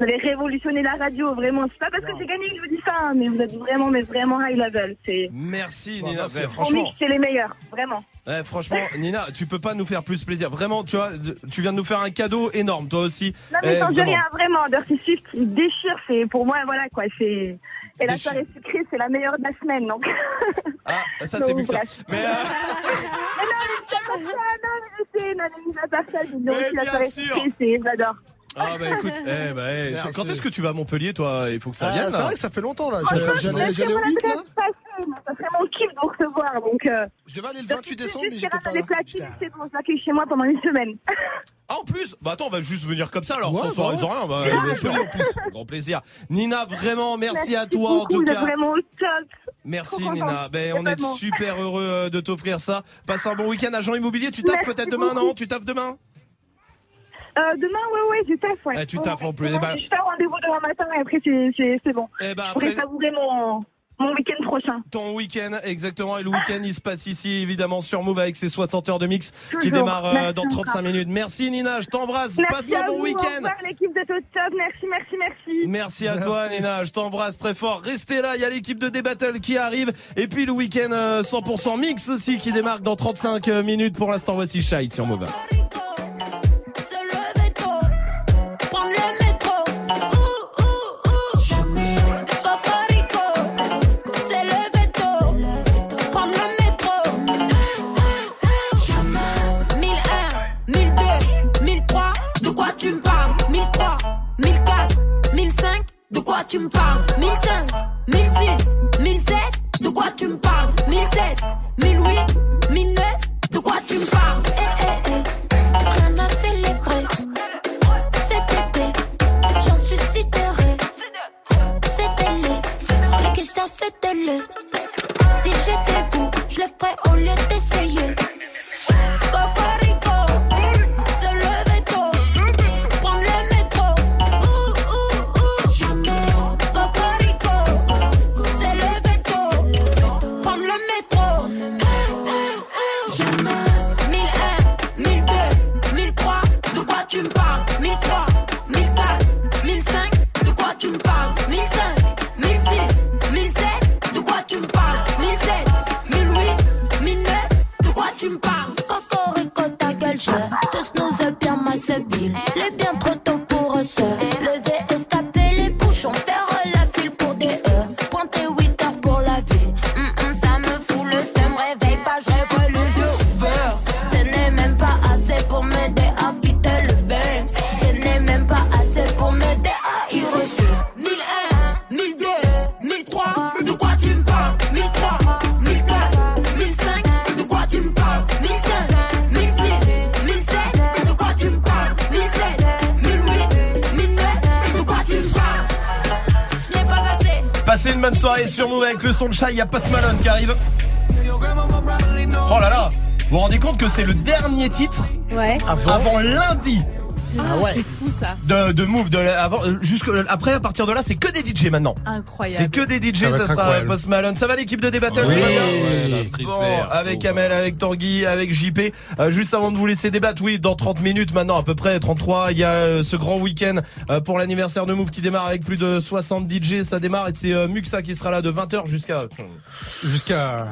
Vous avez révolutionné la radio, vraiment. C'est pas parce que j'ai gagné que je vous dis ça, hein, mais vous êtes vraiment, mais vraiment high level. C'est, Merci, Nina. merci. Ouais, on franchement, c'est les meilleurs, vraiment. ouais, franchement, Nina, tu peux pas nous faire plus plaisir. Vraiment, tu vois, tu viens de nous faire un cadeau énorme, toi aussi. Non, mais Eh, sans vraiment. rien, vraiment. Dirty Swift, il déchire, c'est, pour moi, voilà, quoi, c'est, et la soirée sucrée, c'est la meilleure de la semaine, donc. Ah, ça Non, c'est mieux que ça. Mais euh, Mais non, mais c'est pas ça, non, mais je sais, non, mais la personne, ils ont Mais aussi la bien soirée sûr. sucrée, c'est, j'adore. Ah bah écoute, eh, bah, eh, Merci. quand est-ce que tu vas à Montpellier, toi? Il faut que ça Ah, vienne. c'est là. vrai que ça fait longtemps là. Franchement, J'allais- J'allais j'allais au 8 là. mais Ça serait mon kiff de vous recevoir, donc. Euh, Je devais aller le Dirty 28 Swift, décembre, mais j'étais pas là. des platines, c'est bon, je l'accueille chez moi pendant une semaine. Ah en plus, bah attends, on va juste venir comme ça alors, Ouais, sans bah soirée, ouais. sans rien. Bah, C'est bien c'est en plus. Grand plaisir. Nina, vraiment, merci, à toi beaucoup, en tout vous êtes cas. vraiment au top. Merci Trop Nina. contente. Ben, on est Totalement. super heureux euh, de t'offrir ça. Passe un bon week-end à Jean Immobilier. Tu taffes Merci peut-être demain, beaucoup. non Tu taffes demain? Euh, demain, ouais, ouais, je taffe, ouais. Eh, tu taffes ouais, en plus, bon, ben- Je fais un rendez-vous demain matin et après, c'est- bon. Eh ben Je après savourer mon, mon week-end prochain. ton week-end, exactement. Et le week-end, il se passe ici, évidemment, sur Move avec ses 60 heures de mix qui démarrent euh, dans encore. 35 minutes. Merci Nina, je t'embrasse. Passe Merci un à bon week-end. l'équipe de top. Merci, merci, merci. Merci à toi Nina, je t'embrasse très fort. Restez là, il y a l'équipe de D-Battle qui arrive. Et puis le week-end euh, 100% mix aussi qui démarque dans 35 minutes. Pour l'instant, voici Shai sur Move. De quoi tu me parles? 1005, 1006, 1007, de quoi tu me parles? 1007, 1008, 1009, de quoi tu me parles? Eh, eh, eh. Rien à célébrer. Cet été, j'en suis sidérée. C'était le, le question c'était le. Si j'étais vous, je le ferais au lieu d'essayer. Sur Move avec le son de Shai, il y a Post Malone qui arrive. Oh là là Vous vous rendez compte que c'est le dernier titre Ouais. avant, lundi Ah ouais. Ça. de, de Move. De, avant, euh, jusque, après, à partir de là, c'est que des DJ maintenant. Incroyable. C'est que des DJ, Ça sera incroyable. Post Malone. Ça va l'équipe de Débattle Oui. tu vas bien Ouais, Bon, avec Amel, avec Tanguy, avec JP. Euh, juste avant de vous laisser débattre, oui, dans 30 minutes maintenant, à peu près 33, il y a euh, ce grand week-end euh, pour l'anniversaire de Move qui démarre avec plus de 60 DJ. Ça démarre et c'est euh, Muxa qui sera là de 20h jusqu'à Jusqu'à.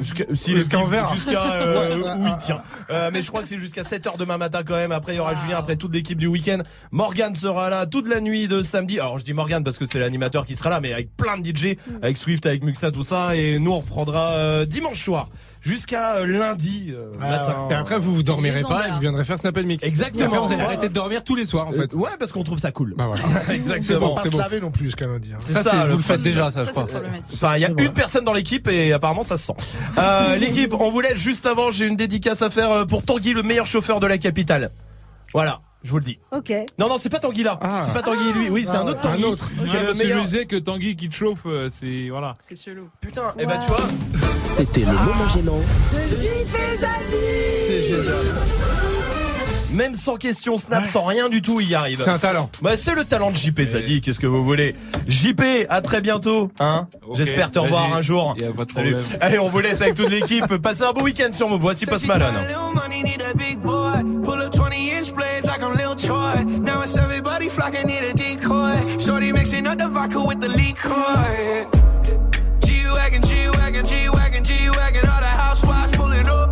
Jusqu'à si Jusqu'à. Jusqu'à euh, oui tiens. Euh, mais je crois que c'est jusqu'à 7h demain matin quand même. Après il y aura Julien, après toute l'équipe du week-end. Morgan sera là toute la nuit de samedi. Alors je dis Morgan parce que c'est l'animateur qui sera là, mais avec plein de DJ, avec Swift, avec Muxa, tout ça. Et nous on reprendra euh, dimanche soir. jusqu'à euh, lundi euh, matin. Et après, vous vous dormirez pas et vous viendrez faire Snap Mix. Exactement. Après, vous allez arrêter de dormir tous les soirs, en fait. Euh, ouais, parce qu'on trouve ça cool. Bah voilà. C'est Exactement. bon, pas se laver non plus, ce qu'elle a dit. hein. C'est Ça, ça, c'est- le vous le faites déjà, ça, je crois. Enfin, il y a une personne dans l'équipe et apparemment ça se sent. Euh, l'équipe, on vous laisse juste avant. J'ai une dédicace à faire pour Tanguy, le meilleur chauffeur de la capitale. Voilà, je vous le dis. Ok. Non, non, c'est pas Tanguy là. C'est pas Tanguy lui. Oui, c'est un autre Tanguy. qui est Ouais, le parce que je meilleur. me disais que Tanguy qui te chauffe, euh, c'est voilà. C'est chelou. Putain, et bah tu vois. C'était le moment gênant. C'est génial. Même sans question snap, sans rien du tout, il y arrive. C'est un talent. Bah, c'est le talent de JP, ça dit. Qu'est-ce que vous voulez JP, à très bientôt. Hein J'espère te revoir un jour. Y a pas de Salut. problème. Allez, on vous laisse avec toute l'équipe. Passez un beau week-end sur Move. Voici Post Malone. Little money need a big boy. Pull up 20 inch blades like I'm Lil Troy. Now it's everybody flocking, need a decoy. Shorty mixing up the vodka with the liquor. G-Wagon, G-Wagon, G-Wagon, G-Wagon. All the housewives pulling up.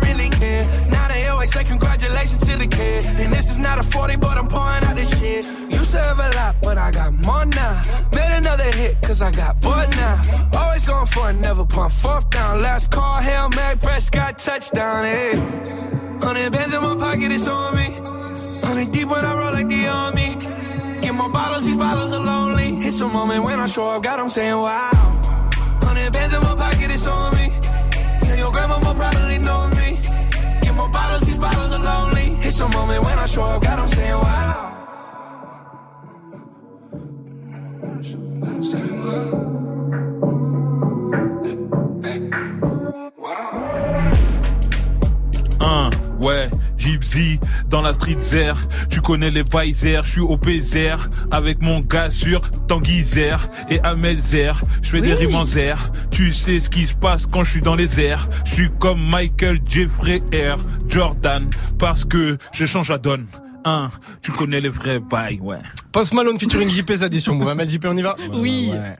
congratulations to the kid. And this is not a 40, but I'm pouring out this shit. Used to have a lot, but I got more now. Made another hit, cause I got bored now. Always going for it, never pump fourth down. Last call, Hail Mary, Prescott, touchdown, hey. Hundred bands in my pocket, it's on me. Hundred deep when I roll like the army. Get more bottles, these bottles are lonely. It's a moment when I show up, God, I'm saying wow. Hundred bands in my pocket, it's on me. Yeah, your grandma will probably know bottles, are lonely. It's a moment when I show up, God, I'm saying wow. Un, dans la street zer. Tu connais les Weiser, je suis au Bézer avec mon gars sur Tanguy Zer et Amel Zer. Je fais des rimes en zer. Tu sais ce qui se passe quand je suis dans les airs. Je suis comme Michael Jeffrey Air Jordan parce que je change la donne. Un, tu connais les vrais bails, ouais. Post Malone featuring JP Zadi sur Move. JP, on y va Oui. Ouais.